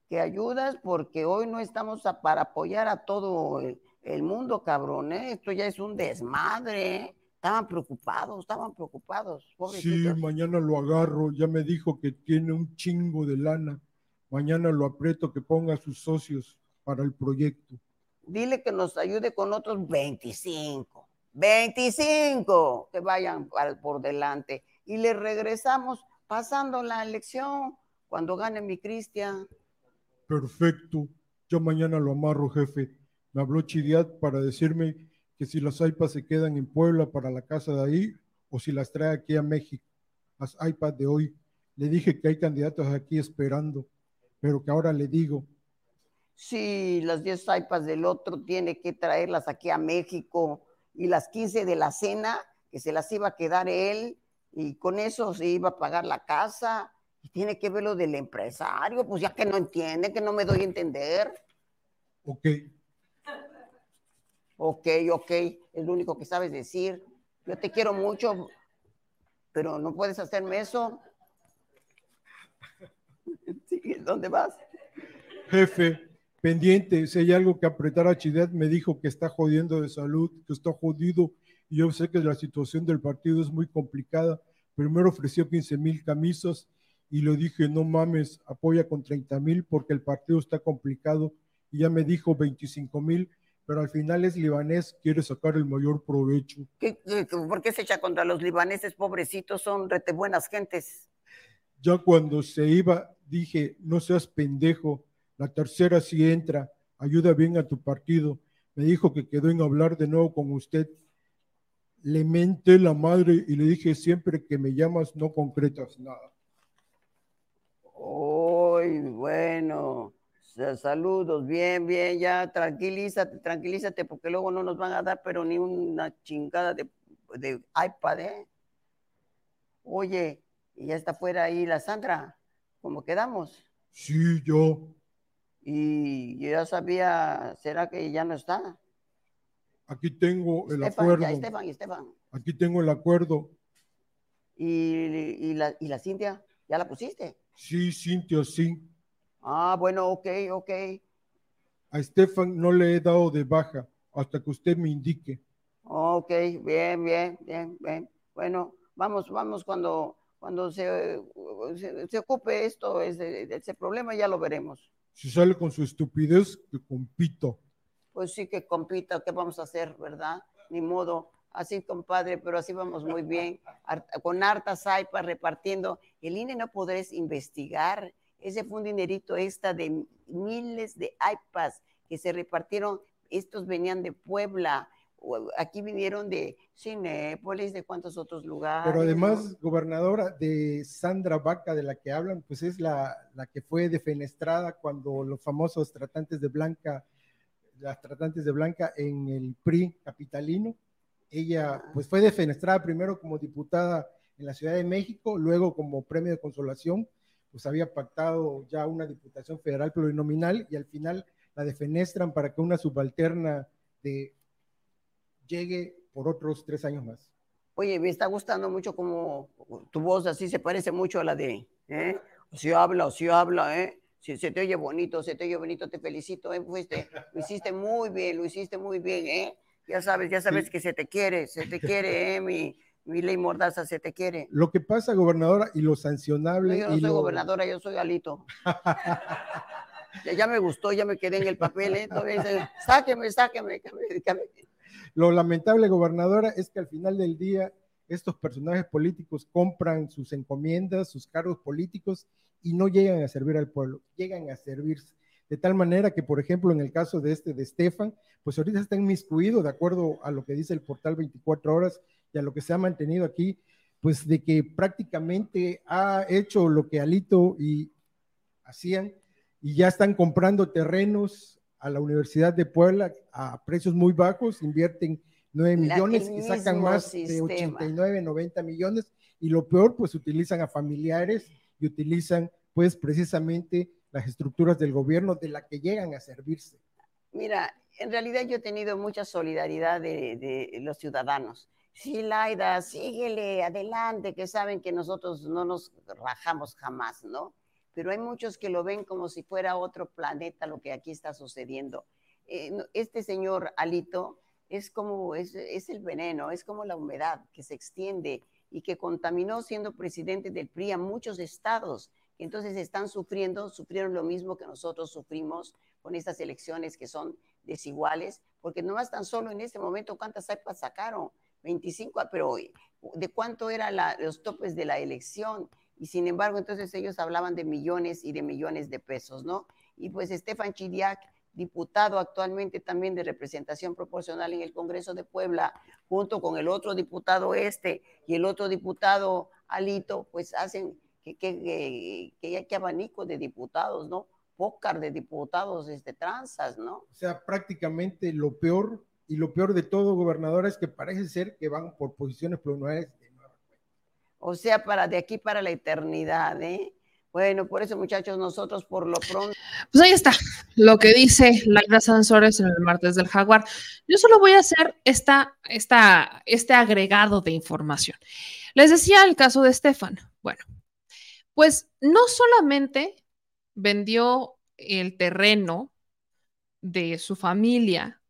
Que ayudas porque hoy no estamos a- para apoyar a todo el, el mundo, cabrón, ¿eh? Esto ya es un desmadre, ¿eh? Estaban preocupados, estaban preocupados, Sí, mañana lo agarro. Ya me dijo que tiene un chingo de lana. Mañana lo aprieto que ponga a sus socios para el proyecto. Dile que nos ayude con otros 25. 25 que vayan al- por delante. Y le regresamos pasando la elección cuando gane mi Cristian. Perfecto. Ya mañana lo amarro, jefe. Me habló Chidiat para decirme que si las iPads se quedan en Puebla para la casa de ahí o si las trae aquí a México. Las iPads de hoy. Le dije que hay candidatos aquí esperando, pero que ahora le digo, Sí, las 10 iPads del otro tiene que traerlas aquí a México y las 15 de la cena que se las iba a quedar él y con eso se iba a pagar la casa tiene que ver lo del empresario, pues ya que no entiende, que no me doy a entender. ok, Ok, ok, es lo único que sabes decir. Yo te quiero mucho, pero no puedes hacerme eso. Sí, ¿Dónde vas? jefe, pendiente, si hay algo que apretar a Chidiat, me dijo que está jodiendo de salud, que está jodido, y yo sé que la situación del partido es muy complicada. Primero ofreció 15 mil camisas y le dije, no mames, apoya con 30 mil porque el partido está complicado. Y ya me dijo 25 mil, pero al final es libanés, quiere sacar el mayor provecho. ¿Qué- qué- ¿Por qué se echa contra los libaneses pobrecitos? Son rete buenas gentes. Ya cuando se iba, dije, no seas pendejo, la tercera sí entra, ayuda bien a tu partido. Me dijo que quedó en hablar de nuevo con usted. Le menté la madre y le dije, siempre que me llamas no concretas nada. Uy, bueno, sa- saludos, bien, bien, ya tranquilízate, tranquilízate, porque luego no nos van a dar, pero ni una chingada de, de iPad, ¿eh? Oye, y ya está fuera ahí la Sandra, ¿cómo quedamos? Sí, yo. Y yo ya sabía, ¿será que ya no está? Aquí tengo el Estefan, acuerdo. ya, Estefan, Estefan. Aquí tengo el acuerdo. ¿Y, y, la, ¿Y la Cintia? ¿Ya la pusiste? Sí, Cintia, sí. Ah, bueno, ok, ok. A Estefan no le he dado de baja hasta que usted me indique. Ok, bien, bien, bien, bien. Bueno, vamos, vamos cuando, cuando se, se, se ocupe esto, ese, ese problema, ya lo veremos. Si sale con su estupidez, que compito. Pues sí que compita, ¿qué vamos a hacer, verdad? Ni modo. Así, compadre, pero así vamos muy bien. Con hartas iPads repartiendo. El INE no podrás investigar. Ese fue un dinerito extra de miles de iPads que se repartieron. Estos venían de Puebla. Aquí vinieron de Cinépolis, de cuántos otros lugares. Pero además, gobernadora de Sandra Vaca, de la que hablan, pues es la, la que fue defenestrada cuando los famosos tratantes de Blanca, las tratantes de Blanca en el PRI capitalino. Ella, pues fue defenestrada primero como diputada en la Ciudad de México, luego como premio de consolación, pues había pactado ya una diputación federal plurinominal y al final la defenestran para que una subalterna de llegue por otros tres años más. Oye, me está gustando mucho como tu voz así se parece mucho a la de, ¿eh? Si habla, o si habla, ¿eh? Si se te oye bonito, se te oye bonito, te felicito, ¿eh? Fuiste, lo hiciste muy bien, lo hiciste muy bien, ¿eh? Ya sabes, ya sabes Sí. que se te quiere, se te quiere, ¿eh? Mi, mi ley mordaza se te quiere. Lo que pasa, gobernadora, y lo sancionable. No, yo no y soy lo- gobernadora, yo soy Alito. ya, ya me gustó, ya me quedé en el papel, ¿eh? Todavía dice, sáqueme, sáqueme, sáqueme, sáqueme. Lo lamentable, gobernadora, es que al final del día estos personajes políticos compran sus encomiendas, sus cargos políticos y no llegan a servir al pueblo, llegan a servirse. De tal manera que, por ejemplo, en el caso de este de Estefan, pues ahorita está inmiscuido, de acuerdo a lo que dice el portal 24 horas y a lo que se ha mantenido aquí, pues de que prácticamente ha hecho lo que Alito y hacían, y ya están comprando terrenos a la Universidad de Puebla a precios muy bajos, invierten 9 La- millones y sacan más de sistema. 89, 90 millones y lo peor, pues utilizan a familiares y utilizan pues precisamente las estructuras del gobierno de la que llegan a servirse. Mira, en realidad yo he tenido mucha solidaridad de, los ciudadanos. Sí, Laida, síguele, adelante, que saben que nosotros no nos rajamos jamás, ¿no? Pero hay muchos que lo ven como si fuera otro planeta lo que aquí está sucediendo. Eh, este señor Alito es como, es, es el veneno, es como la humedad que se extiende y que contaminó siendo presidente del PRI a muchos estados. Entonces están sufriendo, sufrieron lo mismo que nosotros sufrimos con estas elecciones que son desiguales, porque nomás tan solo en este momento, ¿cuántas iPads sacaron? 25, pero ¿de cuánto eran los topes de la elección? Y sin embargo, entonces ellos hablaban de millones y de millones de pesos, ¿no? Y pues Estefan Chiriac, diputado actualmente también de representación proporcional en el Congreso de Puebla, junto con el otro diputado este y el otro diputado Alito, pues hacen que, que, que, que, que abanico de diputados, ¿no? Pócar de diputados, este, tranzas, ¿no? O sea, prácticamente lo peor y lo peor de todo, gobernador, es que parece ser que van por posiciones plurales. O sea, para de aquí para la eternidad, ¿eh? Bueno, por eso, muchachos, nosotros por lo pronto. Pues ahí está lo que dice Laida Sansores en el martes del Jaguar. Yo solo voy a hacer esta, esta, este agregado de información. Les decía el caso de Estefan. Bueno, pues no solamente vendió el terreno de su familia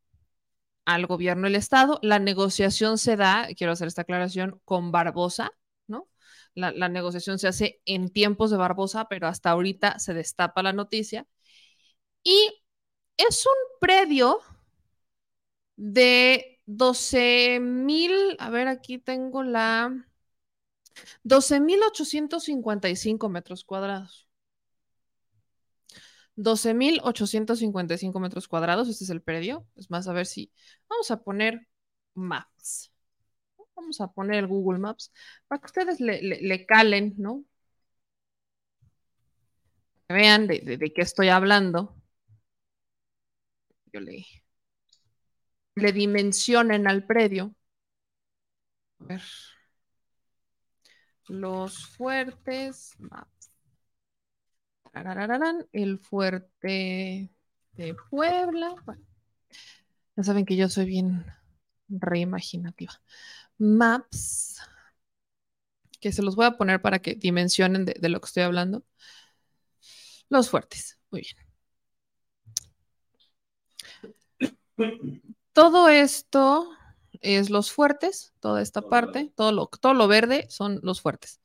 al gobierno del Estado, la negociación se da, quiero hacer esta aclaración, con Barbosa, ¿no? La, negociación se hace en tiempos de Barbosa, pero hasta ahorita se destapa la noticia. Y es un predio de 12 mil, a ver, aquí tengo la 12.855 metros cuadrados. 12.855 metros cuadrados, este es el predio. Es más, a ver si vamos a poner Maps. Vamos a poner el Google Maps para que ustedes le, le, le calen, ¿no? Vean de, de, de, qué estoy hablando. Yo le, le dimensionen al predio. A ver. Los fuertes. El fuerte de Puebla. Bueno, ya saben que yo soy bien reimaginativa. Maps. Que se los voy a poner para que dimensionen de lo que estoy hablando. Los fuertes. Muy bien. Todo esto es los fuertes, toda esta parte, todo lo, todo lo verde son los fuertes.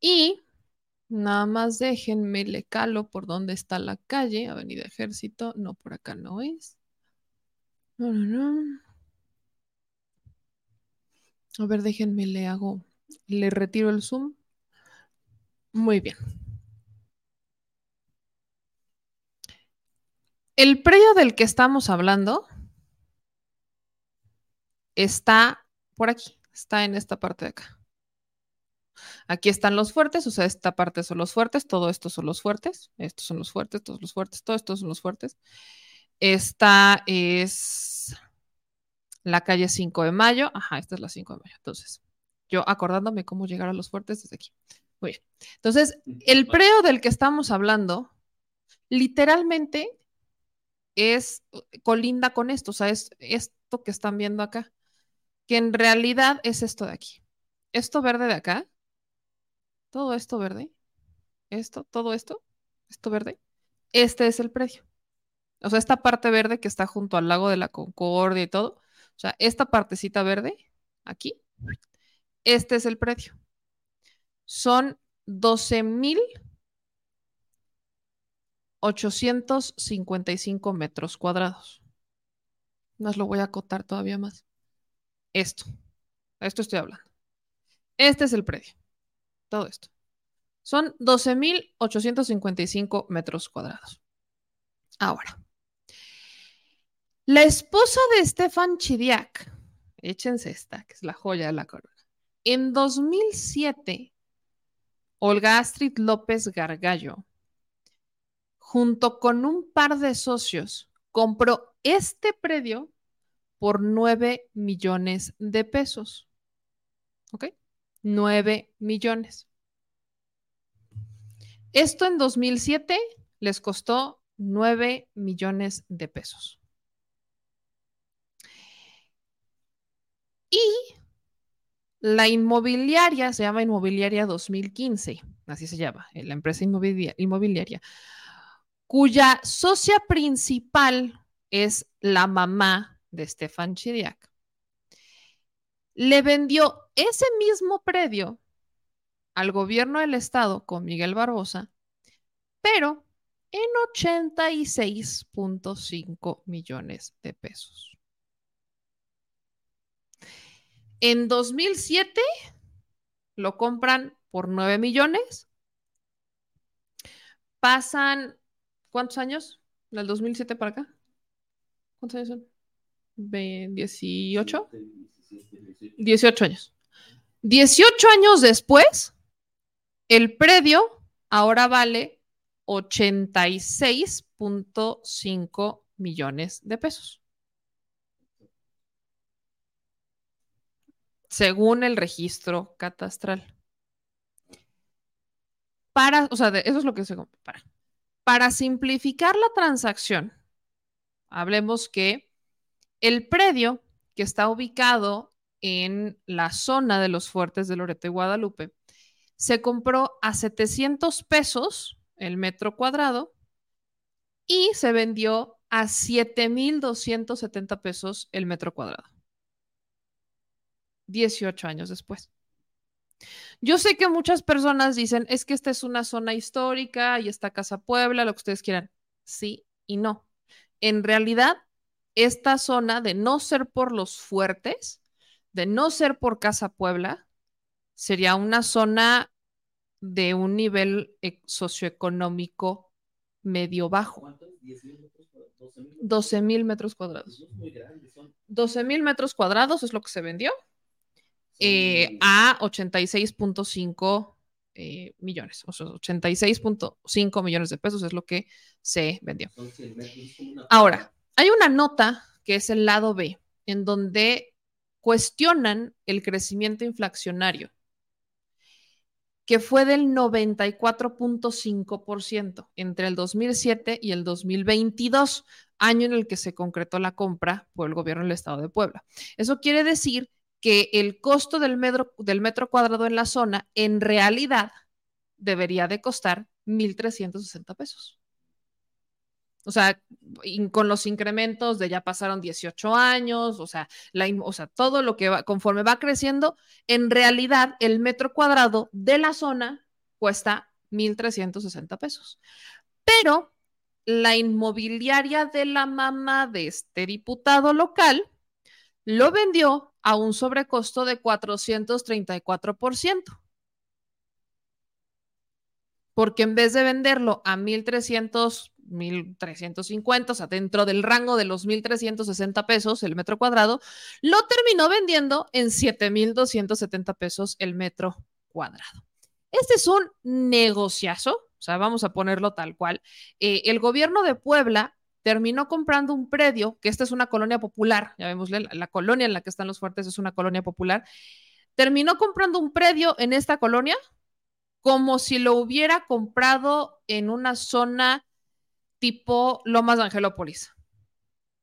Y nada más déjenme, le calo por dónde está la calle, Avenida Ejército, no, por acá no es. No, no, no. A ver, déjenme, le hago, le retiro el zoom. Muy bien. El predio del que estamos hablando está por aquí, está en esta parte de acá. Aquí están los fuertes, o sea, esta parte son los fuertes, todo esto son los fuertes, estos son los fuertes, todos los fuertes, todos estos son los fuertes. Esta es la calle 5 de mayo, ajá, esta es la 5 de mayo. Entonces, yo acordándome cómo llegar a los fuertes desde aquí. Muy bien. Entonces, el predio del que estamos hablando, literalmente es colinda con esto, o sea, es esto que están viendo acá que en realidad es esto de aquí. Esto verde de acá, todo esto verde, esto, todo esto, esto verde, este es el predio. O sea, esta parte verde que está junto al lago de la Concordia y todo, o sea, esta partecita verde, aquí, este es el predio. Son 12 mil 855 metros cuadrados. Nos lo voy a acotar todavía más esto. Esto estoy hablando. Este es el predio. Todo esto. Son 12.855 metros cuadrados. Ahora, la esposa de Stefan Chidiak, échense esta, que es la joya de la corona. En 2007, Olga Astrid López Gargallo, junto con un par de socios, compró este predio por 9 millones de pesos. ¿Ok? 9 millones. Esto en 2007 les costó 9 millones de pesos. Y la inmobiliaria se llama Inmobiliaria 2015, así se llama, eh, la empresa inmobiliaria, cuya socia principal es la mamá de Stefan Chidiak. Le vendió ese mismo predio al gobierno del estado con Miguel Barbosa, pero en 86.5 millones de pesos. En 2007 lo compran por 9 millones. Pasan, ¿cuántos años? ¿Del 2007 para acá? ¿Cuántos años son? ¿18? 18 años. 18 años después, el predio ahora vale 86.5 millones de pesos. según el registro catastral. Para, o sea, eso es lo que se para. Para simplificar la transacción, hablemos que el predio que está ubicado en la zona de los fuertes de Loreto y Guadalupe se compró a 700 pesos el metro cuadrado y se vendió a 7,270 pesos el metro cuadrado. 18 años después. Yo sé que muchas personas dicen, es que esta es una zona histórica y está Casa Puebla, lo que ustedes quieran. Sí y no. En realidad, esta zona, de no ser por los fuertes, de no ser por Casa Puebla, sería una zona de un nivel e, socioeconómico medio bajo. 12 mil metros cuadrados. 12 mil metros cuadrados es lo que se vendió eh, a 86.5 eh, millones, o sea, 86.5 millones de pesos es lo que se vendió. Ahora, hay una nota que es el lado B, en donde cuestionan el crecimiento inflacionario, que fue del 94.5% entre el 2007 y el 2022, año en el que se concretó la compra por el gobierno del estado de Puebla. Eso quiere decir que el costo del metro, del metro cuadrado en la zona en realidad debería de costar 1.360 pesos. O sea, con los incrementos de ya pasaron 18 años, o sea, o sea, todo lo que va, conforme va creciendo, en realidad el metro cuadrado de la zona cuesta 1.360 pesos. Pero la inmobiliaria de la mamá de este diputado local lo vendió a un sobrecosto de 434%. Porque en vez de venderlo a 1.300, 1.350, o sea, dentro del rango de los 1.360 pesos el metro cuadrado, lo terminó vendiendo en 7.270 pesos el metro cuadrado. Este es un negociazo, o sea, vamos a ponerlo tal cual. Eh, el gobierno de Puebla terminó comprando un predio, que esta es una colonia popular, ya vemos, la, colonia en la que están los fuertes es una colonia popular, terminó comprando un predio en esta colonia como si lo hubiera comprado en una zona tipo Lomas de Angelópolis,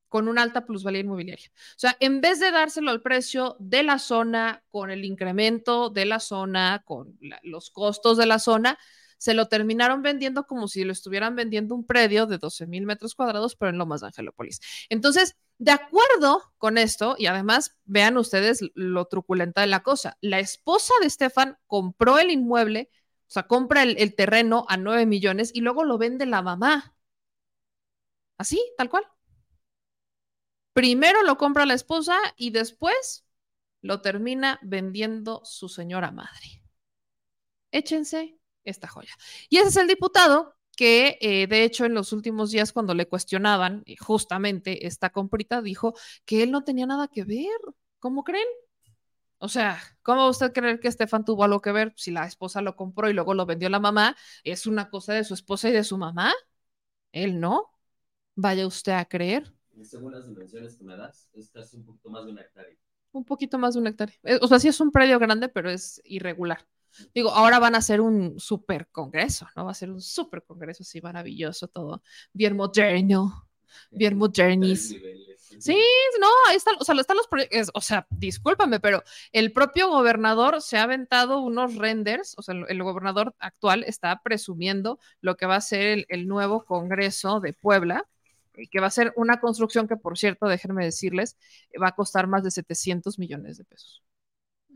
con una alta plusvalía inmobiliaria. O sea, en vez de dárselo al precio de la zona, con el incremento de la zona, con los costos de la zona, se lo terminaron vendiendo como si lo estuvieran vendiendo un predio de 12 mil metros cuadrados, pero en Lomas de Angelópolis. Entonces, de acuerdo con esto, y además vean ustedes lo truculenta de la cosa, la esposa de Estefan compró el inmueble, o sea, compra el, el terreno a 9 millones y luego lo vende la mamá. Así, tal cual. Primero lo compra la esposa y después lo termina vendiendo su señora madre. Échense esta joya. Y ese es el diputado que, eh, de hecho, en los últimos días, cuando le cuestionaban eh, justamente esta comprita, dijo que él no tenía nada que ver. ¿Cómo creen? O sea, ¿cómo va usted creer que Estefan tuvo algo que ver si la esposa lo compró y luego lo vendió la mamá? ¿Es una cosa de su esposa y de su mamá? Él no. Vaya usted a creer. Según las dimensiones que me das, es casi un poquito más de una hectárea. Un poquito más de un hectárea. Eh, O sea, sí es un predio grande, pero es irregular. Digo, ahora van a hacer un super congreso, ¿no? Va a ser un super congreso así maravilloso, todo bien moderno, bien modernis. Sí, no, ahí están, o sea, están los proyectos, o sea, discúlpame, pero el propio gobernador se ha aventado unos renders, o sea, el, el gobernador actual está presumiendo lo que va a ser el, el nuevo Congreso de Puebla, que va a ser una construcción que, por cierto, déjenme decirles, eh, va a costar más de 700 millones de pesos.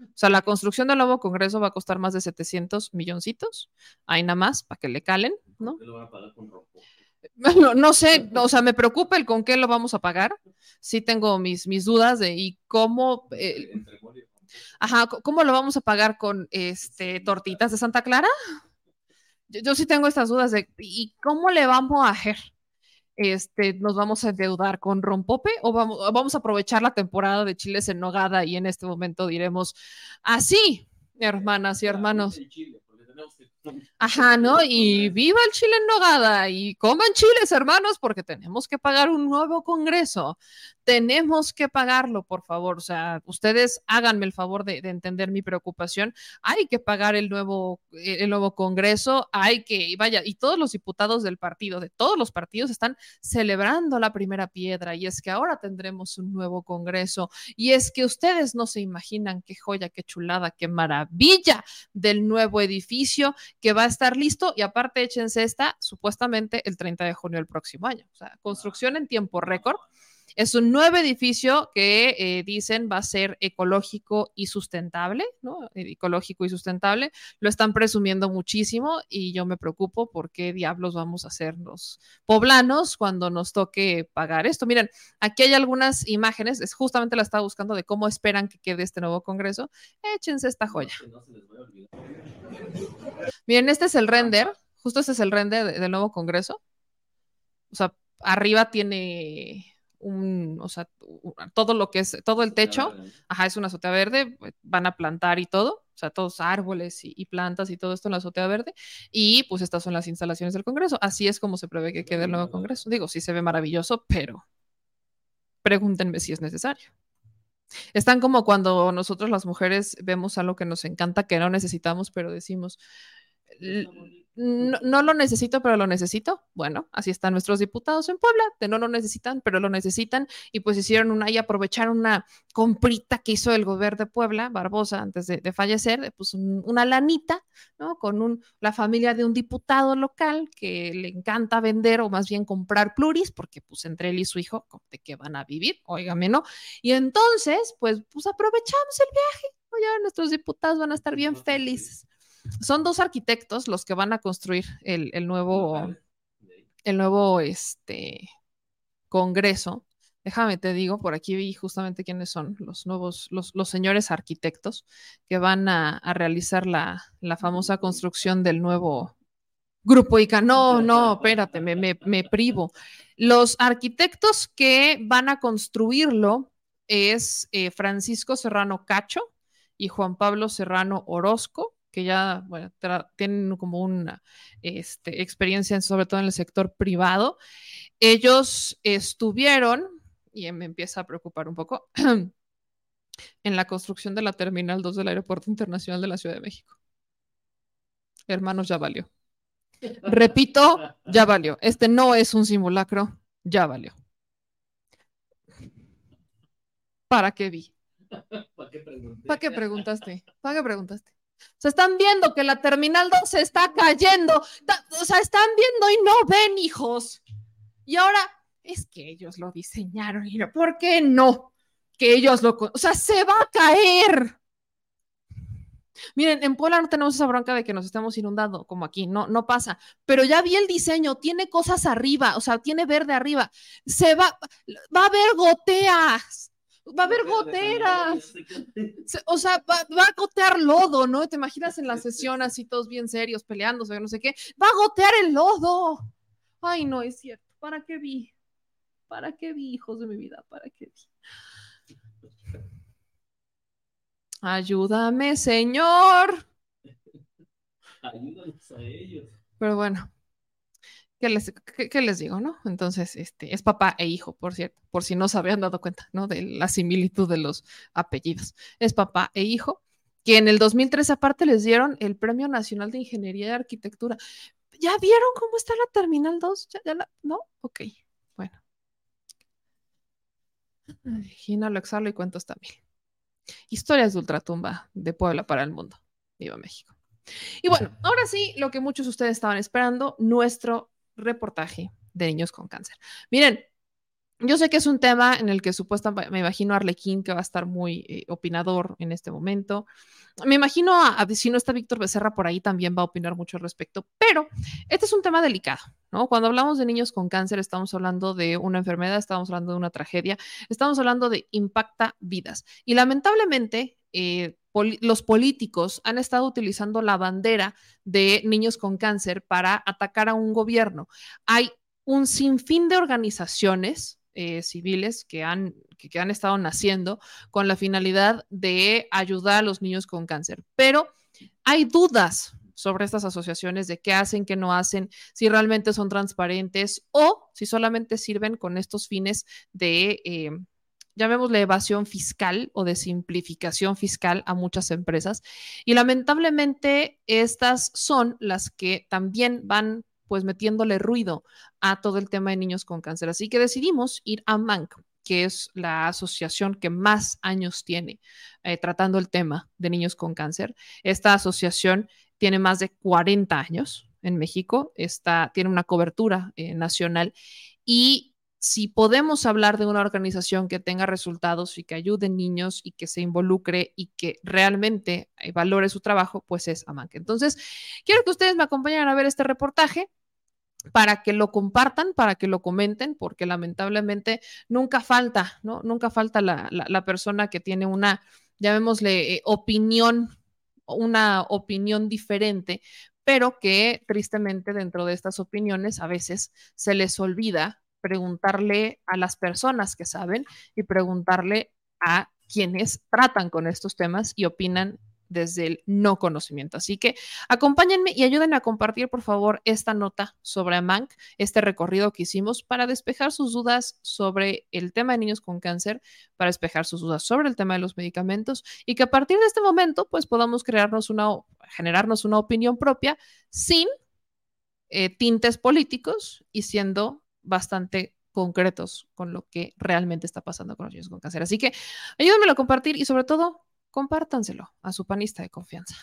O sea, la construcción del nuevo Congreso va a costar más de 700 milloncitos, ahí nada más, para que le calen, ¿no? ¿Qué lo van a pagar con rojo? No, no sé, o sea, me preocupa el con qué lo vamos a pagar. Sí tengo mis, mis dudas de y cómo, eh, ajá, cómo lo vamos a pagar con este tortitas de Santa Clara. Yo, yo sí tengo estas dudas de y cómo le vamos a hacer. Este, nos vamos a endeudar con rompope o vamos, o vamos a aprovechar la temporada de chiles en nogada y en este momento diremos así, hermanas y hermanos. Ajá, ¿no? Y viva el chile en nogada y coman chiles, hermanos, porque tenemos que pagar un nuevo congreso. Tenemos que pagarlo, por favor. O sea, ustedes háganme el favor de, de entender mi preocupación. Hay que pagar el nuevo, eh, el nuevo congreso. Hay que, y vaya, y todos los diputados del partido, de todos los partidos, están celebrando la primera piedra. Y es que ahora tendremos un nuevo congreso. Y es que ustedes no se imaginan qué joya, qué chulada, qué maravilla del nuevo edificio que va a estar listo y aparte échense esta supuestamente el 30 de junio del próximo año. O sea, construcción en tiempo récord. Es un nuevo edificio que eh, dicen va a ser ecológico y sustentable, ¿no? Eh, Ecológico y sustentable. Lo están presumiendo muchísimo y yo me preocupo por qué diablos vamos a hacer los poblanos cuando nos toque pagar esto. Miren, aquí hay algunas imágenes, es justamente la estaba buscando de cómo esperan que quede este nuevo congreso. Échense esta joya. Miren, este es el render, justo este es el render de- del nuevo Congreso. O sea, arriba tiene un, o sea, todo lo que es, todo el techo, ajá, es una azotea verde, pues, van a plantar y todo, o sea, todos árboles y, y plantas y todo esto en la azotea verde, y pues estas son las instalaciones del Congreso. Así es como se prevé que quede el nuevo Congreso. Digo, sí se ve maravilloso, pero pregúntenme si es necesario. Están como cuando nosotros las mujeres vemos algo que nos encanta, que no necesitamos, pero decimos, "L- no, no lo necesito, pero lo necesito. Bueno, así están nuestros diputados en Puebla, de no lo necesitan, pero lo necesitan, y pues hicieron una y aprovecharon una comprita que hizo el gobierno de Puebla, Barbosa, antes de, de fallecer, de, pues un- una lanita, ¿no? Con un, la familia de un diputado local que le encanta vender o más bien comprar pluris, porque pues entre él y su hijo, ¿de qué van a vivir? Óigame, ¿no? Y entonces, pues, pues aprovechamos el viaje. ¿no? Ya nuestros diputados van a estar bien felices. Son dos arquitectos los que van a construir el, el nuevo, el nuevo este, congreso. Déjame te digo, por aquí vi justamente quiénes son los nuevos, los, los señores arquitectos que van a, a realizar la, la famosa construcción del nuevo Grupo ICA. No, no, espérate, me, me, me privo. Los arquitectos que van a construirlo es eh, Francisco Serrano Cacho y Juan Pablo Serrano Orozco, que ya bueno, tienen como una este, experiencia, en- sobre todo en el sector privado. Ellos estuvieron, y me empieza a preocupar un poco, en la construcción de la Terminal 2 del Aeropuerto Internacional de la Ciudad de México. Hermanos, ya valió. Repito, ya valió. Este no es un simulacro, ya valió. ¿Para qué vi? ¿Para qué? ¿Para qué preguntaste? ¿Para qué preguntaste? O sea, están viendo que la Terminal 2 se está cayendo. O sea, están viendo y no ven, hijos. Y ahora es que ellos lo diseñaron. ¿Por qué no? Que ellos lo... O sea, se va a caer. Miren, en Puebla no tenemos esa bronca de que nos estemos inundando, como aquí, no, no pasa. Pero ya vi el diseño, tiene cosas arriba, o sea, tiene verde arriba. Se va, va a haber goteas, va a haber goteras. O sea, va, va a gotear lodo, ¿no? Te imaginas en la sesión así todos bien serios, peleándose, no sé qué. Va a gotear el lodo. Ay, no es cierto. ¿Para qué vi? ¿Para qué vi, hijos de mi vida? ¿Para qué vi? Ayúdame, Señor. Ayúdanos a ellos. Pero bueno, ¿qué les, qué, les digo, no? Entonces, este, es papá e hijo, por cierto, por si no se habían dado cuenta, ¿no? De la similitud de los apellidos. Es papá e hijo, que en el 2003 aparte les dieron el Premio Nacional de Ingeniería y Arquitectura. ¿Ya vieron cómo está la Terminal 2? ¿Ya, la- ¿No? Ok, bueno. Gina lo exhalo y cuento esta mil. Historias de ultratumba de Puebla para el mundo. Viva México. Y bueno, ahora sí, lo que muchos de ustedes estaban esperando, nuestro reportaje de niños con cáncer. Miren, yo sé que es un tema en el que supuestamente me imagino a Arlequín que va a estar muy eh, opinador en este momento. Me imagino a, a- si no está Víctor Becerra por ahí también va a opinar mucho al respecto, pero este es un tema delicado, ¿no? Cuando hablamos de niños con cáncer estamos hablando de una enfermedad, estamos hablando de una tragedia, estamos hablando de impacta vidas. Y lamentablemente eh, poli- los políticos han estado utilizando la bandera de niños con cáncer para atacar a un gobierno. Hay un sinfín de organizaciones eh, civiles que han, que han estado naciendo con la finalidad de ayudar a los niños con cáncer. Pero hay dudas sobre estas asociaciones de qué hacen, qué no hacen, si realmente son transparentes o si solamente sirven con estos fines de, eh, llamémosle evasión fiscal o de simplificación fiscal a muchas empresas. Y lamentablemente estas son las que también van pues metiéndole ruido a todo el tema de niños con cáncer. Así que decidimos ir a MANC, que es la asociación que más años tiene eh, tratando el tema de niños con cáncer. Esta asociación tiene más de 40 años en México, está, tiene una cobertura eh, nacional y si podemos hablar de una organización que tenga resultados y que ayude niños y que se involucre y que realmente eh, valore su trabajo, pues es AMANC. Entonces, quiero que ustedes me acompañen a ver este reportaje para que lo compartan, para que lo comenten, porque lamentablemente nunca falta, ¿no? Nunca falta la, persona que tiene una, llamémosle, eh, opinión, una opinión diferente, pero que tristemente dentro de estas opiniones a veces se les olvida preguntarle a las personas que saben y preguntarle a quienes tratan con estos temas y opinan desde el no conocimiento. Así que acompáñenme y ayúdenme a compartir, por favor, esta nota sobre AMANC, este recorrido que hicimos para despejar sus dudas sobre el tema de niños con cáncer, para despejar sus dudas sobre el tema de los medicamentos y que a partir de este momento, pues podamos crearnos una, generarnos una opinión propia sin eh, tintes políticos y siendo bastante concretos con lo que realmente está pasando con los niños con cáncer. Así que ayúdenmelo a compartir y sobre todo compártanselo a su panista de confianza.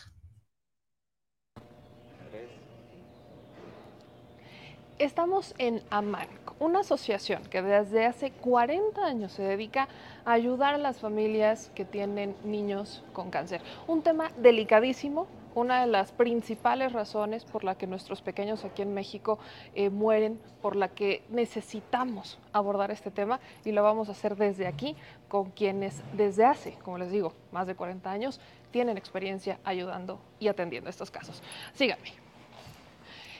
Estamos en AMANC, una asociación que desde hace 40 años se dedica a ayudar a las familias que tienen niños con cáncer. Un tema delicadísimo, una de las principales razones por la que nuestros pequeños aquí en México eh, mueren, por la que necesitamos abordar este tema y lo vamos a hacer desde aquí con quienes desde hace, como les digo, más de 40 años tienen experiencia ayudando y atendiendo estos casos. Síganme.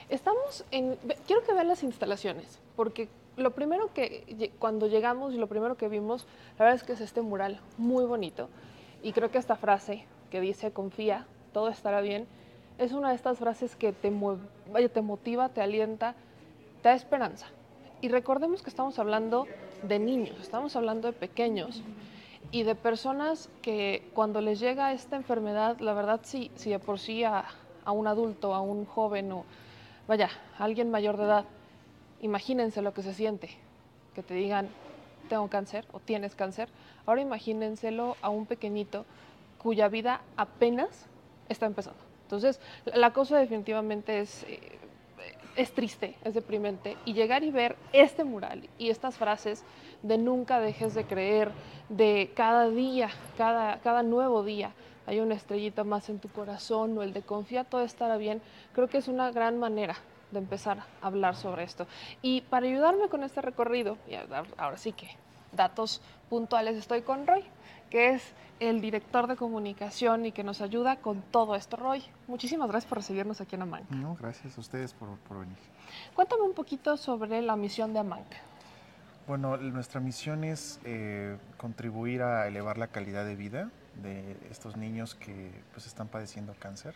Estamos en. Quiero que vean las instalaciones, porque lo primero que. Cuando llegamos y lo primero que vimos, la verdad es que es este mural muy bonito. Y creo que esta frase que dice: confía, todo estará bien, es una de estas frases que te, vaya, te motiva, te alienta, te da esperanza. Y recordemos que estamos hablando de niños, estamos hablando de pequeños y de personas que cuando les llega esta enfermedad, la verdad, sí, si de por sí a, a un adulto, a un joven o vaya, alguien mayor de edad, imagínense lo que se siente, que te digan, tengo cáncer o tienes cáncer. Ahora imagínenselo a un pequeñito cuya vida apenas está empezando. Entonces, la la cosa definitivamente es, eh, es triste, es deprimente. Y llegar y ver este mural y estas frases de nunca dejes de creer, de cada día, cada, cada nuevo día, hay una estrellita más en tu corazón o el de confía, todo estará bien, creo que es una gran manera de empezar a hablar sobre esto. Y para ayudarme con este recorrido, y ahora sí que datos puntuales, estoy con Roy, que es el director de comunicación y que nos ayuda con todo esto. Roy, muchísimas gracias por recibirnos aquí en Amanc. No, gracias a ustedes por, por venir. Cuéntame un poquito sobre la misión de Amanc. Bueno, nuestra misión es eh, contribuir a elevar la calidad de vida de estos niños que pues, están padeciendo cáncer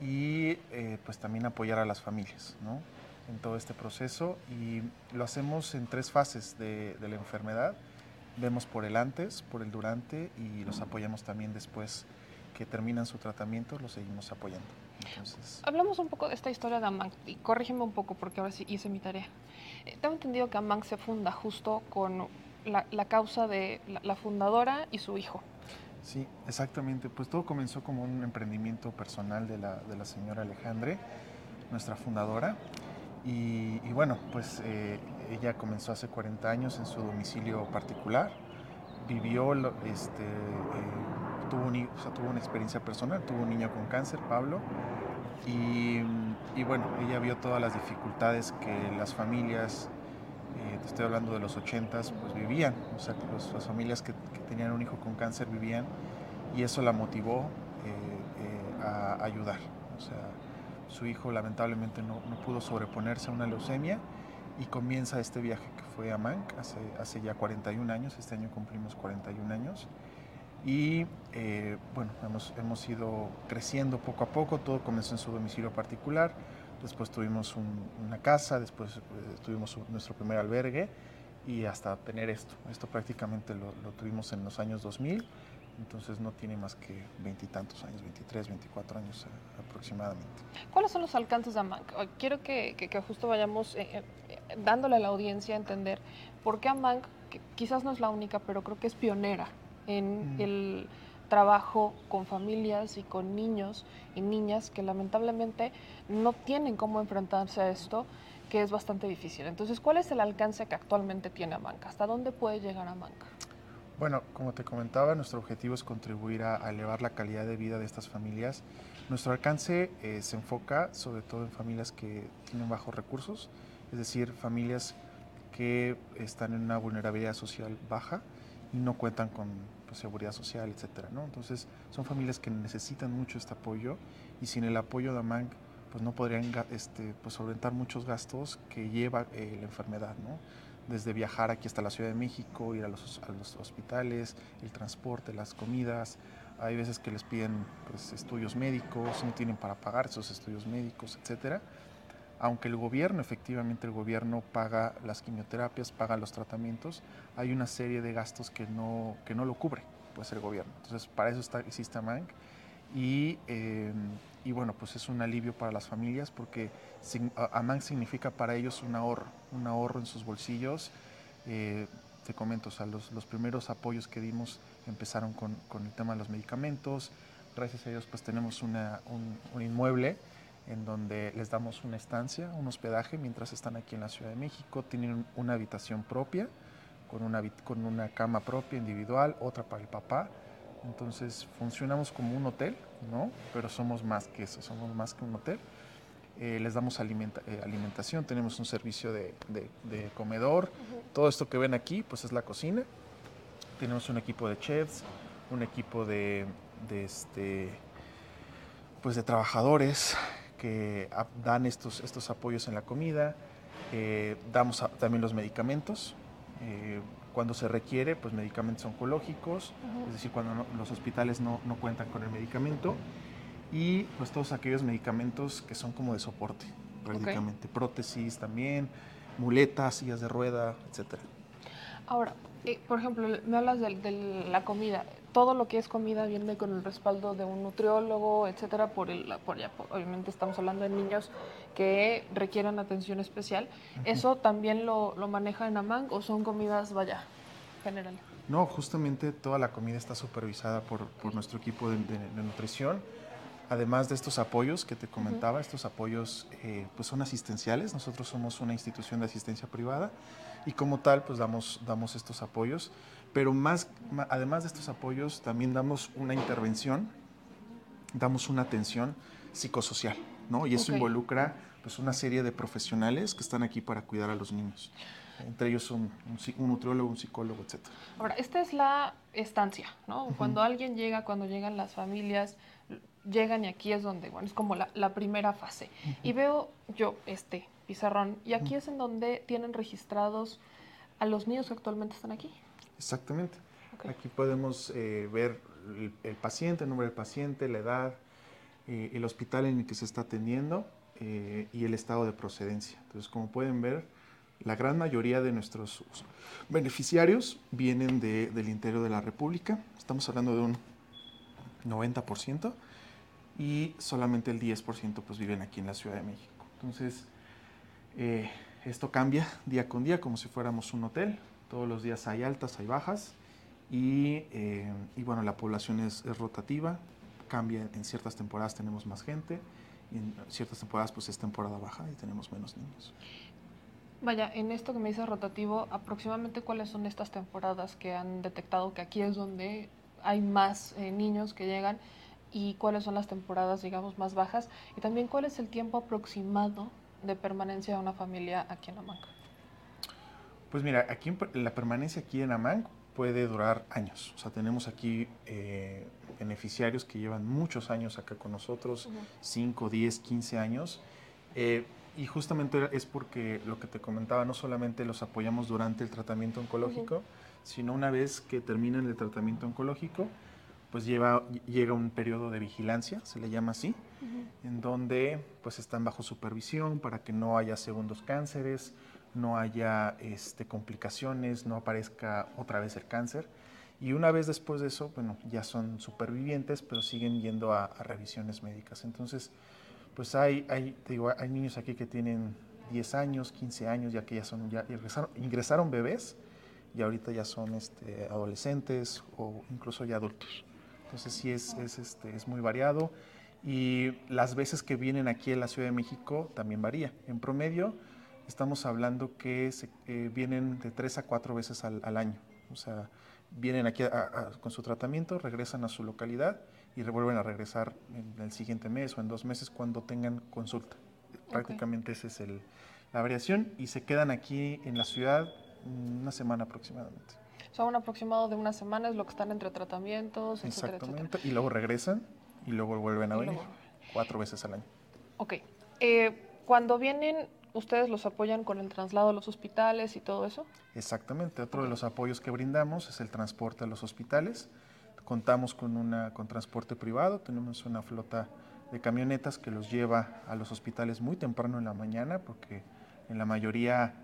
y eh, pues también apoyar a las familias, ¿no? en todo este proceso y lo hacemos en tres fases de, de la enfermedad. Vemos por el antes, por el durante y los apoyamos también después que terminan su tratamiento, los seguimos apoyando. Entonces, Hablamos un poco de esta historia de Amang y corrígeme un poco porque ahora sí hice mi tarea. Eh, tengo entendido que Amang se funda justo con la, la causa de la, la fundadora y su hijo. Sí, exactamente. Pues todo comenzó como un emprendimiento personal de la, de la señora Alejandre, nuestra fundadora. Y, y bueno, pues eh, ella comenzó hace 40 años en su domicilio particular. Vivió, este, eh, tuvo, un o sea, tuvo una experiencia personal, tuvo un niño con cáncer, Pablo. Y, y bueno, ella vio todas las dificultades que las familias, te estoy hablando de los 80s, pues vivían. O sea, que los- las familias que, que tenían un hijo con cáncer vivían y eso la motivó eh, eh, a ayudar. O sea, su hijo lamentablemente no, no pudo sobreponerse a una leucemia y comienza este viaje que fue a Manc hace, hace ya 41 años, este año cumplimos 41 años. Y eh, bueno, hemos, hemos ido creciendo poco a poco, todo comenzó en su domicilio particular, después tuvimos un- una casa, después eh, tuvimos nuestro primer albergue y hasta tener esto. Esto prácticamente lo, lo tuvimos en los años 2000, entonces no tiene más que veintitantos años, 23, 24 años eh, aproximadamente. ¿Cuáles son los alcances de Amang? Eh, Quiero que, que- que justo vayamos eh, dándole a la audiencia a entender por qué Amang, que quizás no es la única, pero creo que es pionera en Mm. el trabajo con familias y con niños y niñas que lamentablemente no tienen cómo enfrentarse a esto, que es bastante difícil. Entonces, ¿cuál es el alcance que actualmente tiene Amang? ¿Hasta dónde puede llegar Amang? Bueno, como te comentaba, nuestro objetivo es contribuir a, a elevar la calidad de vida de estas familias. Nuestro alcance eh, se enfoca sobre todo en familias que tienen bajos recursos, es decir, familias que están en una vulnerabilidad social baja y no cuentan con pues, seguridad social, etcétera, ¿no? Entonces, son familias que necesitan mucho este apoyo y sin el apoyo de AMANC, pues no podrían este, pues, solventar muchos gastos que lleva eh, la enfermedad, ¿no? desde viajar aquí hasta la Ciudad de México, ir a los, a los hospitales, el transporte, las comidas. Hay veces que les piden pues, estudios médicos, no tienen para pagar esos estudios médicos, etcétera. Aunque el gobierno, efectivamente el gobierno paga las quimioterapias, paga los tratamientos, hay una serie de gastos que no, que no lo cubre pues, el gobierno. Entonces, para eso está, existe AMANC. Y, eh, y bueno, pues es un alivio para las familias porque sin- AMANC significa para ellos un ahorro, un ahorro en sus bolsillos. Eh, te comento, o sea, los, los primeros apoyos que dimos empezaron con, con el tema de los medicamentos. Gracias a Dios, pues tenemos una- un, un inmueble en donde les damos una estancia, un hospedaje mientras están aquí en la Ciudad de México. Tienen un- una habitación propia, con una, con una cama propia individual, otra para el papá. Entonces funcionamos como un hotel, ¿no? Pero somos más que eso, somos más que un hotel. Eh, les damos alimenta- eh, alimentación, tenemos un servicio de, de- de comedor. Todo esto que ven aquí, pues es la cocina. Tenemos un equipo de chefs, un equipo de, de este, pues de trabajadores que dan estos, estos apoyos en la comida. Eh, damos a- también los medicamentos. eh, cuando se requiere, pues medicamentos oncológicos, es decir, cuando no- los hospitales no, no cuentan con el medicamento. Y pues todos aquellos medicamentos que son como de soporte, prácticamente. Prótesis también, muletas, sillas de rueda, etcétera. Ahora, eh, por ejemplo, me hablas de, de la comida. Todo lo que es comida viene con el respaldo de un nutriólogo, etcétera. Por el, por ya, por- obviamente estamos hablando de niños que requieren atención especial. ¿Eso también lo, lo maneja en Amang o son comidas, vaya, general? No, justamente toda la comida está supervisada por, por nuestro equipo de, de- de nutrición. Además de estos apoyos que te comentaba, estos apoyos eh, pues son asistenciales. Nosotros somos una institución de asistencia privada y como tal pues damos, damos estos apoyos. Pero más, además de estos apoyos también damos una intervención, damos una atención psicosocial, ¿no? Y eso Ok. involucra pues una serie de profesionales que están aquí para cuidar a los niños. Entre ellos un, un, un nutriólogo, un psicólogo, etcétera. Ahora, esta es la estancia, ¿no? Cuando alguien llega, cuando llegan las familias, llegan y aquí es donde, bueno, es como la, la primera fase. Y veo yo este pizarrón y aquí es en donde tienen registrados a los niños que actualmente están aquí. Exactamente. Ok. Aquí podemos eh, ver el, el paciente, el nombre del paciente, la edad, eh, el hospital en el que se está atendiendo. eh, y el estado de procedencia. Entonces, como pueden ver, la gran mayoría de nuestros beneficiarios vienen de- del interior de la República. Estamos hablando de un 90% y solamente el 10% pues viven aquí en la Ciudad de México. Entonces, eh, esto cambia día con día como si fuéramos un hotel. Todos los días hay altas, hay bajas y, eh, bueno, la población es, es rotativa, cambia en ciertas temporadas tenemos más gente y en ciertas temporadas pues es temporada baja y tenemos menos niños. Vaya, en esto que me dice rotativo, aproximadamente cuáles son estas temporadas que han detectado que aquí es donde hay más eh, niños que llegan y cuáles son las temporadas, digamos, más bajas y también cuál es el tiempo aproximado de permanencia de una familia aquí en Amanca. Pues mira, aquí la permanencia aquí en Amán puede durar años. O sea, tenemos aquí eh, beneficiarios que llevan muchos años acá con nosotros, Ujú. 5, 10, 15 años. Eh, y justamente es porque lo que te comentaba, no solamente los apoyamos durante el tratamiento oncológico, sino una vez que terminan el tratamiento oncológico, pues lleva, llega un periodo de vigilancia, se le llama así, en donde pues están bajo supervisión para que no haya segundos cánceres, no haya este, complicaciones, no aparezca otra vez el cáncer. Y una vez después de eso, bueno, ya son supervivientes, pero siguen yendo a, a revisiones médicas. Entonces, pues hay, hay, te digo, hay niños aquí que tienen 10 años, 15 años, ya que ya son, ya ingresaron, ingresaron bebés y ahorita ya son este, adolescentes o incluso ya adultos. Entonces sí es, es, este, es muy variado y las veces que vienen aquí a la Ciudad de México también varía. En promedio estamos hablando que se, eh, vienen de tres a cuatro veces al, al año. O sea, vienen aquí a- a- con su tratamiento, regresan a su localidad y vuelven a regresar en el siguiente mes o en dos meses cuando tengan consulta. Prácticamente esa es el, la variación y se quedan aquí en la ciudad mm, una semana aproximadamente. Sea, un aproximado de una semana es lo que están entre tratamientos, etcétera, etcétera. Exactamente. Y luego regresan y luego vuelven a Y venir luego- cuatro veces al año. Ok. Eh, cuando vienen, ¿ustedes los apoyan con el traslado a los hospitales y todo eso? Exactamente. Otro de los apoyos que brindamos es el transporte a los hospitales. Contamos con, una, con transporte privado, tenemos una flota de camionetas que los lleva a los hospitales muy temprano en la mañana, porque en la mayoría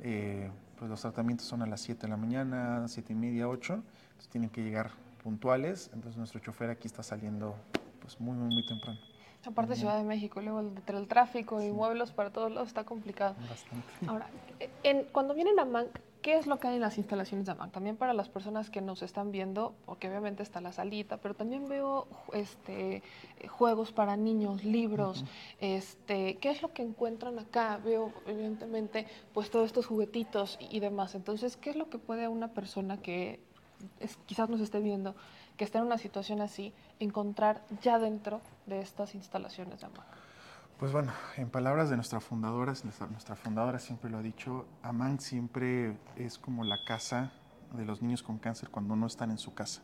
eh, pues los tratamientos son a las 7 de la mañana, 7 y media, 8, entonces tienen que llegar puntuales, entonces nuestro chofer aquí está saliendo pues muy, muy, muy temprano. Aparte. Ciudad de México, luego entre el tráfico y vuelos para todos lados está complicado. Bastante. Ahora, en, cuando vienen a MANC, ¿qué es lo que hay en las instalaciones de MANC? También para las personas que nos están viendo, porque obviamente está la salita, pero también veo este, juegos para niños, libros, este, ¿qué es lo que encuentran acá? Veo evidentemente pues todos estos juguetitos y, y demás. Entonces, ¿qué es lo que puede una persona que es- quizás nos esté viendo, que está en una situación así, encontrar ya dentro de estas instalaciones de MANC? Pues bueno, en palabras de nuestra fundadora, nuestra, fundadora siempre lo ha dicho, Amán siempre es como la casa de los niños con cáncer cuando no están en su casa.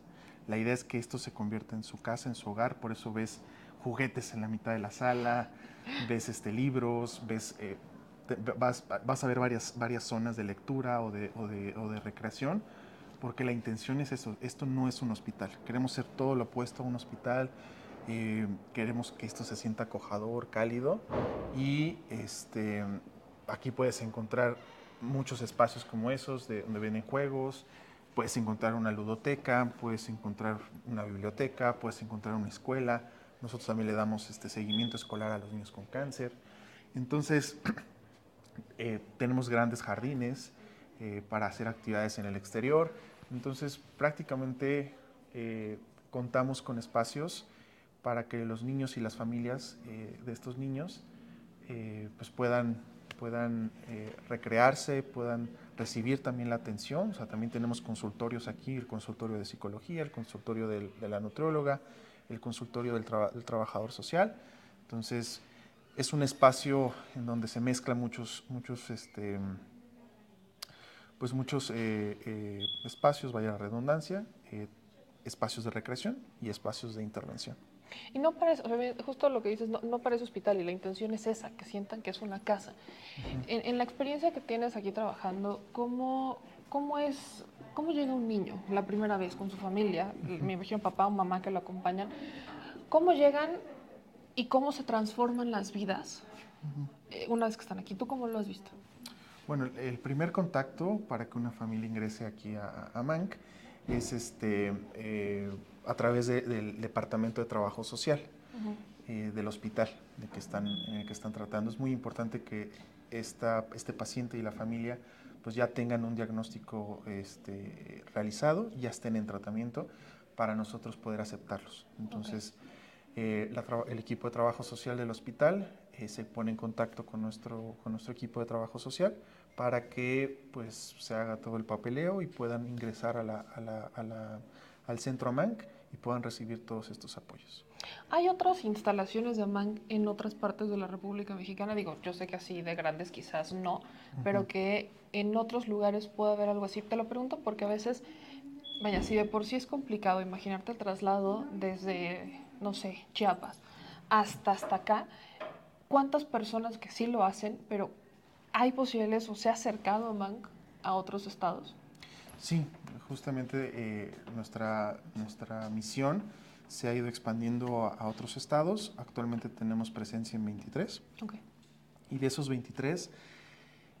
La idea es que esto se convierta en su casa, en su hogar, por eso ves juguetes en la mitad de la sala, ves este, libros, ves, eh, te- vas, vas a ver varias, varias zonas de lectura o de, o de- o de recreación, porque la intención es eso, esto no es un hospital, queremos ser todo lo opuesto a un hospital, queremos que esto se sienta acojador, cálido y este, aquí puedes encontrar muchos espacios como esos de, donde venden juegos, puedes encontrar una ludoteca, puedes encontrar una biblioteca, puedes encontrar una escuela. Nosotros también le damos este seguimiento escolar a los niños con cáncer. Entonces, eh, tenemos grandes jardines eh, para hacer actividades en el exterior. Entonces, prácticamente eh, contamos con espacios para que los niños y las familias eh, de estos niños eh, pues puedan, puedan eh, recrearse, puedan recibir también la atención. También tenemos consultorios aquí, el consultorio de psicología, el consultorio de la nutrióloga, el consultorio del, del trabajador social. Entonces, es un espacio en donde se mezclan muchos, muchos, este, pues muchos espacios, vaya la redundancia, espacios de recreación y espacios de intervención. Y no parece, o sea, justo lo que dices, no, no parece hospital y la intención es esa, que sientan que es una casa. en, en la experiencia que tienes aquí trabajando, ¿cómo, cómo es, cómo llega un niño la primera vez con su familia? Me imagino papá o mamá que lo acompañan. ¿Cómo llegan y cómo se transforman las vidas eh, una vez que están aquí. ¿Tú cómo lo has visto? Bueno, el- el primer contacto para que una familia ingrese aquí a, a MANC es este, eh, a través de- del Departamento de Trabajo Social eh, del hospital de que están, en el que están tratando. Es muy importante que esta, este paciente y la familia pues ya tengan un diagnóstico este, realizado, ya estén en tratamiento para nosotros poder aceptarlos. Entonces, eh, la el equipo de trabajo social del hospital eh, se pone en contacto con nuestro, con nuestro equipo de trabajo social para que pues, se haga todo el papeleo y puedan ingresar a la- a la- a la- al centro AMANC y puedan recibir todos estos apoyos. ¿Hay otras instalaciones de AMAN en otras partes de la República Mexicana? Digo, yo sé que así de grandes quizás no, pero que en otros lugares puede haber algo así. Te lo pregunto porque a veces, vaya, si de por sí es complicado imaginarte el traslado desde, no sé, Chiapas hasta hasta acá, ¿cuántas personas que sí lo hacen, pero hay posibilidades o se ha acercado AMAN a otros estados? Sí, justamente eh, nuestra, nuestra misión se ha ido expandiendo a, a otros estados. Actualmente tenemos presencia en 23. Ok. Y de esos 23,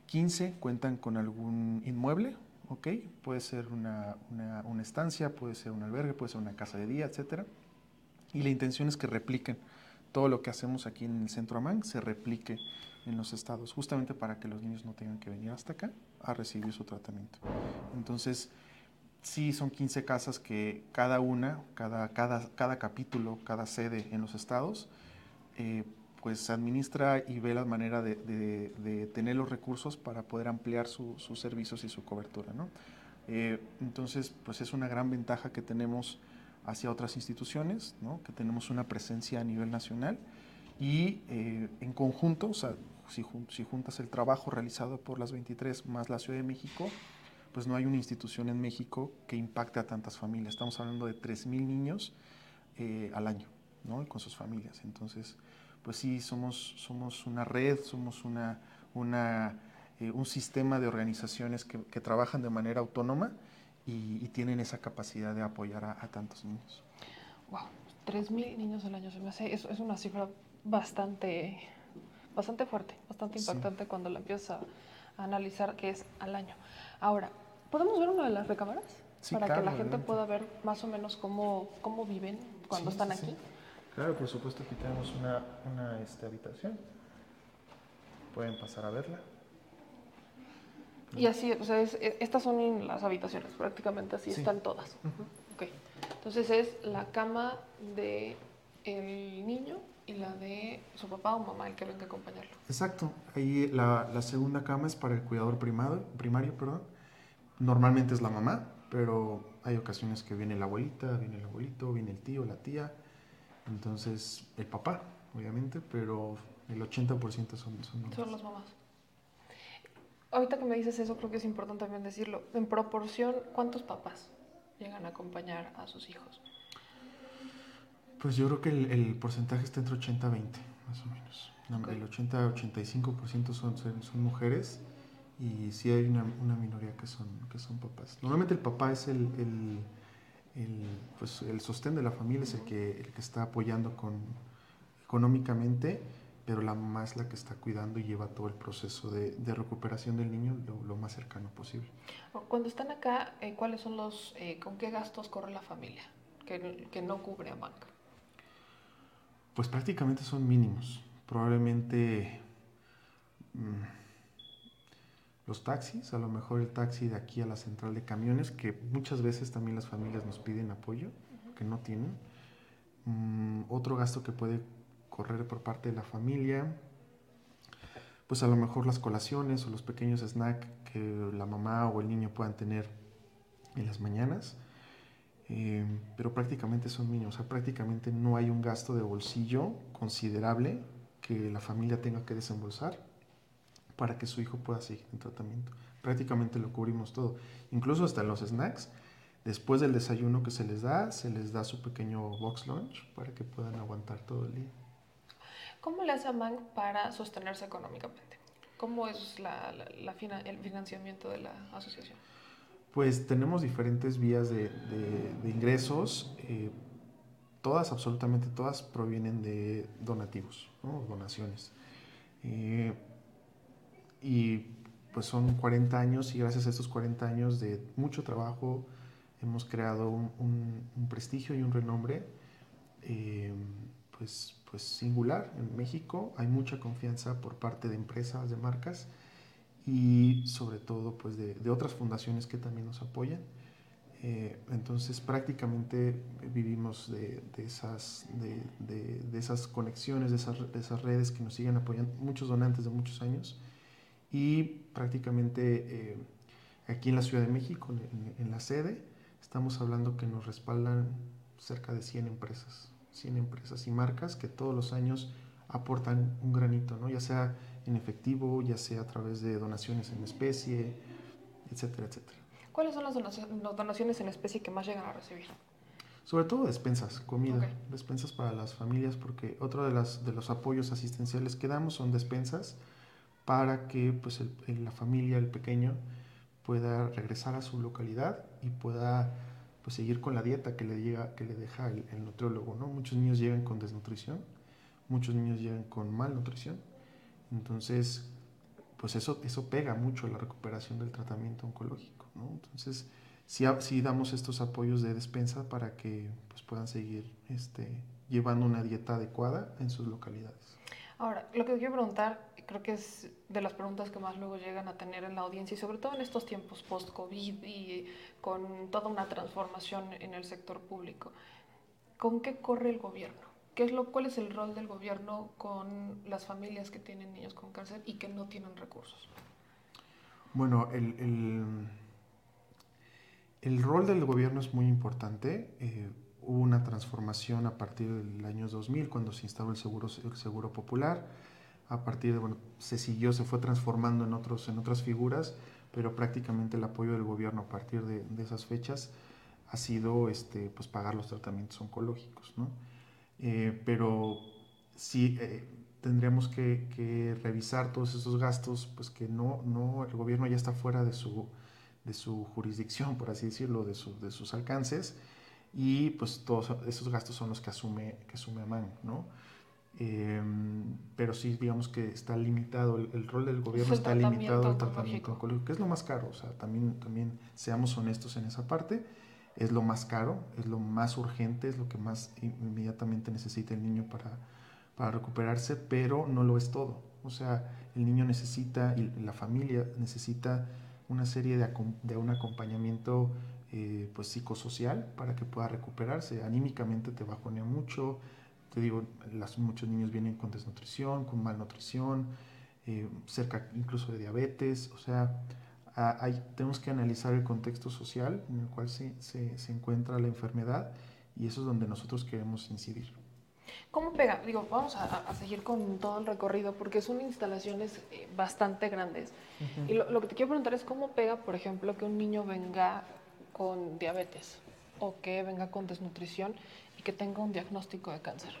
15 cuentan con algún inmueble, ¿ok? Puede ser una, una- una estancia, puede ser un albergue, puede ser una casa de día, etc. Y la intención es que repliquen todo lo que hacemos aquí en el Centro Amán, se replique en los estados, justamente para que los niños no tengan que venir hasta acá a recibir su tratamiento. Entonces, sí son 15 casas que cada una, cada, cada, cada capítulo, cada sede en los estados, eh, pues administra y ve la manera de, de- de tener los recursos para poder ampliar su- sus servicios y su cobertura. ¿no? Eh, entonces, pues es una gran ventaja que tenemos hacia otras instituciones, ¿no? que tenemos una presencia a nivel nacional y eh, en conjunto, o sea, si, jun- si juntas el trabajo realizado por las 23 más la Ciudad de México, pues no hay una institución en México que impacte a tantas familias. Estamos hablando de 3.000 niños eh, al año, ¿no? Con sus familias. Entonces, pues sí, somos, somos una red, somos una, una, eh, un sistema de organizaciones que, trabajan de manera autónoma y, tienen esa capacidad de apoyar a, tantos niños. Wow, 3.000 niños al año se me hace, es una cifra bastante, bastante fuerte, bastante Sí. impactante cuando la empiezas a, a analizar que es al año. Ahora, ¿podemos ver una de las recámaras? Sí, para claro, que la gente adelante. pueda ver más o menos cómo, cómo viven cuando Sí, están sí, aquí. sí. Claro, por supuesto, aquí tenemos una, una este, habitación. Pueden pasar a verla. Y así, o sea, es- e- estas son las habitaciones, prácticamente así Sí. están todas. Ok. Entonces es la cama de el niño y la de su papá o mamá, el que venga a acompañarlo. Exacto. Ahí la, la segunda cama es para el cuidador primado, primario. Perdón. Normalmente es la mamá, pero hay ocasiones que viene la abuelita, viene el abuelito, viene el tío, la tía. Entonces, el papá, obviamente, pero el 80% son, son mamás. Son las mamás. Ahorita que me dices eso, creo que es importante también decirlo. En proporción, ¿cuántos papás llegan a acompañar a sus hijos? Pues yo creo que el, el porcentaje está entre 80 y 20, más o menos. No, El 80-85% son, son, son mujeres y sí hay una, una minoría que son, que son papás. Normalmente el papá es el, el, el, pues el sostén de la familia, es el que, el que está apoyando con, económicamente, pero la mamá es la que está cuidando y lleva todo el proceso de, de recuperación del niño lo, lo más cercano posible. Cuando están acá, eh, ¿cuáles son los, eh, con qué gastos corre la familia que, que no cubre a banca? Pues prácticamente son mínimos. Probablemente mm, los taxis, a lo mejor el taxi de aquí a la central de camiones, que muchas veces también las familias nos piden apoyo, que no tienen. Mm, otro gasto que puede correr por parte de la familia, pues a lo mejor las colaciones o los pequeños snacks que la mamá o el niño puedan tener en las mañanas. Eh, pero prácticamente son mínimos, o sea, prácticamente no hay un gasto de bolsillo considerable que la familia tenga que desembolsar para que su hijo pueda seguir en tratamiento. Prácticamente lo cubrimos todo, incluso hasta los snacks. Después del desayuno que se les da, se les da su pequeño box lunch para que puedan aguantar todo el día. ¿Cómo le hace a MAN para sostenerse económicamente? ¿Cómo es la, la- la el financiamiento de la asociación? Pues tenemos diferentes vías de, ingresos. eh, todas, absolutamente todas, provienen de donativos, donaciones. Eh, y pues son 40 años y gracias a estos 40 años de mucho trabajo hemos creado un prestigio y un renombre eh, pues, pues singular en México. Hay mucha confianza por parte de empresas, de marcas y sobre todo pues de, de otras fundaciones que también nos apoyan. Eh, entonces prácticamente vivimos de, de esas, de, de- esas conexiones, de esas, de esas redes que nos siguen apoyando, muchos donantes de muchos años y prácticamente eh, aquí en la Ciudad de México, en- en la sede, estamos hablando que nos respaldan cerca de 100 empresas, 100 empresas y marcas que todos los años aportan un granito, ¿no? ya sea en efectivo, ya sea a través de donaciones en especie, etcétera, etcétera. ¿Cuáles son las donaciones, las donaciones en especie que más llegan a recibir? Sobre todo despensas, comida, despensas para las familias, porque otro de, las, de los apoyos asistenciales que damos son despensas para que pues, el- el- la familia, el pequeño, pueda regresar a su localidad y pueda pues, seguir con la dieta que le, llega, que le deja el, el nutriólogo. ¿no? Muchos niños llegan con desnutrición, muchos niños llegan con malnutrición, entonces pues eso, eso pega mucho la recuperación del tratamiento oncológico. ¿no? Entonces, a- sí damos estos apoyos de despensa para que pues, puedan seguir este, llevando una dieta adecuada en sus localidades. Ahora, lo que quiero preguntar, creo que es de las preguntas que más luego llegan a tener en la audiencia y sobre todo en estos tiempos post-COVID y con toda una transformación en el sector público. ¿Con qué corre el gobierno? ¿Qué es lo, ¿Cuál es el rol del gobierno con las familias que tienen niños con cáncer y que no tienen recursos? Bueno, el, el, rol del gobierno es muy importante. Eh, hubo una transformación a partir del año 2000 cuando se instaló el seguro, el seguro popular. A partir de, bueno, se siguió, se fue transformando en, otros, en otras figuras, pero prácticamente el apoyo del gobierno a partir de, de esas fechas ha sido este, pues, pagar los tratamientos oncológicos. ¿no? Eh, pero sí eh, tendríamos que, que revisar todos esos gastos, pues que no, no, el gobierno ya está fuera de su, de su jurisdicción, por así decirlo, de, su- de sus alcances, y pues todos esos gastos son los que asume, que asume AMAN, ¿no? Eh, pero sí, digamos que está limitado, el, el rol del gobierno está limitado al tratamiento tratamiento oncológico, que es lo más caro, o sea, también, también seamos honestos en esa parte, es lo más caro, es lo más urgente, es lo que más in- inmediatamente necesita el niño para, para recuperarse, pero no lo es todo. O sea, el niño necesita y la familia necesita una serie de, de un acompañamiento eh, pues psicosocial para que pueda recuperarse. Anímicamente te bajonea mucho. Te digo, las, muchos niños vienen con desnutrición, con malnutrición, eh, cerca incluso de diabetes. O sea, hay- tenemos que analizar el contexto social en el cual se, se- se encuentra la enfermedad y eso es donde nosotros queremos incidir. ¿Cómo pega? Digo, vamos a, a seguir con todo el recorrido porque son instalaciones eh, bastante grandes. Y lo, lo que te quiero preguntar es cómo pega, por ejemplo, que un niño venga con diabetes o que venga con desnutrición y que tenga un diagnóstico de cáncer.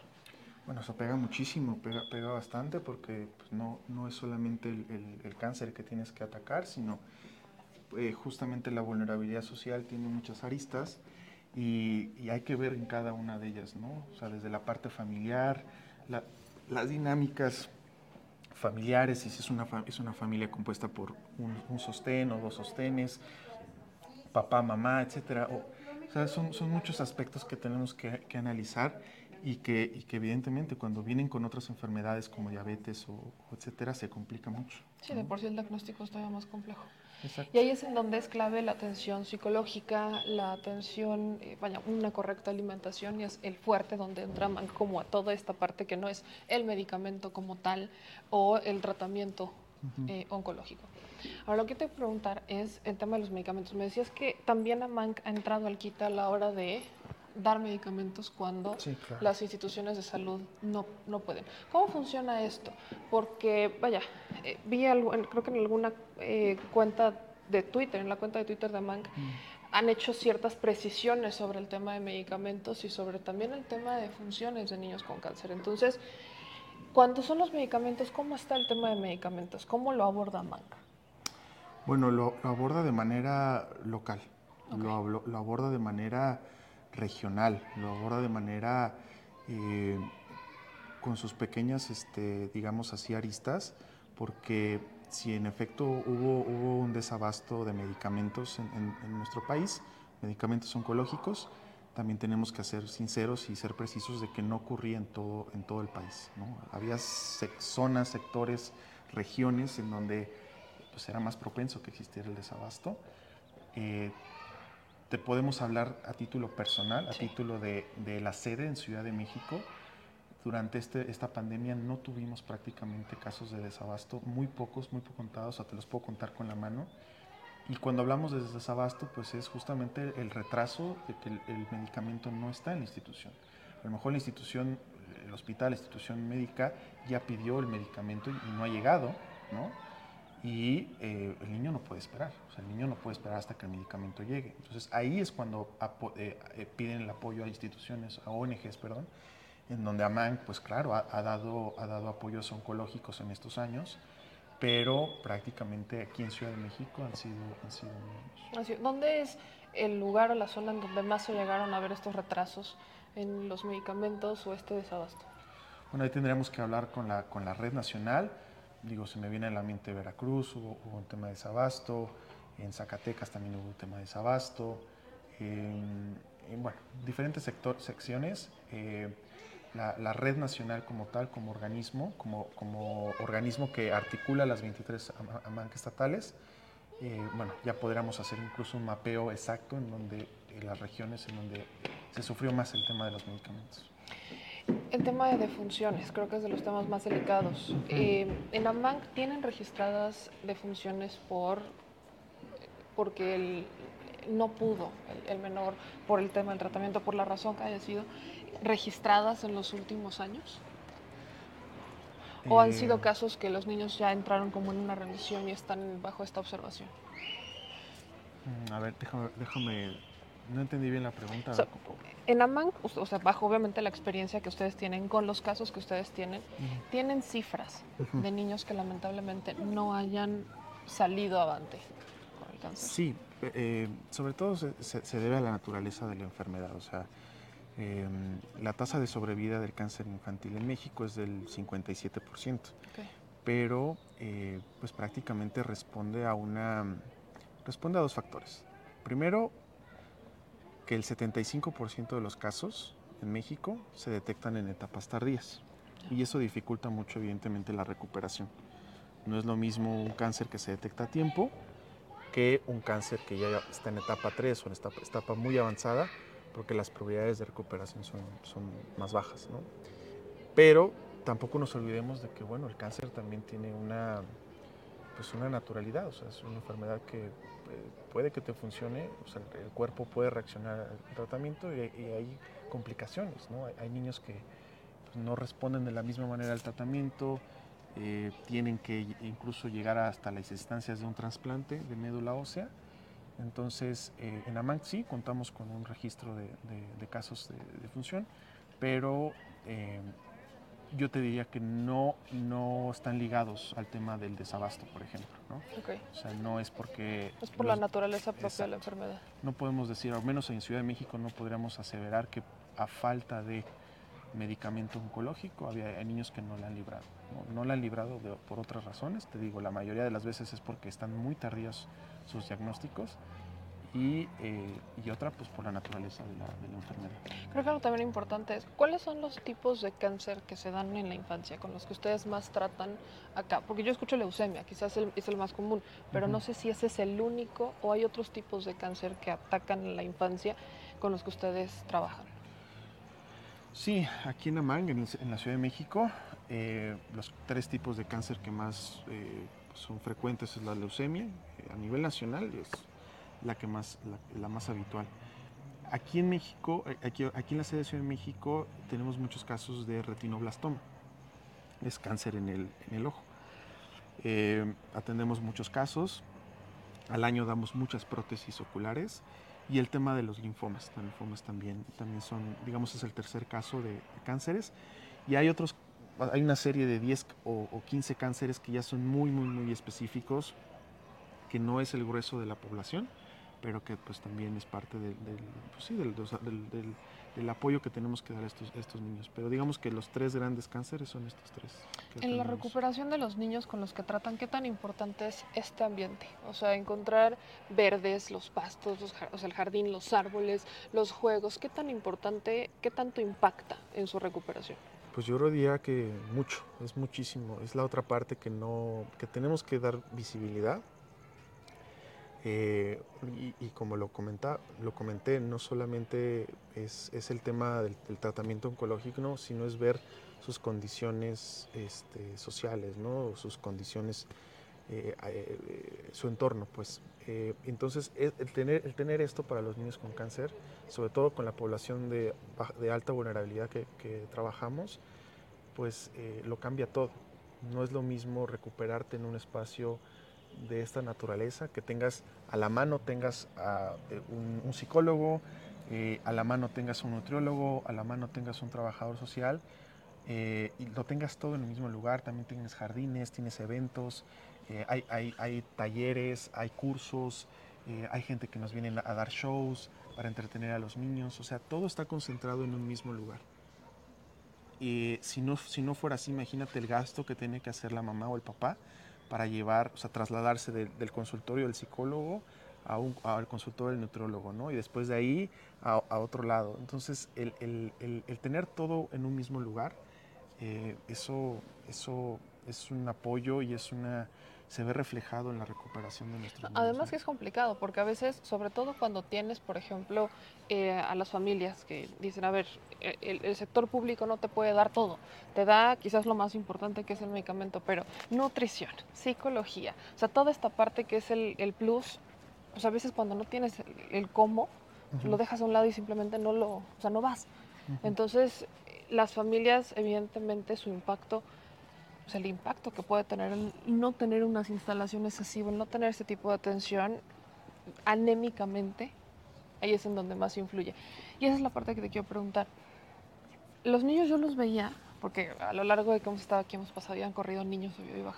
Bueno, eso pega muchísimo, pega, pega bastante porque pues, no, no es solamente el, el- el cáncer que tienes que atacar, sino eh, justamente la vulnerabilidad social tiene muchas aristas y, y hay que ver en cada una de ellas, ¿no? O sea, desde la parte familiar, la- las dinámicas familiares, si es una, es una familia compuesta por un, un sostén o dos sostenes, papá, mamá, etcétera. O, o sea, son, son muchos aspectos que tenemos que, que analizar y que, y que evidentemente cuando vienen con otras enfermedades como diabetes o, o etcétera se complica mucho. Sí, de por sí el diagnóstico es todavía más complejo. Exacto. Y ahí es en donde es clave la atención psicológica, la atención, eh, vaya, una correcta alimentación y es el fuerte donde entran como a toda esta parte que no es el medicamento como tal o el tratamiento Ujú. eh, oncológico. Ahora lo que te voy a preguntar es el tema de los medicamentos. Me decías que también AMANC ha entrado al quita a la hora de dar medicamentos cuando Sí, claro. las instituciones de salud no, no pueden. ¿Cómo funciona esto? Porque, vaya, eh, vi algo, creo que en alguna eh, cuenta de Twitter, en la cuenta de Twitter de AMANC, han hecho ciertas precisiones sobre el tema de medicamentos y sobre también el tema de funciones de niños con cáncer. Entonces, cuando son los medicamentos, ¿cómo está el tema de medicamentos? ¿Cómo lo aborda AMANC? Bueno, lo, lo aborda de manera local, lo, hablo- lo aborda de manera regional, lo aborda de manera eh, con sus pequeñas, este, digamos así, aristas, porque si en efecto hubo, hubo un desabasto de medicamentos en, nuestro país, medicamentos oncológicos, también tenemos que ser sinceros y ser precisos de que no ocurría en todo, en todo el país. ¿no? Había zonas, sectores, regiones en donde pues, era más propenso que existiera el desabasto. Eh, te podemos hablar a título personal, a título de, de la sede en Ciudad de México. Durante este, esta pandemia no tuvimos prácticamente casos de desabasto, muy pocos, muy poco contados, o sea, te los puedo contar con la mano. Y cuando hablamos de desabasto, pues es justamente el retraso de que el, el medicamento no está en la institución. A lo mejor la institución, el hospital, la institución médica ya pidió el medicamento y no ha llegado, ¿no? Y eh, el niño no puede esperar, o sea, el niño no puede esperar hasta que el medicamento llegue. Entonces ahí es cuando eh, eh, piden el apoyo a instituciones, a ONGs, perdón, en donde AMAN, pues claro, ha, ha dado, ha dado apoyos oncológicos en estos años, pero prácticamente aquí en Ciudad de México han sido, han sido niños. ¿Dónde es el lugar o la zona en donde más se llegaron a ver estos retrasos en los medicamentos o este desabasto? Bueno, ahí tendríamos que hablar con la, con la red nacional. Digo, se me viene a la mente Veracruz, hubo, hubo un tema de desabasto, en Zacatecas también hubo un tema de desabasto, en, en, bueno, diferentes sector, secciones. eh, la, la red nacional como tal, como organismo, como, como organismo que articula las 23 ama- AMANC estatales, eh, bueno, ya podríamos hacer incluso un mapeo exacto en donde en las regiones en donde se sufrió más el tema de los medicamentos. El tema de defunciones, creo que es de los temas más delicados. Eh, en AMANC tienen registradas defunciones por porque el- no pudo el, el menor por el tema del tratamiento, por la razón que haya sido, registradas en los últimos años. ¿O han Eh, sido casos que los niños ya entraron como en una remisión y están bajo esta observación? Mm, A ver, déjame, déjame, no entendí bien la pregunta. a O sea, ver, ¿cómo? En AMAN, o sea, bajo obviamente la experiencia que ustedes tienen con los casos que ustedes tienen, tienen cifras de niños que lamentablemente no hayan salido avante con el cáncer. Sí, eh, sobre todo se, se- debe a la naturaleza de la enfermedad. O sea, em, la tasa de sobrevida del cáncer infantil en México es del 57%, Ok. pero eh, pues prácticamente responde a una responde a dos factores. Primero, que el 75% de los casos en México se detectan en etapas tardías y eso dificulta mucho evidentemente la recuperación. No es lo mismo un cáncer que se detecta a tiempo que un cáncer que ya está en etapa 3 o en etapa, etapa muy avanzada, porque las probabilidades de recuperación son, son más bajas. ¿no? Pero tampoco nos olvidemos de que bueno, el cáncer también tiene una, pues una naturalidad, o sea, es una enfermedad que puede que te funcione, o sea, el cuerpo puede reaccionar al tratamiento y, y hay complicaciones. ¿no? Hay, hay niños que pues, no responden de la misma manera al tratamiento, eh, tienen que incluso llegar hasta las instancias de un trasplante de médula ósea. Entonces, eh, en AMANC sí contamos con un registro de, de- de casos de, de función, pero eh, yo te diría que no, no están ligados al tema del desabasto, por ejemplo. ¿no? O sea, no es porque... Es por la naturaleza propia de la enfermedad. no podemos decir, al menos en Ciudad de México no podríamos aseverar que a falta de medicamento oncológico había hay niños que no la han librado. No, No la han librado de- por otras razones, te digo, la mayoría de las veces es porque están muy tardíos sus diagnósticos y, eh, y otra pues por la naturaleza de la, de la enfermedad. Creo que algo también importante es, ¿cuáles son los tipos de cáncer que se dan en la infancia, con los que ustedes más tratan acá? Porque yo escucho leucemia, quizás el- es el más común, pero no sé si ese es el único o hay otros tipos de cáncer que atacan la infancia con los que ustedes trabajan. Sí, aquí en Amang, en la Ciudad de México, eh, los tres tipos de cáncer que más eh, son frecuentes es la leucemia, eh, a nivel nacional es la que más, la, más habitual. Aquí en México, eh, aquí, aquí en la sede de Ciudad de México, tenemos muchos casos de retinoblastoma, es cáncer en el, en el ojo. Eh, atendemos muchos casos, al año damos muchas prótesis oculares y el tema de los linfomas. Los linfomas también, también son, digamos, es el tercer caso de, de cánceres. Y hay otros, hay una serie de 10 o, o 15 cánceres que ya son muy, muy, muy específicos, que no es el grueso de la población, pero que pues también es parte del, del, pues, sí, del, del, apoyo que tenemos que dar a estos, a estos niños. Pero digamos que los tres grandes cánceres son estos tres. En la atendemos. recuperación de los niños con los que tratan, ¿qué tan importante es este ambiente? O sea, encontrar verdes, los pastos, los o sea, el jardín, los árboles, los juegos, ¿qué tan importante, qué tanto impacta en su recuperación? Pues yo diría que mucho, es muchísimo. Es la otra parte que no, que tenemos que dar visibilidad. Eh, y, como lo, comenta, lo comenté, no solamente es, el tema del, tratamiento oncológico, ¿no? sino es ver sus condiciones este, sociales, ¿no? sus condiciones, eh, eh, su entorno. Pues. Eh, entonces, el tener, el tener esto para los niños con cáncer, sobre todo con la población de, de alta vulnerabilidad que, que trabajamos, pues lo cambia todo. No es lo mismo recuperarte en un espacio de esta naturaleza, que tengas a la mano tengas a, eh, un, psicólogo, eh, a la mano tengas un nutriólogo, a la mano tengas un trabajador social, eh, y lo tengas todo en el mismo lugar, también tienes jardines, tienes eventos, hay, hay- hay talleres, hay cursos, hay gente que nos viene a dar shows para entretener a los niños, o sea, todo está concentrado en un mismo lugar. Si no, si no fuera así, imagínate el gasto que tiene que hacer la mamá o el papá para llevar, o sea, trasladarse del- consultorio del psicólogo a un- al consultorio del nutriólogo, ¿no? Y después de ahí a, otro lado. Entonces, el, el- el- el tener todo en un mismo lugar, eh, eso, eso es un apoyo y es una, se ve reflejado en la recuperación de nuestros niños. Además que es complicado, porque a veces, sobre todo cuando tienes, por ejemplo, eh, a las familias que dicen, a ver, e- el, el sector público no te puede dar todo, te da quizás lo más importante que es el medicamento, pero nutrición, psicología, o sea, toda esta parte que es el, el plus, pues a veces cuando no tienes el, el cómo, Ujú. lo dejas a un lado y simplemente no lo, o sea, no vas. Entonces, las familias, evidentemente, su impacto, pues el impacto que puede tener el no tener unas instalaciones así, el no tener ese tipo de atención anémicamente, ahí es en donde más influye. Y esa es la parte que te quiero preguntar. Los niños yo los veía, porque a lo largo de que hemos estado aquí hemos pasado y han corrido niños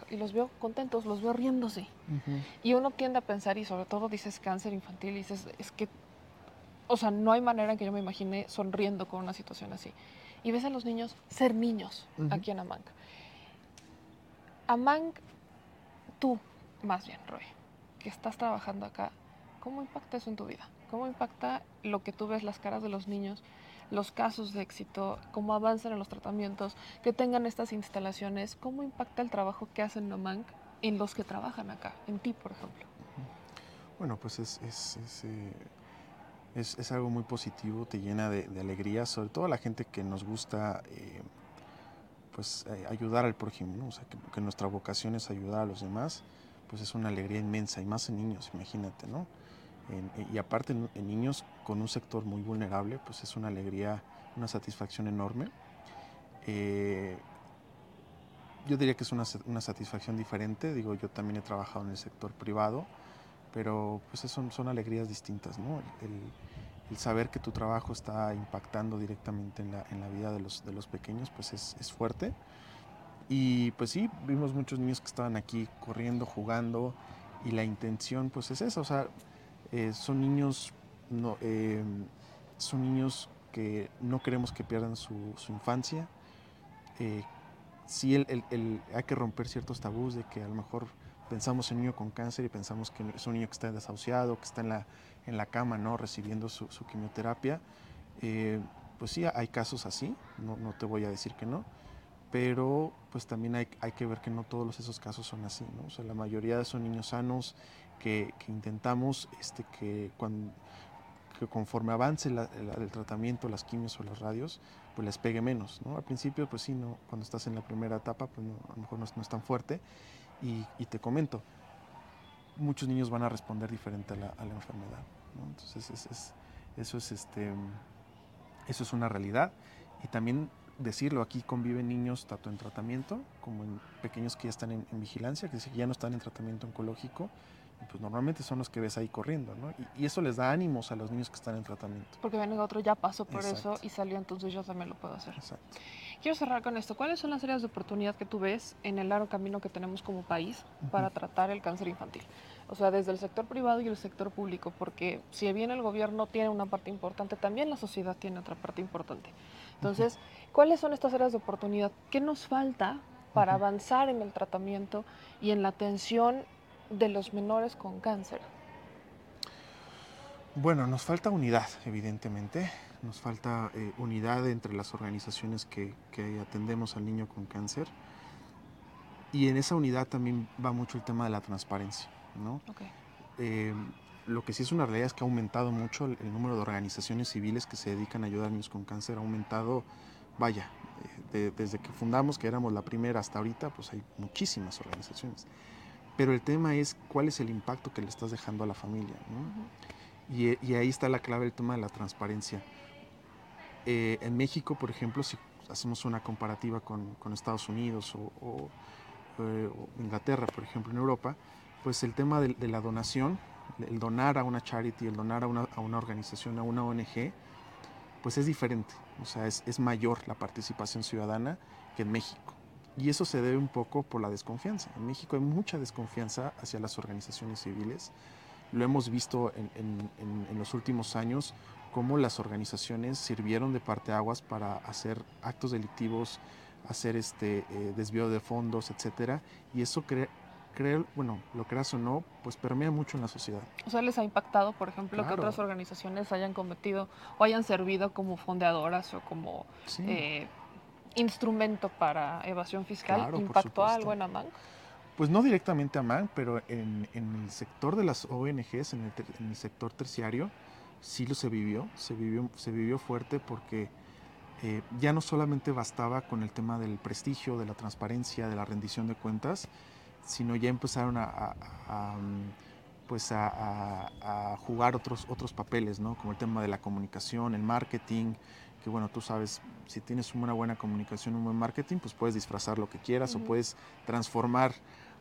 y los veo contentos, los veo riéndose. Y uno tiende a pensar, y sobre todo dices cáncer infantil, y dices, es que, o sea, no hay manera en que yo me imagine sonriendo con una situación así. Y ves a los niños ser niños Ujú. aquí en Amang. Amang, tú, más bien, Roy, que estás trabajando acá, ¿cómo impacta eso en tu vida? ¿Cómo impacta lo que tú ves, las caras de los niños, los casos de éxito, cómo avanzan en los tratamientos, que tengan estas instalaciones? ¿Cómo impacta el trabajo que hacen en Amang en los que trabajan acá, en ti, por ejemplo? Bueno, pues es, es, eh, es- es algo muy positivo, te llena de, de alegría, sobre todo a la gente que nos gusta eh, pues, eh, ayudar al prójimo, ¿no? O sea, que, nuestra vocación es ayudar a los demás, pues es una alegría inmensa, y más en niños, imagínate, ¿no? En- y aparte en, niños con un sector muy vulnerable, pues es una alegría, una satisfacción enorme. Eh, yo diría que es una, una satisfacción diferente, digo, yo también he trabajado en el sector privado, pero pues son, son alegrías distintas, ¿no? Saber que tu trabajo está impactando directamente en la, en la vida de los, de los pequeños, pues es, es fuerte. Y pues sí, vimos muchos niños que estaban aquí corriendo, jugando, y la intención pues es esa, o sea, eh, son niños, no, eh, son niños que no queremos que pierdan su, su infancia. Eh, sí, el, el- el- hay que romper ciertos tabús de que a lo mejor pensamos en un niño con cáncer y pensamos que es un niño que está desahuciado, que está en la, en la cama, ¿no? Recibiendo su, su quimioterapia. Eh, pues sí, hay casos así, no, no te voy a decir que no, pero pues también hay, hay que ver que no todos esos casos son así, ¿no? O sea, la mayoría son niños sanos que, que intentamos este, que, cuando, que conforme avance la- la- el tratamiento, las quimios o las radios, pues les pegue menos, ¿no? Al principio, pues sí, no, cuando estás en la primera etapa, pues no, a lo mejor no, es- no es tan fuerte. Y, y te comento, muchos niños van a responder diferente a la, a la enfermedad, ¿no? Entonces, es- es- eso es este eso es una realidad. Y también decirlo, aquí conviven niños tanto en tratamiento como en pequeños que ya están en, en vigilancia, que ya no están en tratamiento oncológico, pues normalmente son los que ves ahí corriendo, ¿no? Y, y eso les da ánimos a los niños que están en tratamiento. Porque venga otro ya pasó por Exacto. eso y salió, entonces yo también lo puedo hacer. Quiero cerrar con esto. ¿Cuáles son las áreas de oportunidad que tú ves en el largo camino que tenemos como país para tratar el cáncer infantil? O sea, desde el sector privado y el sector público, porque si bien el gobierno tiene una parte importante, también la sociedad tiene otra parte importante. Entonces, ¿cuáles son estas áreas de oportunidad? ¿Qué nos falta para avanzar en el tratamiento y en la atención de los menores con cáncer? Bueno, nos falta unidad, evidentemente. Nos falta eh, unidad entre las organizaciones que, que atendemos al niño con cáncer. Y en esa unidad también va mucho el tema de la transparencia, ¿no? Eh, lo que sí es una realidad es que ha aumentado mucho el, el número de organizaciones civiles que se dedican a ayudar a niños con cáncer. Ha aumentado, vaya, eh, de- desde que fundamos, que éramos la primera hasta ahorita, pues hay muchísimas organizaciones. Pero el tema es cuál es el impacto que le estás dejando a la familia, ¿no? Y, y ahí está la clave del tema de la transparencia. Eh, en México, por ejemplo, si hacemos una comparativa con, con Estados Unidos o, o, eh, o Inglaterra, por ejemplo, en Europa, pues el tema de, de la donación, el donar a una charity, el donar a una, a una organización, a una ONG, pues es diferente. O sea, es, es mayor la participación ciudadana que en México. Y eso se debe un poco por la desconfianza. En México hay mucha desconfianza hacia las organizaciones civiles. Lo hemos visto en, en- en- en los últimos años, cómo las organizaciones sirvieron de parteaguas para hacer actos delictivos, hacer este eh, desvío de fondos, etcétera. Y eso cre- creo, bueno, lo creas o no, pues permea mucho en la sociedad. O sea, ¿les ha impactado, por ejemplo, que Claro. otras organizaciones hayan cometido o hayan servido como fondeadoras o como Sí. eh, instrumento para evasión fiscal? Claro, ¿Impactó algo en Amang? Pues no directamente a MAN, pero en, en el sector de las ONGs, en el, ter- en el sector terciario, sí lo se vivió, se vivió, se vivió fuerte porque eh, ya no solamente bastaba con el tema del prestigio, de la transparencia, de la rendición de cuentas, sino ya empezaron a, a- a, mm, pues a, jugar otros, otros papeles, ¿no? como el tema de la comunicación, el marketing, que bueno, tú sabes, si tienes una buena comunicación, un buen marketing, pues puedes disfrazar lo que quieras o puedes transformar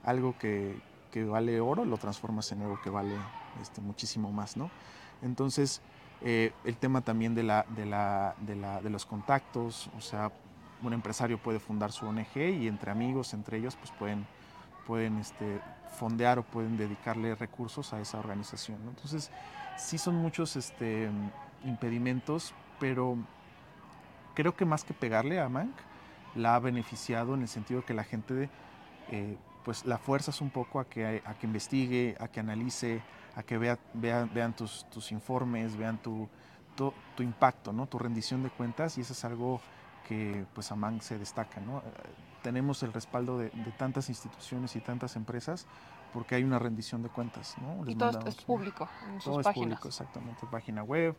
algo que, que vale oro, lo transformas en algo que vale este, muchísimo más, ¿no? Entonces, eh, el tema también de, la, de, la, de, la, de los contactos, o sea, un empresario puede fundar su ONG y entre amigos, entre ellos, pues pueden, pueden este, fondear o pueden dedicarle recursos a esa organización. Entonces, sí son muchos este, impedimentos, pero creo que más que pegarle a Mank, la ha beneficiado en el sentido que la gente, eh, pues la fuerzas un poco a que, a que investigue, a que analice, a que vea, vea- vean tus, tus informes, vean tu, tu, tu impacto, ¿no? tu rendición de cuentas y eso es algo que pues a Mank se destaca. ¿no? Eh, Tenemos el respaldo de, de tantas instituciones y tantas empresas porque hay una rendición de cuentas. ¿no? Y Les todo es- público en sus todo es páginas. público, exactamente, página web,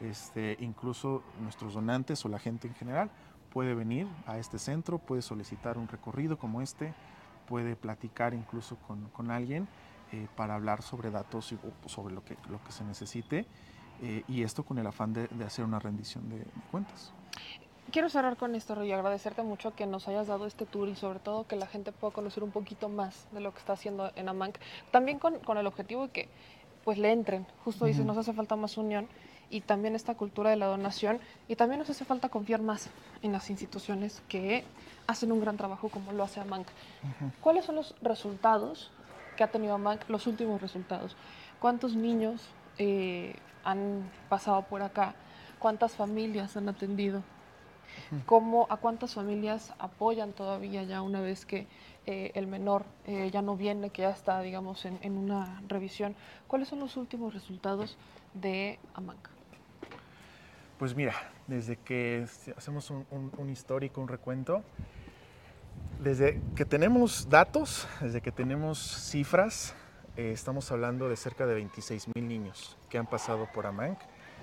este, incluso nuestros donantes o la gente en general puede venir a este centro, puede solicitar un recorrido como este, puede platicar incluso con, con alguien eh, para hablar sobre datos y sobre lo que, lo que se necesite eh, y esto con el afán de, de hacer una rendición de, de cuentas. Quiero cerrar con esto, Roy, y agradecerte mucho que nos hayas dado este tour y sobre todo que la gente pueda conocer un poquito más de lo que está haciendo en Amanc. También con, con el objetivo de que pues le entren. Justo dices, Ujú. nos hace falta más unión y también esta cultura de la donación y también nos hace falta confiar más en las instituciones que hacen un gran trabajo como lo hace Amanc. ¿Cuáles son los resultados que ha tenido Amanc, los últimos resultados? ¿Cuántos niños eh, han pasado por acá? ¿Cuántas familias han atendido? ¿Cómo, ¿A cuántas familias apoyan todavía ya una vez que eh, el menor eh, ya no viene, que ya está, digamos, en, en una revisión? ¿Cuáles son los últimos resultados de Amanca? Pues mira, desde que hacemos un, un- un histórico, un recuento, desde que tenemos datos, desde que tenemos cifras, eh, estamos hablando de cerca de 26 mil niños que han pasado por AMANC,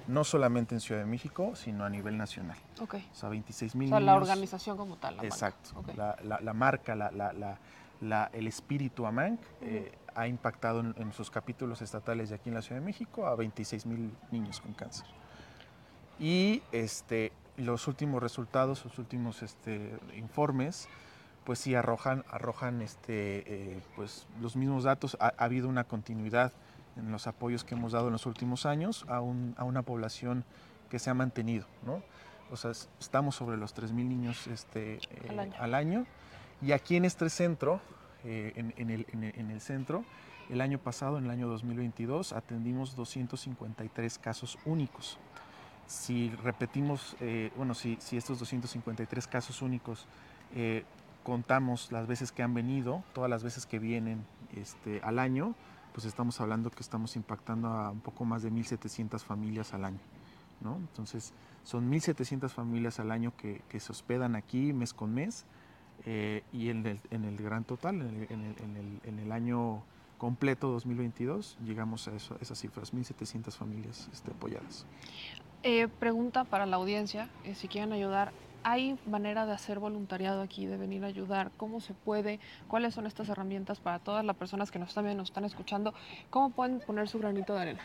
no solamente en Ciudad de México, sino a nivel nacional. Ok. O sea, 26 O mil sea, niños. la organización como tal. Amanc. Exacto. Ok. La, la- la marca, la, la- la- la- el espíritu AMANC eh, ha impactado en, en sus capítulos estatales de aquí en la Ciudad de México a 26 mil niños con cáncer. Y este, los últimos resultados, los últimos este, informes, pues sí arrojan, arrojan este, eh, pues los mismos datos. Ha, ha, habido una continuidad en los apoyos que hemos dado en los últimos años a, un, a una población que se ha mantenido, ¿no? O sea, estamos sobre los 3.000 niños este, eh, Al año. al año. Y aquí en este centro, eh, en, en el, en el- en el centro, el año pasado, en el año 2022, atendimos 253 casos únicos. Si repetimos, eh, bueno, si, si estos 253 casos únicos eh, contamos las veces que han venido, todas las veces que vienen este, al año, pues estamos hablando que estamos impactando a un poco más de 1.700 familias al año. ¿no? Entonces, son 1.700 familias al año que, se hospedan aquí mes con mes eh, y en el, en el gran total, en el, en el- en el- año completo 2022, llegamos a esas cifras, 1.700 familias este, apoyadas. Eh, pregunta para la audiencia, eh, si quieren ayudar, ¿hay manera de hacer voluntariado aquí, de venir a ayudar? ¿Cómo se puede? ¿Cuáles son estas herramientas para todas las personas que nos están nos están escuchando? ¿Cómo pueden poner su granito de arena?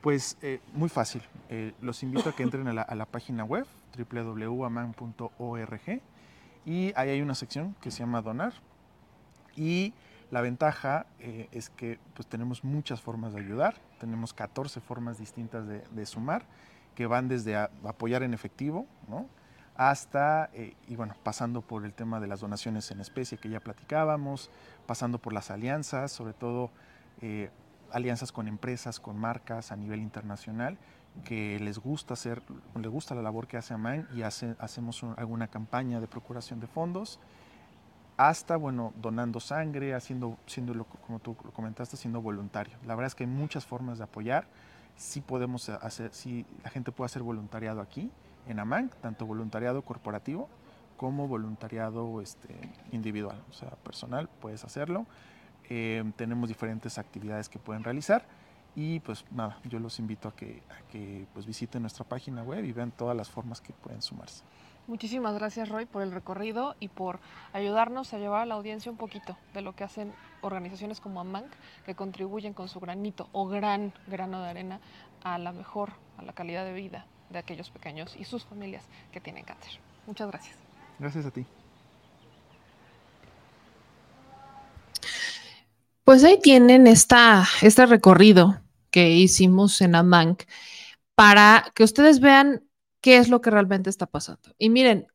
Pues eh, muy fácil. Eh, los invito a que entren a la, página web www.aman.org y ahí hay una sección que se llama Donar. Y la ventaja eh, es que pues, tenemos muchas formas de ayudar. Tenemos 14 formas distintas de, sumar que van desde apoyar en efectivo, ¿no? Hasta, eh, y bueno, pasando por el tema de las donaciones en especie que ya platicábamos, pasando por las alianzas, sobre todo eh, alianzas con empresas, con marcas a nivel internacional que les gusta hacer, les gusta la labor que hace AMAN y hace- hacemos un- alguna campaña de procuración de fondos, hasta, bueno, donando sangre, haciendo, siendo, como tú lo comentaste, siendo voluntario. La verdad es que hay muchas formas de apoyar, sí podemos hacer, sí, la gente puede hacer voluntariado aquí, en AMAN, tanto voluntariado corporativo como voluntariado este, individual, o sea, personal, puedes hacerlo. Eh, tenemos diferentes actividades que pueden realizar y pues nada, yo los invito a que, a que pues visiten nuestra página web y vean todas las formas que pueden sumarse. Muchísimas gracias, Roy, por el recorrido y por ayudarnos a llevar a la audiencia un poquito de lo que hacen organizaciones como AMANC, que contribuyen con su granito o gran grano de arena a la mejor, a la calidad de vida de aquellos pequeños y sus familias que tienen cáncer. Muchas gracias. Gracias a ti. Pues ahí tienen esta, este recorrido que hicimos en AMANC para que ustedes vean qué es lo que realmente está pasando. Y miren,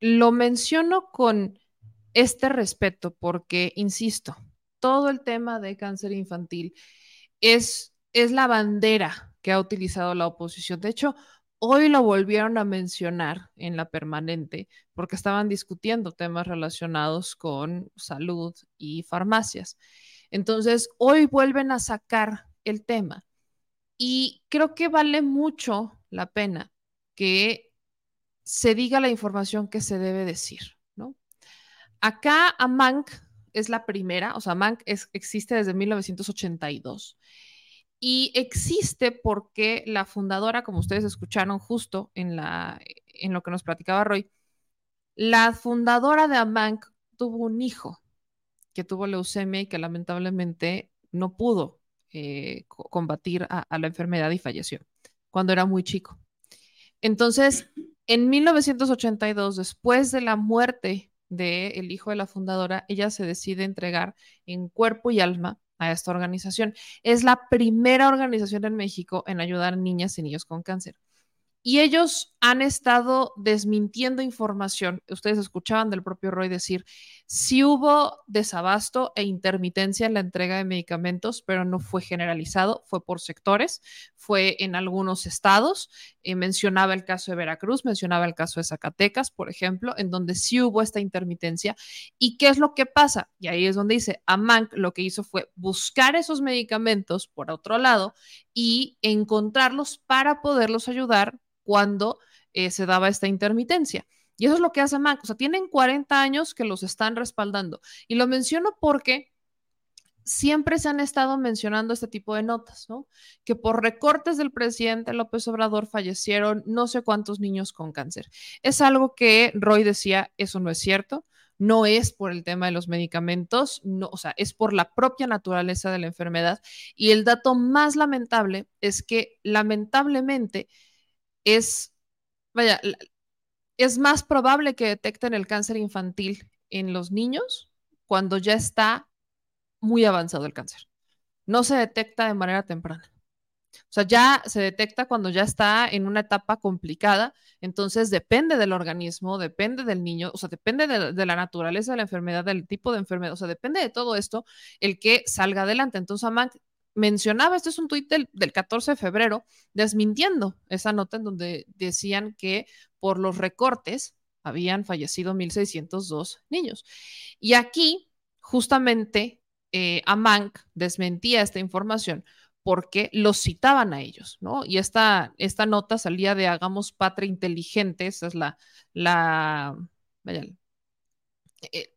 lo menciono con este respeto porque, insisto, todo el tema de cáncer infantil es, es la bandera que ha utilizado la oposición. De hecho, hoy lo volvieron a mencionar en la permanente porque estaban discutiendo temas relacionados con salud y farmacias. Entonces, hoy vuelven a sacar el tema y creo que vale mucho la pena que se diga la información que se debe decir, ¿no? Acá AMANC es la primera, o sea, es- existe desde 1982 y existe porque la fundadora, como ustedes escucharon justo en, la, en lo que nos platicaba Roy, la fundadora de AMANC tuvo un hijo que tuvo leucemia y que lamentablemente no pudo eh, co- combatir a, la enfermedad y falleció cuando era muy chico. Entonces, en 1982, después de la muerte del hijo de la fundadora, ella se decide entregar en cuerpo y alma a esta organización. Es la primera organización en México en ayudar a niñas y niños con cáncer. Y ellos han estado desmintiendo información. Ustedes escuchaban del propio Roy decir, sí hubo desabasto e intermitencia en la entrega de medicamentos, pero no fue generalizado, fue por sectores, fue en algunos estados. Eh, mencionaba el caso de Veracruz, mencionaba el caso de Zacatecas, por ejemplo, en donde sí hubo esta intermitencia. ¿Y qué es lo que pasa? Y ahí es donde dice, AMANC lo que hizo fue buscar esos medicamentos por otro lado y encontrarlos para poderlos ayudar cuando eh, se daba esta intermitencia. Y eso es lo que hace AMANC. O sea, tienen 40 años que los están respaldando. Y lo menciono porque siempre se han estado mencionando este tipo de notas, ¿no? Que por recortes del presidente López Obrador fallecieron no sé cuántos niños con cáncer. Es algo que Roy decía, eso no es cierto. No es por el tema de los medicamentos, no, o sea, es por la propia naturaleza de la enfermedad. Y el dato más lamentable es que lamentablemente es, vaya, es más probable que detecten el cáncer infantil en los niños cuando ya está muy avanzado el cáncer. No se detecta de manera temprana. O sea, ya se detecta cuando ya está en una etapa complicada, entonces depende del organismo, depende del niño, o sea, depende de, de, la naturaleza de la enfermedad, del tipo de enfermedad, o sea, depende de todo esto el que salga adelante. Entonces, Amank mencionaba, este es un tuit del, del 14 de febrero, desmintiendo esa nota en donde decían que por los recortes habían fallecido 1.602 niños. Y aquí, justamente, eh, Amank desmentía esta información porque los citaban a ellos, ¿no? Y esta, esta nota salía de Hagamos Patria Inteligente, esa es la, eh,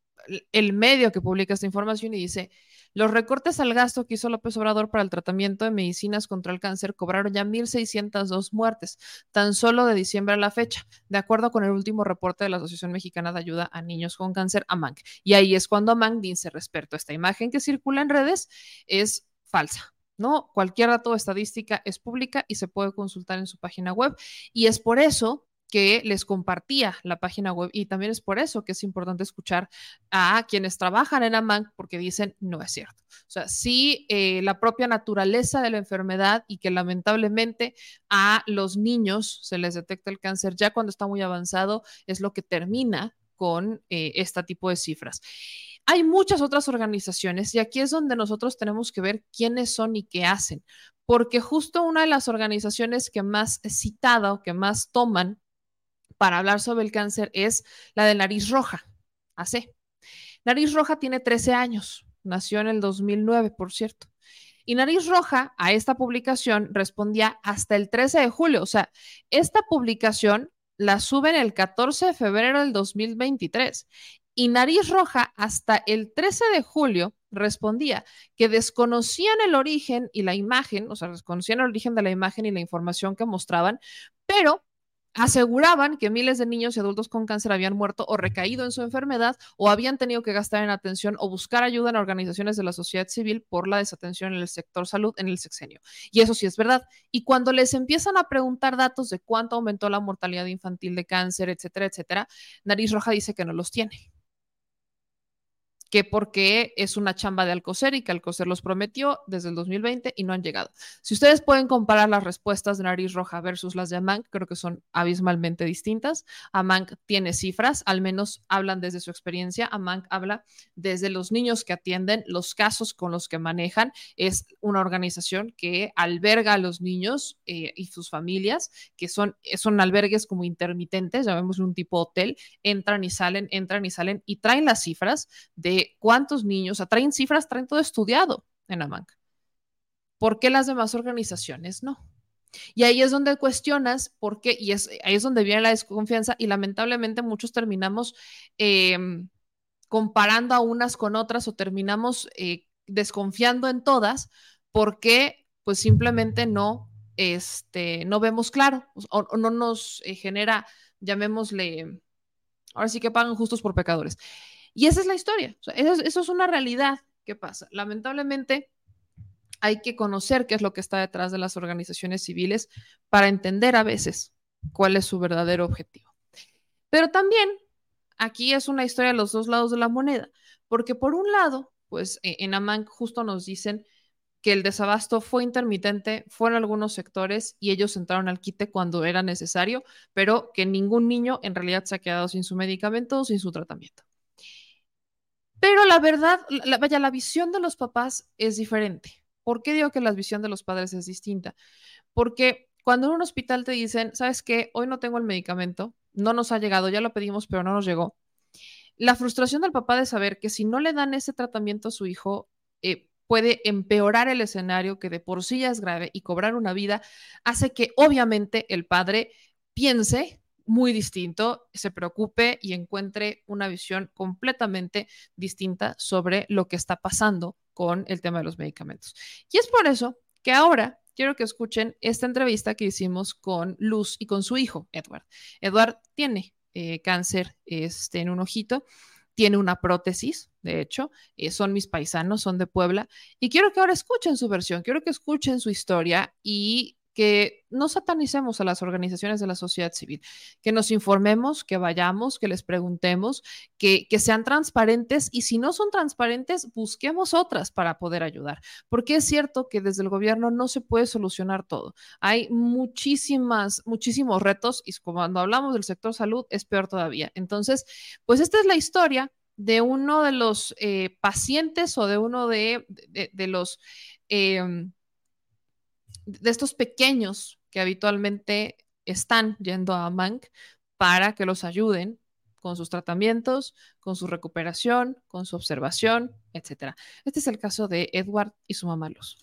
el medio que publica esta información y dice, los recortes al gasto que hizo López Obrador para el tratamiento de medicinas contra el cáncer cobraron ya 1.602 muertes, tan solo de diciembre a la fecha, de acuerdo con el último reporte de la Asociación Mexicana de Ayuda a Niños con Cáncer, AMANC. Y ahí es cuando AMANC dice respecto a esta imagen que circula en redes, es falsa. ¿no? Cualquier dato estadística es pública y se puede consultar en su página web. Y es por eso que les compartía la página web y también es por eso que es importante escuchar a quienes trabajan en AMANC porque dicen no es cierto. O sea, sí, eh, la propia naturaleza de la enfermedad y que lamentablemente a los niños se les detecta el cáncer ya cuando está muy avanzado es lo que termina con eh, este tipo de cifras. Hay muchas otras organizaciones y aquí es donde nosotros tenemos que ver quiénes son y qué hacen, porque justo una de las organizaciones que más he citado, o que más toman para hablar sobre el cáncer es la de Nariz Roja, AC. Nariz Roja tiene 13 años, nació en el 2009, por cierto. Y Nariz Roja a esta publicación respondía hasta el 13 de julio, o sea, esta publicación la suben el 14 de febrero del 2023 y Nariz Roja hasta el 13 de julio respondía que desconocían el origen y la imagen, o sea, desconocían el origen de la imagen y la información que mostraban, pero aseguraban que miles de niños y adultos con cáncer habían muerto o recaído en su enfermedad o habían tenido que gastar en atención o buscar ayuda en organizaciones de la sociedad civil por la desatención en el sector salud en el sexenio. Y eso sí es verdad. Y cuando les empiezan a preguntar datos de cuánto aumentó la mortalidad infantil de cáncer, etcétera, etcétera, Nariz Roja dice que no los tiene que porque es una chamba de Alcocer y que Alcocer los prometió desde el 2020 y no han llegado. Si ustedes pueden comparar las respuestas de Nariz Roja versus las de Amank, creo que son abismalmente distintas. Amank tiene cifras, al menos hablan desde su experiencia. Amank habla desde los niños que atienden, los casos con los que manejan. Es una organización que alberga a los niños eh, y sus familias, que son, son albergues como intermitentes, llamemos un tipo hotel, entran y salen, entran y salen y traen las cifras de cuántos niños, traen cifras, traen todo estudiado en AMANC. ¿Por qué las demás organizaciones no? Y ahí es donde cuestionas por qué, y es, ahí es donde viene la desconfianza y lamentablemente muchos terminamos eh, comparando a unas con otras o terminamos eh, desconfiando en todas porque pues simplemente no, este, no vemos claro o, o no nos eh, genera, llamémosle, ahora sí que pagan justos por pecadores. Y esa es la historia. eso, es una realidad que pasa. Lamentablemente, hay que conocer qué es lo que está detrás de las organizaciones civiles para entender a veces cuál es su verdadero objetivo. Pero también aquí es una historia de los dos lados de la moneda, porque por un lado, pues e, en Amán justo nos dicen que el desabasto fue intermitente, fueron algunos sectores y ellos entraron al quite cuando era necesario, pero que ningún niño en realidad se ha quedado sin su medicamento o sin su tratamiento. Pero la verdad, vaya, la visión de los papás es diferente. ¿Por qué digo que la visión de los padres es distinta? Porque cuando en un hospital te dicen, ¿sabes qué? Hoy no tengo el medicamento, no nos ha llegado, ya lo pedimos, pero no nos llegó. La frustración del papá de saber que si no le dan ese tratamiento a su hijo, eh, puede empeorar el escenario que de por sí ya es grave y cobrar una vida, hace que obviamente el padre piense muy distinto, se preocupe y encuentre una visión completamente distinta sobre lo que está pasando con el tema de los medicamentos. Y es por eso que ahora quiero que escuchen esta entrevista que hicimos con Luz y con su hijo, Edward. Edward tiene eh, cáncer este, en un ojito, tiene una prótesis, de hecho, eh, son mis paisanos, son de Puebla, y quiero que ahora escuchen su versión, quiero que escuchen su historia y que no satanicemos a las organizaciones de la sociedad civil, que nos informemos, que vayamos, que les preguntemos, que, sean transparentes y si no son transparentes, busquemos otras para poder ayudar, porque es cierto que desde el gobierno no se puede solucionar todo. Hay muchísimas, muchísimos retos y cuando hablamos del sector salud es peor todavía. Entonces, pues esta es la historia de uno de los eh, pacientes o de uno de, de, los... Em, de estos pequeños que habitualmente están yendo a Mank para que los ayuden con sus tratamientos, con su recuperación, con su observación, etc. Este es el caso de Edward y su mamá Luz.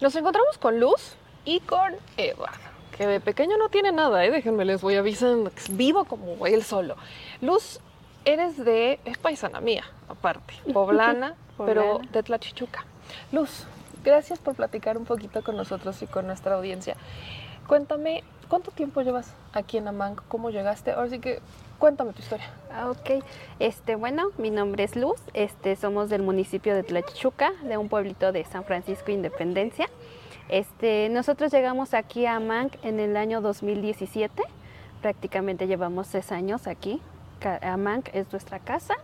Nos encontramos con Luz y con Edward, que de pequeño no tiene nada, ¿eh? déjenme les voy avisando, vivo como él solo. Luz eres de, es paisana mía, aparte, poblana, pero de Tlachichuca. Luz, gracias por platicar un poquito con nosotros y con nuestra audiencia. Cuéntame, ¿cuánto tiempo llevas aquí en Amanco? ¿Cómo llegaste? Ahora sí que cuéntame tu historia. Ah, ok, este, bueno, mi nombre es Luz, este, somos del municipio de Tlachichuca, de un pueblito de San Francisco Independencia. Este, nosotros llegamos aquí a Amanc en el año 2017, prácticamente llevamos seis años aquí Amanc es nuestra casa.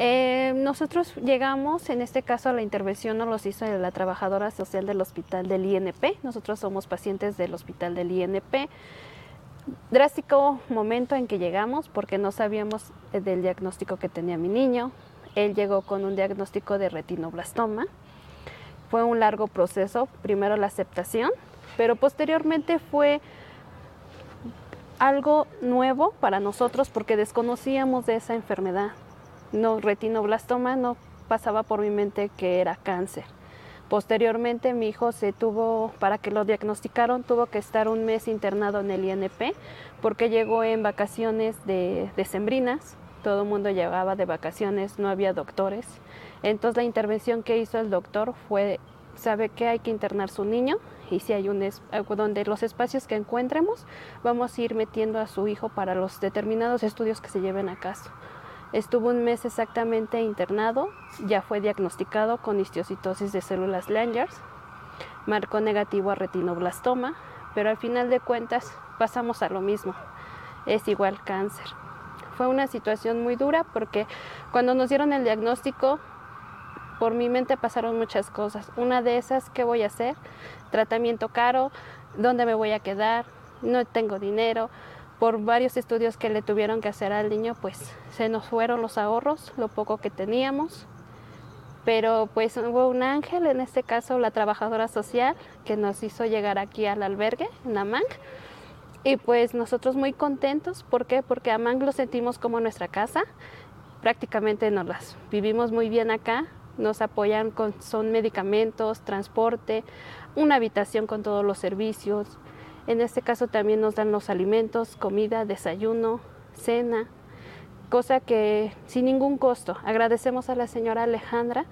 Eh, nosotros llegamos, en este caso la intervención nos los hizo la trabajadora social del hospital del INP. Nosotros somos pacientes del hospital del INP. Drástico momento en que llegamos porque no sabíamos del diagnóstico que tenía mi niño. Él llegó con un diagnóstico de retinoblastoma. Fue un largo proceso, primero la aceptación, pero posteriormente fue algo nuevo para nosotros porque desconocíamos de esa enfermedad. No, retinoblastoma no pasaba por mi mente que era cáncer. Posteriormente mi hijo se tuvo, para que lo diagnosticaron, tuvo que estar un mes internado en el INP porque llegó en vacaciones de, de sembrinas. Todo el mundo llegaba de vacaciones, no había doctores. Entonces la intervención que hizo el doctor fue, sabe que hay que internar su niño y si hay un donde los espacios que encuentremos vamos a ir metiendo a su hijo para los determinados estudios que se lleven a caso. Estuvo un mes exactamente internado, ya fue diagnosticado con histiocitosis de células Langers, marcó negativo a retinoblastoma, pero al final de cuentas pasamos a lo mismo, es igual cáncer. Fue una situación muy dura porque cuando nos dieron el diagnóstico por mi mente pasaron muchas cosas. Una de esas, ¿qué voy a hacer? Tratamiento caro, ¿dónde me voy a quedar? No tengo dinero. Por varios estudios que le tuvieron que hacer al niño, pues se nos fueron los ahorros, lo poco que teníamos. Pero pues hubo un ángel, en este caso la trabajadora social, que nos hizo llegar aquí al albergue, en Amang. Y pues nosotros muy contentos, ¿por qué? Porque Amang lo sentimos como nuestra casa, prácticamente nos las vivimos muy bien acá, nos apoyan con son medicamentos, transporte, una habitación con todos los servicios. En este caso también nos dan los alimentos, comida, desayuno, cena, cosa que sin ningún costo. Agradecemos a la señora Alejandra,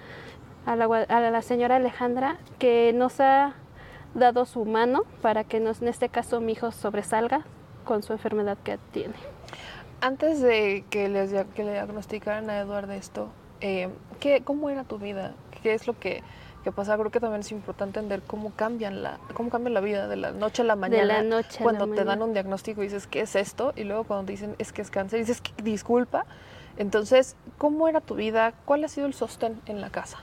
a la, señora Alejandra que nos ha dado su mano para que nos, en este caso mi hijo sobresalga con su enfermedad que tiene. Antes de que, les, que le diagnosticaran a Eduardo esto, eh, ¿qué, ¿cómo era tu vida? ¿Qué es lo que, que pasa? Creo que también es importante entender cómo cambian la, cómo cambia la vida de la noche a la mañana. De la noche Cuando la te dan mañana. un diagnóstico y dices, ¿qué es esto? Y luego cuando te dicen, es que es cáncer, dices, "¿Qué- disculpa. Entonces, ¿cómo era tu vida? ¿Cuál ha sido el sostén en la casa?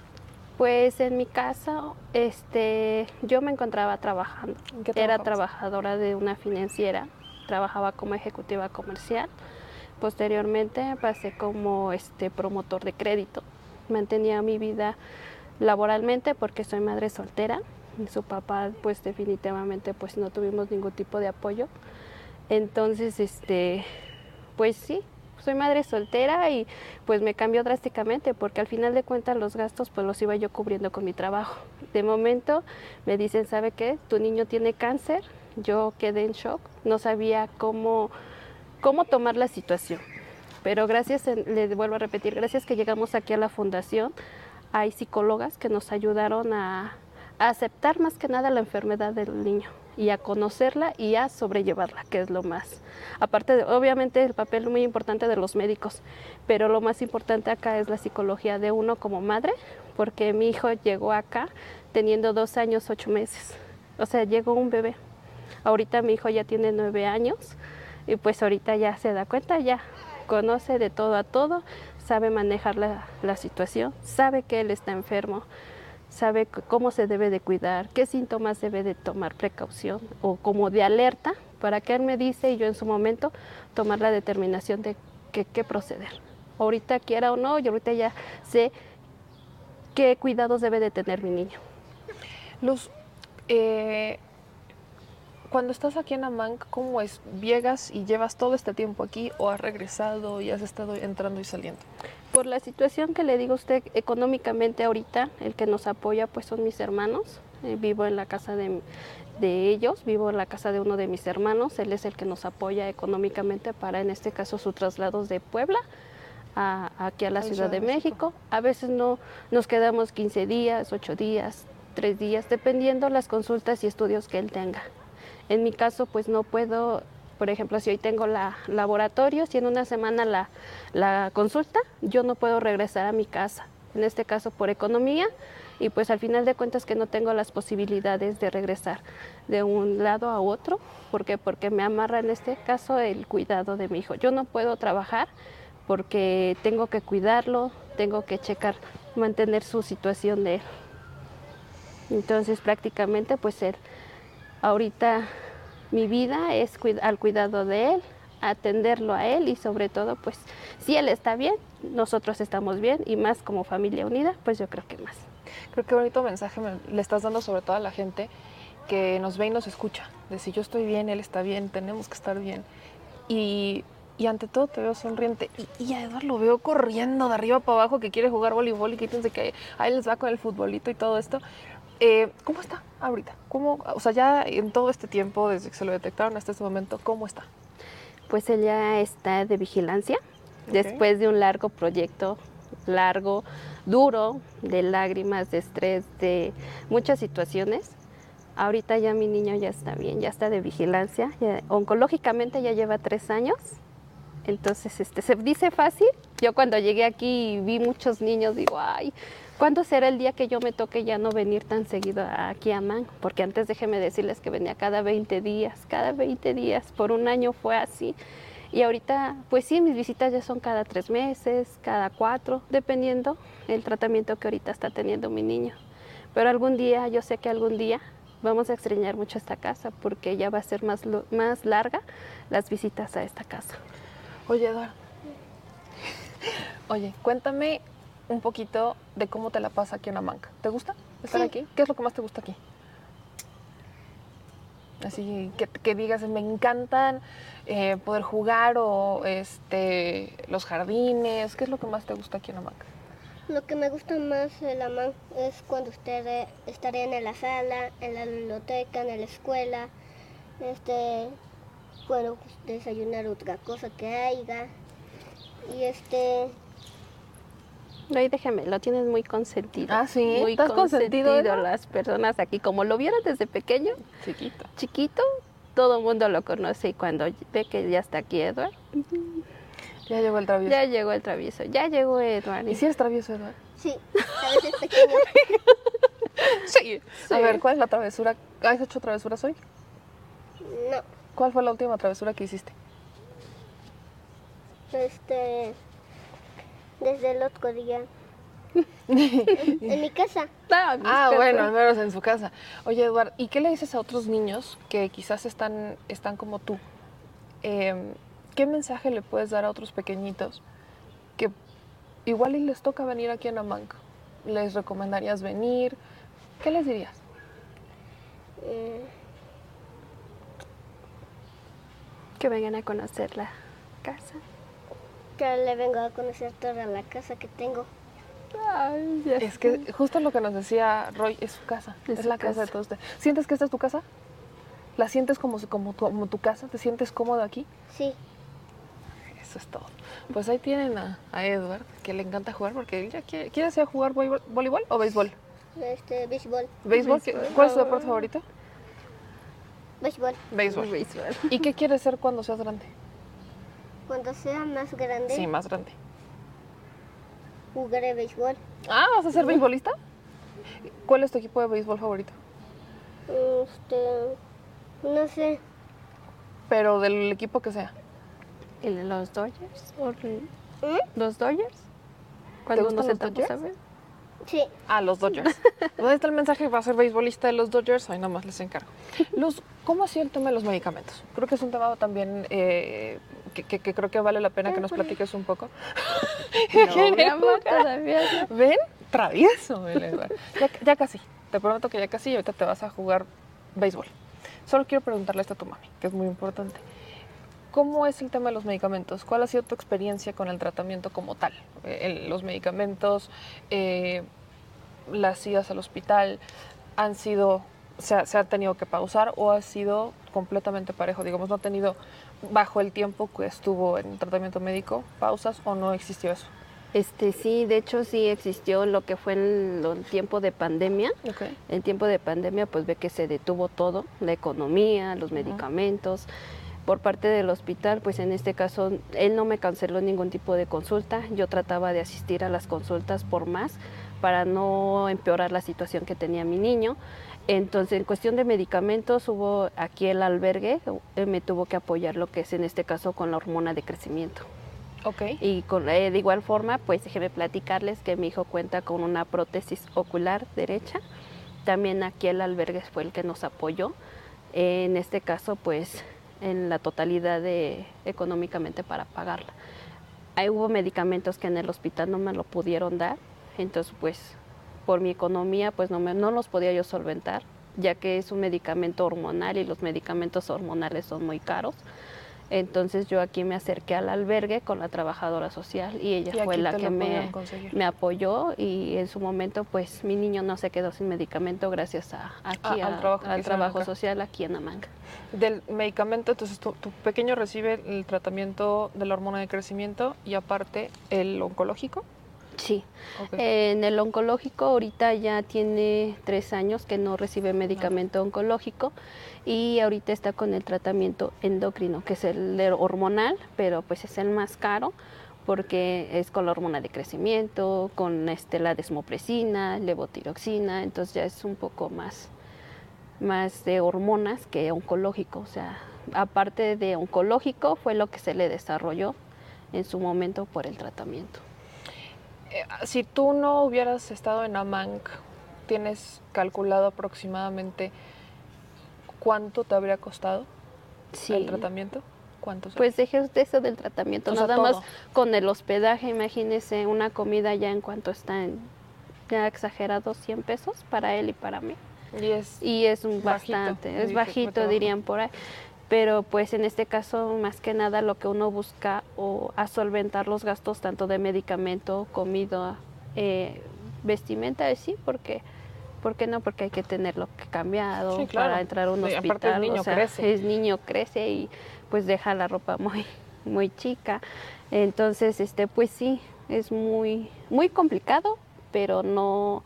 Pues en mi casa, este, yo me encontraba trabajando. qué Era trabajadora de una financiera, trabajaba como ejecutiva comercial. Posteriormente pasé como este promotor de crédito. Mantenía mi vida laboralmente porque soy madre soltera. Su papá, pues definitivamente, pues no tuvimos ningún tipo de apoyo. Entonces, este, pues sí, soy madre soltera y pues me cambió drásticamente porque al final de cuentas los gastos pues los iba yo cubriendo con mi trabajo. De momento me dicen, ¿sabe qué? Tu niño tiene cáncer. Yo quedé en shock, no sabía cómo, cómo tomar la situación. Pero gracias, en- le vuelvo a repetir, gracias que llegamos aquí a la fundación, hay psicólogas que nos ayudaron a, a aceptar más que nada la enfermedad del niño. y a conocerla y a sobrellevarla, que es lo más. Aparte, de, obviamente, el papel muy importante de los médicos, pero lo más importante acá es la psicología de uno como madre, porque mi hijo llegó acá teniendo dos años, ocho meses. O sea, llegó un bebé. Ahorita mi hijo ya tiene nueve años y pues ahorita ya se da cuenta, ya conoce de todo a todo, sabe manejar la, la situación, sabe que él está enfermo, sabe cómo se debe de cuidar, qué síntomas debe de tomar precaución o como de alerta para que él me dice y yo en su momento tomar la determinación de qué proceder. Ahorita quiera o no, yo ahorita ya sé qué cuidados debe de tener mi niño. Luz, eh, cuando estás aquí en Amanc, ¿cómo es? ¿Llegas y llevas todo este tiempo aquí o has regresado y has estado entrando y saliendo? Por la situación que le digo a usted económicamente ahorita, el que nos apoya pues son mis hermanos. Eh, vivo en la casa de, de ellos, vivo en la casa de uno de mis hermanos. Él es el que nos apoya económicamente para en este caso sus traslados de Puebla a, aquí a la Ciudad de México. A veces no nos quedamos 15 días, 8 días, 3 días, dependiendo las consultas y estudios que él tenga. En mi caso, pues no puedo, por ejemplo, si hoy tengo la laboratorio, si en una semana la, la consulta, yo no puedo regresar a mi casa. En este caso, por economía, y pues al final de cuentas que no tengo las posibilidades de regresar de un lado a otro. ¿Por qué? Porque me amarra en este caso el cuidado de mi hijo. Yo no puedo trabajar porque tengo que cuidarlo, tengo que checar, mantener su situación de él. Entonces prácticamente pues él, ahorita mi vida es al cuidado de él, atenderlo a él y sobre todo pues si él está bien, nosotros estamos bien y más como familia unida, pues yo creo que más. Creo que bonito mensaje me- le estás dando sobre todo a la gente que nos ve y nos escucha. De si yo estoy bien, él está bien, tenemos que estar bien. Y, y ante todo te veo sonriente. Y, y a Eduardo lo veo corriendo de arriba para abajo que quiere jugar voleibol y que piensa que ahí les va con el futbolito y todo esto. Eh, ¿Cómo está ahorita? ¿Cómo, o sea, ya en todo este tiempo, desde que se lo detectaron hasta este momento, ¿cómo está? Pues él ya está de vigilancia después de un largo proyecto, largo, duro, de lágrimas, de estrés, de muchas situaciones. Ahorita ya mi niño ya está bien, ya está de vigilancia. ya- oncológicamente ya lleva tres años. Entonces, este, se dice fácil. Yo cuando llegué aquí y vi muchos niños, digo, ay, ¿cuándo será el día que yo me toque ya no venir tan seguido aquí a Man? Porque antes déjeme decirles que venía cada 20 días, cada 20 días, por un año fue así. Y ahorita, pues sí, mis visitas ya son cada tres meses, cada cuatro, dependiendo el tratamiento que ahorita está teniendo mi niño. Pero algún día, yo sé que algún día vamos a extrañar mucho esta casa porque ya va a ser más, más larga las visitas a esta casa. Oye, Eduardo. Oye, cuéntame un poquito de cómo te la pasa aquí en Amanca. ¿Te gusta estar Sí. aquí? ¿Qué es lo que más te gusta aquí? Así que, que digas, me encantan eh, poder jugar o este los jardines. ¿Qué es lo que más te gusta aquí en Amanca? Lo que me gusta más de la man es cuando usted estaré en la sala, en la biblioteca, en la escuela, este, bueno, pues, desayunar otra cosa que haya. Y este, Ahí déjeme, lo tienes muy consentido. Ah, sí, Muy ¿estás consentido, las personas aquí. Como lo vieron desde pequeño, chiquito, chiquito, todo el mundo lo conoce y cuando ve que ya está aquí Edward, ya llegó el travieso. Ya llegó el travieso, ya llegó Edward. ¿Y si eres travieso, Eduardo? sí, a veces pequeño. Sí. A Sí. ver, ¿cuál es la travesura? ¿Has hecho travesuras hoy? No, ¿Cuál fue la última travesura que hiciste? este, desde el otro día. en mi casa. Ah, bueno, al menos en su casa. Oye, Eduardo, ¿y qué le dices a otros niños que quizás están, están como tú? Em, ¿Qué mensaje le puedes dar a otros pequeñitos que igual y les toca venir aquí en Amanca? ¿Les recomendarías venir? ¿Qué les dirías? Eh, Que vengan a conocer la casa. Que le vengo a conocer toda la casa que tengo. Es que justo lo que nos decía Roy es su casa, Es es, su la casa. de todos ustedes. ¿Sientes que esta es tu casa? ¿La sientes como, como, tu, como tu casa? ¿Te sientes cómodo aquí? Sí. Eso es todo. Pues ahí tienen a, a Edward, que le encanta jugar porque ya quiere, ¿quiere a jugar voleibol, o béisbol? Este, béisbol. ¿Béisbol? ¿Qué- ¿Cuál es tu deporte favorito? Béisbol. Béisbol. ¿Y qué quieres ser cuando seas grande? Cuando sea más grande, Sí, más grande. jugaré béisbol. Ah, ¿vas a ser beisbolista? ¿Cuál es tu equipo de béisbol favorito? Este, no sé. Pero del equipo que sea. ¿El de los Dodgers? ¿O el- ¿Mm? ¿Los Dodgers? Cuando uno gustan los Dodgers? ¿sabes? Sí. Ah, los Dodgers. ¿Dónde está el mensaje? Va a ser beisbolista de los Dodgers. Ahí nomás les encargo. Luz, ¿cómo ha sido el tema de los medicamentos? Creo que es un tema también eh, que, que- que creo que vale la pena que nos platiques un poco. No, mi amor, todavía no. ¿Ven? Travieso. Ya, ya casi. Te prometo que ya casi y ahorita te vas a jugar béisbol. Solo quiero preguntarle esto a tu mami, que es muy importante. ¿Cómo es el tema de los medicamentos? ¿Cuál ha sido tu experiencia con el tratamiento como tal? Eh, los medicamentos, eh, las idas al hospital, ¿han sido, se ha, se ha tenido que pausar o ha sido completamente parejo? Digamos, ¿no ha tenido bajo el tiempo que estuvo en tratamiento médico pausas o no existió eso? Este, sí, de hecho sí existió lo que fue en lo- el tiempo de pandemia. En tiempo de pandemia pues ve que se detuvo todo, la economía, los medicamentos. Por parte del hospital, pues en este caso él no me canceló ningún tipo de consulta, yo trataba de asistir a las consultas por más para no empeorar la situación que tenía mi niño. Entonces, en cuestión de medicamentos, hubo aquí el albergue, eh, me tuvo que apoyar lo que es en este caso con la hormona de crecimiento. Ok. Y con, eh, de igual forma, pues déjeme platicarles que mi hijo cuenta con una prótesis ocular derecha. También aquí el albergue fue el que nos apoyó. Eh, en este caso, pues en la totalidad de económicamente para pagarla. Ahí hubo medicamentos que en el hospital no me lo pudieron dar, entonces pues por mi economía pues no, me, no los podía yo solventar, ya que es un medicamento hormonal y los medicamentos hormonales son muy caros. Entonces yo aquí me acerqué al albergue con la trabajadora social y ella Y fue la que me, me apoyó y en su momento pues mi niño no se quedó sin medicamento gracias a, aquí Ah, al a- trabajo al trabajo social aquí en Amanga. Del medicamento, entonces tu, tu pequeño recibe el tratamiento de la hormona de crecimiento y aparte el oncológico. Sí. En el oncológico ahorita ya tiene tres años que no recibe medicamento oncológico y ahorita está con el tratamiento endocrino, que es el hormonal, pero pues es el más caro porque es con la hormona de crecimiento, con este, la desmopresina, levotiroxina, entonces ya es un poco más, más de hormonas que oncológico. O sea, aparte de oncológico fue lo que se le desarrolló en su momento por el tratamiento. Eh, si tú no hubieras estado en AMANC, ¿tienes calculado aproximadamente cuánto te habría costado el tratamiento? ¿Cuánto? sería? Pues deje usted eso del tratamiento, O sea, nada más con el hospedaje, imagínese una comida ya en cuanto está en, ya exagerado 100 pesos para él y para mí. Y es, y es un bastante, es bajito dirían por ahí. Pero pues en este caso más que nada lo que uno busca o a solventar los gastos tanto de medicamento, comida, eh, vestimenta, sí, porque ¿por qué no? Porque hay que tenerlo cambiado Sí, claro. para entrar a un hospital. aparte el niño o sea, crece. El niño crece y pues deja la ropa muy, muy chica. Entonces, este, pues sí, es muy, muy complicado, pero no,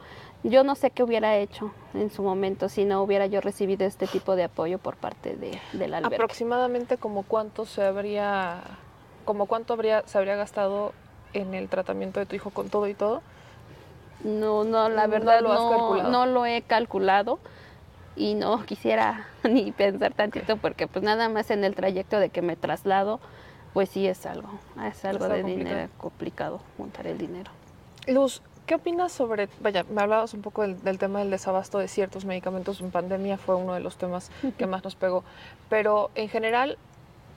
yo no sé qué hubiera hecho en su momento si no hubiera yo recibido este tipo de apoyo por parte de, del albergue. aproximadamente como cuánto se habría, como cuánto habría, se habría gastado en el tratamiento de tu hijo con todo y todo. No, no, la No verdad lo has no, calculado. no lo he calculado y no quisiera ni pensar tantito porque pues nada más en el trayecto de que me traslado, pues sí es algo, es algo Está de complicado. dinero complicado montar el dinero. Luz, ¿qué opinas sobre, vaya, me hablabas un poco del, del tema del desabasto de ciertos medicamentos en pandemia, fue uno de los temas que más nos pegó, pero en general,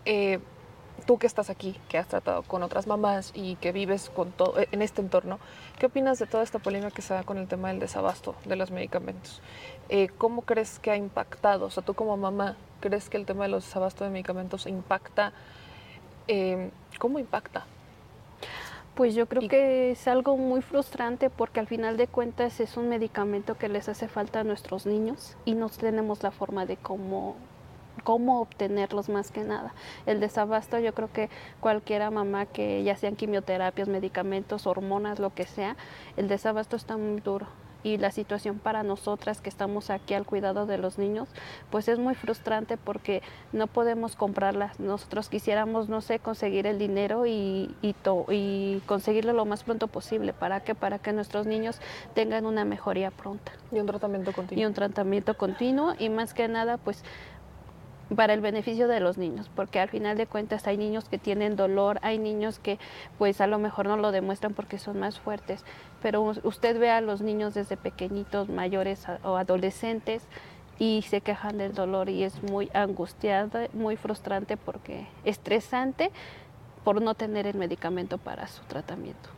eh, tú que estás aquí, que has tratado con otras mamás y que vives con todo, en este entorno, ¿qué opinas de toda esta polémica que se da con el tema del desabasto de los medicamentos? Eh, ¿Cómo crees que ha impactado? O sea, tú como mamá, ¿crees que el tema de los desabastos de medicamentos impacta? eh, ¿Cómo impacta? Pues yo creo que es algo muy frustrante porque al final de cuentas es un medicamento que les hace falta a nuestros niños y no tenemos la forma de cómo cómo obtenerlos más que nada. El desabasto yo creo que cualquiera mamá que ya sean quimioterapias, medicamentos, hormonas, lo que sea, el desabasto está muy duro. Y la situación para nosotras que estamos aquí al cuidado de los niños, pues es muy frustrante porque no podemos comprarlas. Nosotros quisiéramos, no sé, conseguir el dinero y, y, to- y conseguirlo lo más pronto posible. ¿Para qué? Para que nuestros niños tengan una mejoría pronta. Y un tratamiento continuo. Y un tratamiento continuo y más que nada, pues para el beneficio de los niños, porque al final de cuentas hay niños que tienen dolor, hay niños que pues a lo mejor no lo demuestran porque son más fuertes, pero us- usted ve a los niños desde pequeñitos, mayores o adolescentes y se quejan del dolor y es muy angustiada, muy frustrante porque estresante por no tener el medicamento para su tratamiento.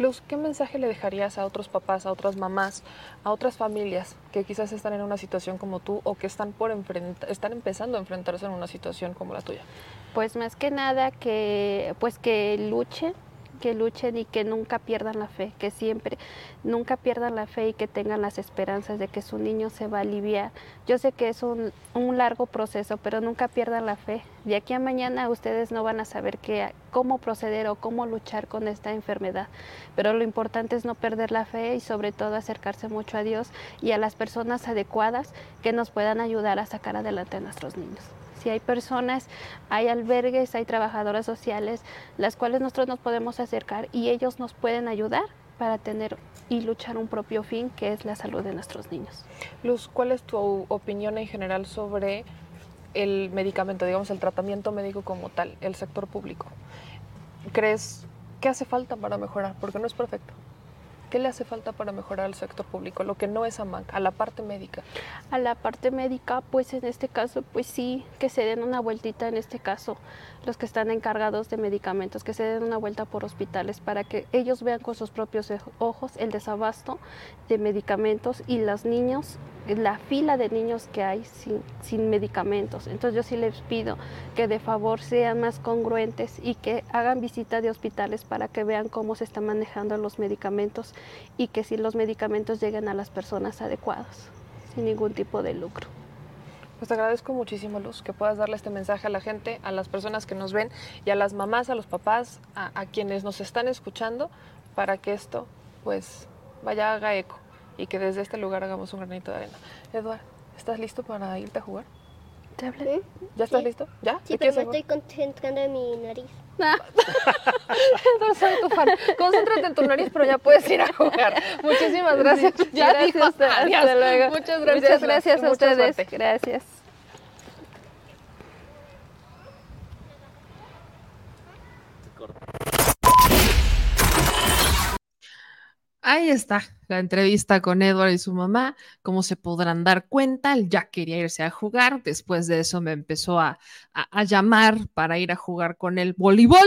Luz, ¿qué mensaje le dejarías a otros papás, a otras mamás, a otras familias que quizás están en una situación como tú o que están por están empezando a enfrentarse en una situación como la tuya? Pues más que nada que pues que luchen, que luchen y que nunca pierdan la fe, que siempre nunca pierdan la fe y que tengan las esperanzas de que su niño se va a aliviar. Yo sé que es un, largo proceso, pero nunca pierdan la fe. De aquí a mañana ustedes no van a saber qué, cómo proceder o cómo luchar con esta enfermedad, pero lo importante es no perder la fe y sobre todo acercarse mucho a Dios y a las personas adecuadas que nos puedan ayudar a sacar adelante a nuestros niños. Si hay personas, hay albergues, hay trabajadoras sociales, las cuales nosotros nos podemos acercar y ellos nos pueden ayudar para tener y luchar un propio fin, que es la salud de nuestros niños. Luz, ¿cuál es tu opinión en general sobre el medicamento, digamos el tratamiento médico como tal, el sector público? ¿Crees que hace falta para mejorar? Porque no es perfecto. ¿Qué le hace falta para mejorar al sector público? Lo que no es AMAC, a la parte médica. A la parte médica, pues en este caso, pues sí, que se den una vueltita en este caso, los que están encargados de medicamentos, que se den una vuelta por hospitales para que ellos vean con sus propios ej- ojos el desabasto de medicamentos y los niños, la fila de niños que hay sin, sin medicamentos. Entonces yo sí les pido que de favor sean más congruentes y que hagan visita de hospitales para que vean cómo se están manejando los medicamentos y que si los medicamentos lleguen a las personas adecuadas, sin ningún tipo de lucro. Pues te agradezco muchísimo, Luz, que puedas darle este mensaje a la gente, a las personas que nos ven y a las mamás, a los papás, a, a quienes nos están escuchando, para que esto, pues, vaya, haga eco y que desde este lugar hagamos un granito de arena. Eduard, ¿estás listo para irte a jugar? ¿Te hablé? ¿Ya estás Sí. listo? ¿Ya? Sí, ¿Te pero me estoy concentrando en mi nariz. Eduard, soy tu fan. Concéntrate en tu nariz, pero ya puedes ir a jugar. Muchísimas gracias. Sí, Ya gracias, dijo, hasta, hasta adiós. luego. Muchas gracias. Muchas gracias a mucha ustedes. suerte. Gracias. Ahí está la entrevista con Edward y su mamá. Como se podrán dar cuenta, él ya quería irse a jugar. Después de eso me empezó a, a- a llamar para ir a jugar con el voleibol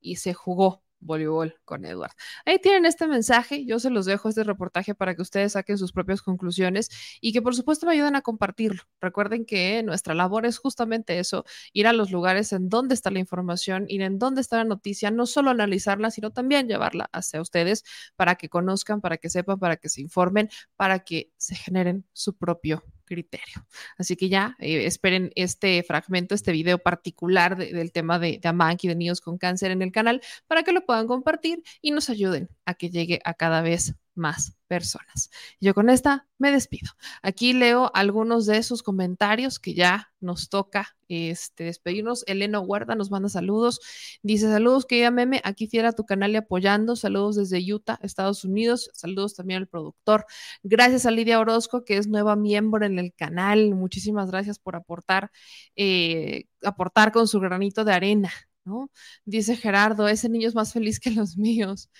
y se jugó voleibol con Edward. Ahí tienen este mensaje. Yo se los dejo este reportaje para que ustedes saquen sus propias conclusiones y que por supuesto me ayuden a compartirlo. Recuerden que nuestra labor es justamente eso, ir a los lugares en donde está la información, ir en donde está la noticia, no solo analizarla, sino también llevarla hacia ustedes para que conozcan, para que sepan, para que se informen, para que se generen su propio criterio. Así que ya eh, esperen este fragmento, este video particular de- del tema de, de y de niños con cáncer en el canal para que lo puedan compartir y nos ayuden a que llegue a cada vez más personas. Yo con esta me despido. Aquí leo algunos de sus comentarios que ya nos toca este, despedirnos. Eleno Guarda nos manda saludos. Dice saludos, querida meme, aquí fiera tu canal y apoyando. Saludos desde Utah, Estados Unidos. Saludos también al productor. Gracias a Lidia Orozco, que es nueva miembro en el canal. Muchísimas gracias por aportar, eh, aportar con su granito de arena. ¿no? Dice Gerardo, ese niño es más feliz que los míos.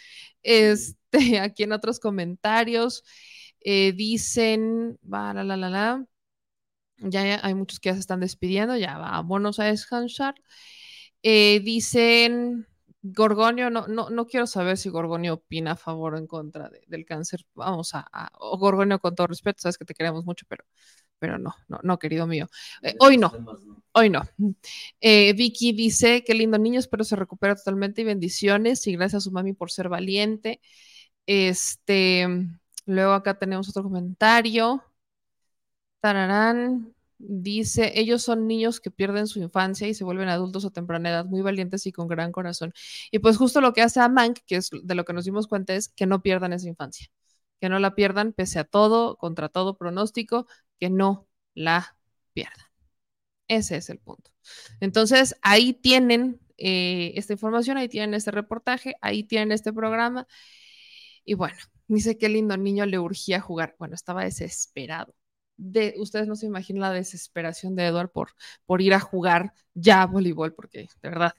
Este, aquí en otros comentarios eh, dicen, va, la, la, la, la. Ya, hay muchos que ya se están despidiendo, ya vámonos a descansar. Eh, dicen, Gorgonio, no, no, no quiero saber si Gorgonio opina a favor o en contra de- del cáncer. Vamos a, a- o Gorgonio, con todo respeto, sabes que te queremos mucho, pero, pero no, no, no, querido mío. Eh, hoy no, hoy no. Eh, Vicky dice, qué lindo niño, espero se recupere totalmente y bendiciones. Y gracias a su mami por ser valiente. Este, luego acá tenemos otro comentario. Tararán. Dice, ellos son niños que pierden su infancia y se vuelven adultos a temprana edad, muy valientes y con gran corazón. Y pues justo lo que hace a Mank, que es de lo que nos dimos cuenta, es que no pierdan esa infancia, que no la pierdan pese a todo, contra todo pronóstico, que no la pierdan. Ese es el punto. Entonces, ahí tienen eh, esta información, ahí tienen este reportaje, ahí tienen este programa. Y bueno, dice qué lindo niño le urgía jugar. Bueno, estaba desesperado. De, ustedes no se imaginan la desesperación de Edward por, por ir a jugar ya voleibol, porque de verdad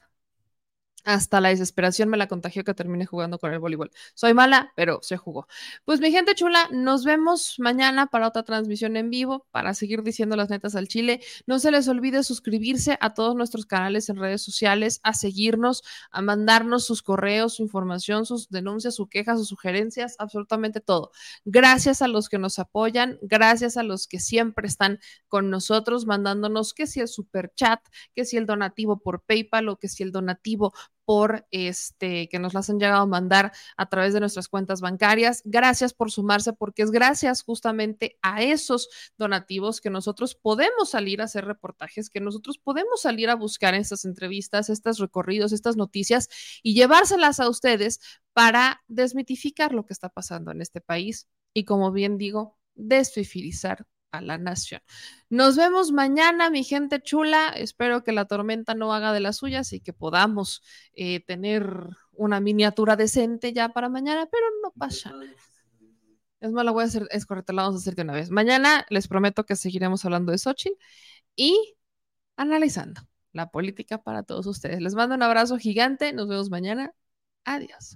hasta la desesperación me la contagió que termine jugando con el voleibol. Soy mala, pero se jugó. Pues mi gente chula, nos vemos mañana para otra transmisión en vivo, para seguir diciendo las netas al Chile. No se les olvide suscribirse a todos nuestros canales en redes sociales, a seguirnos, a mandarnos sus correos, su información, sus denuncias, sus quejas, sus sugerencias, absolutamente todo. Gracias a los que nos apoyan, gracias a los que siempre están con nosotros, mandándonos que si el super chat, que si el donativo por PayPal o que si el donativo por este que nos las han llegado a mandar a través de nuestras cuentas bancarias. Gracias por sumarse porque es gracias justamente a esos donativos que nosotros podemos salir a hacer reportajes, que nosotros podemos salir a buscar estas entrevistas, estos recorridos, estas noticias y llevárselas a ustedes para desmitificar lo que está pasando en este país y como bien digo, desfifirizar a la nación. Nos vemos mañana, mi gente chula. Espero que la tormenta no haga de las suyas y que podamos eh, tener una miniatura decente ya para mañana, pero no pasa nada. Es más, la voy a hacer, es correcto, la vamos a hacer de una vez. Mañana les prometo que seguiremos hablando de Xochitl y analizando la política para todos ustedes. Les mando un abrazo gigante. Nos vemos mañana. Adiós.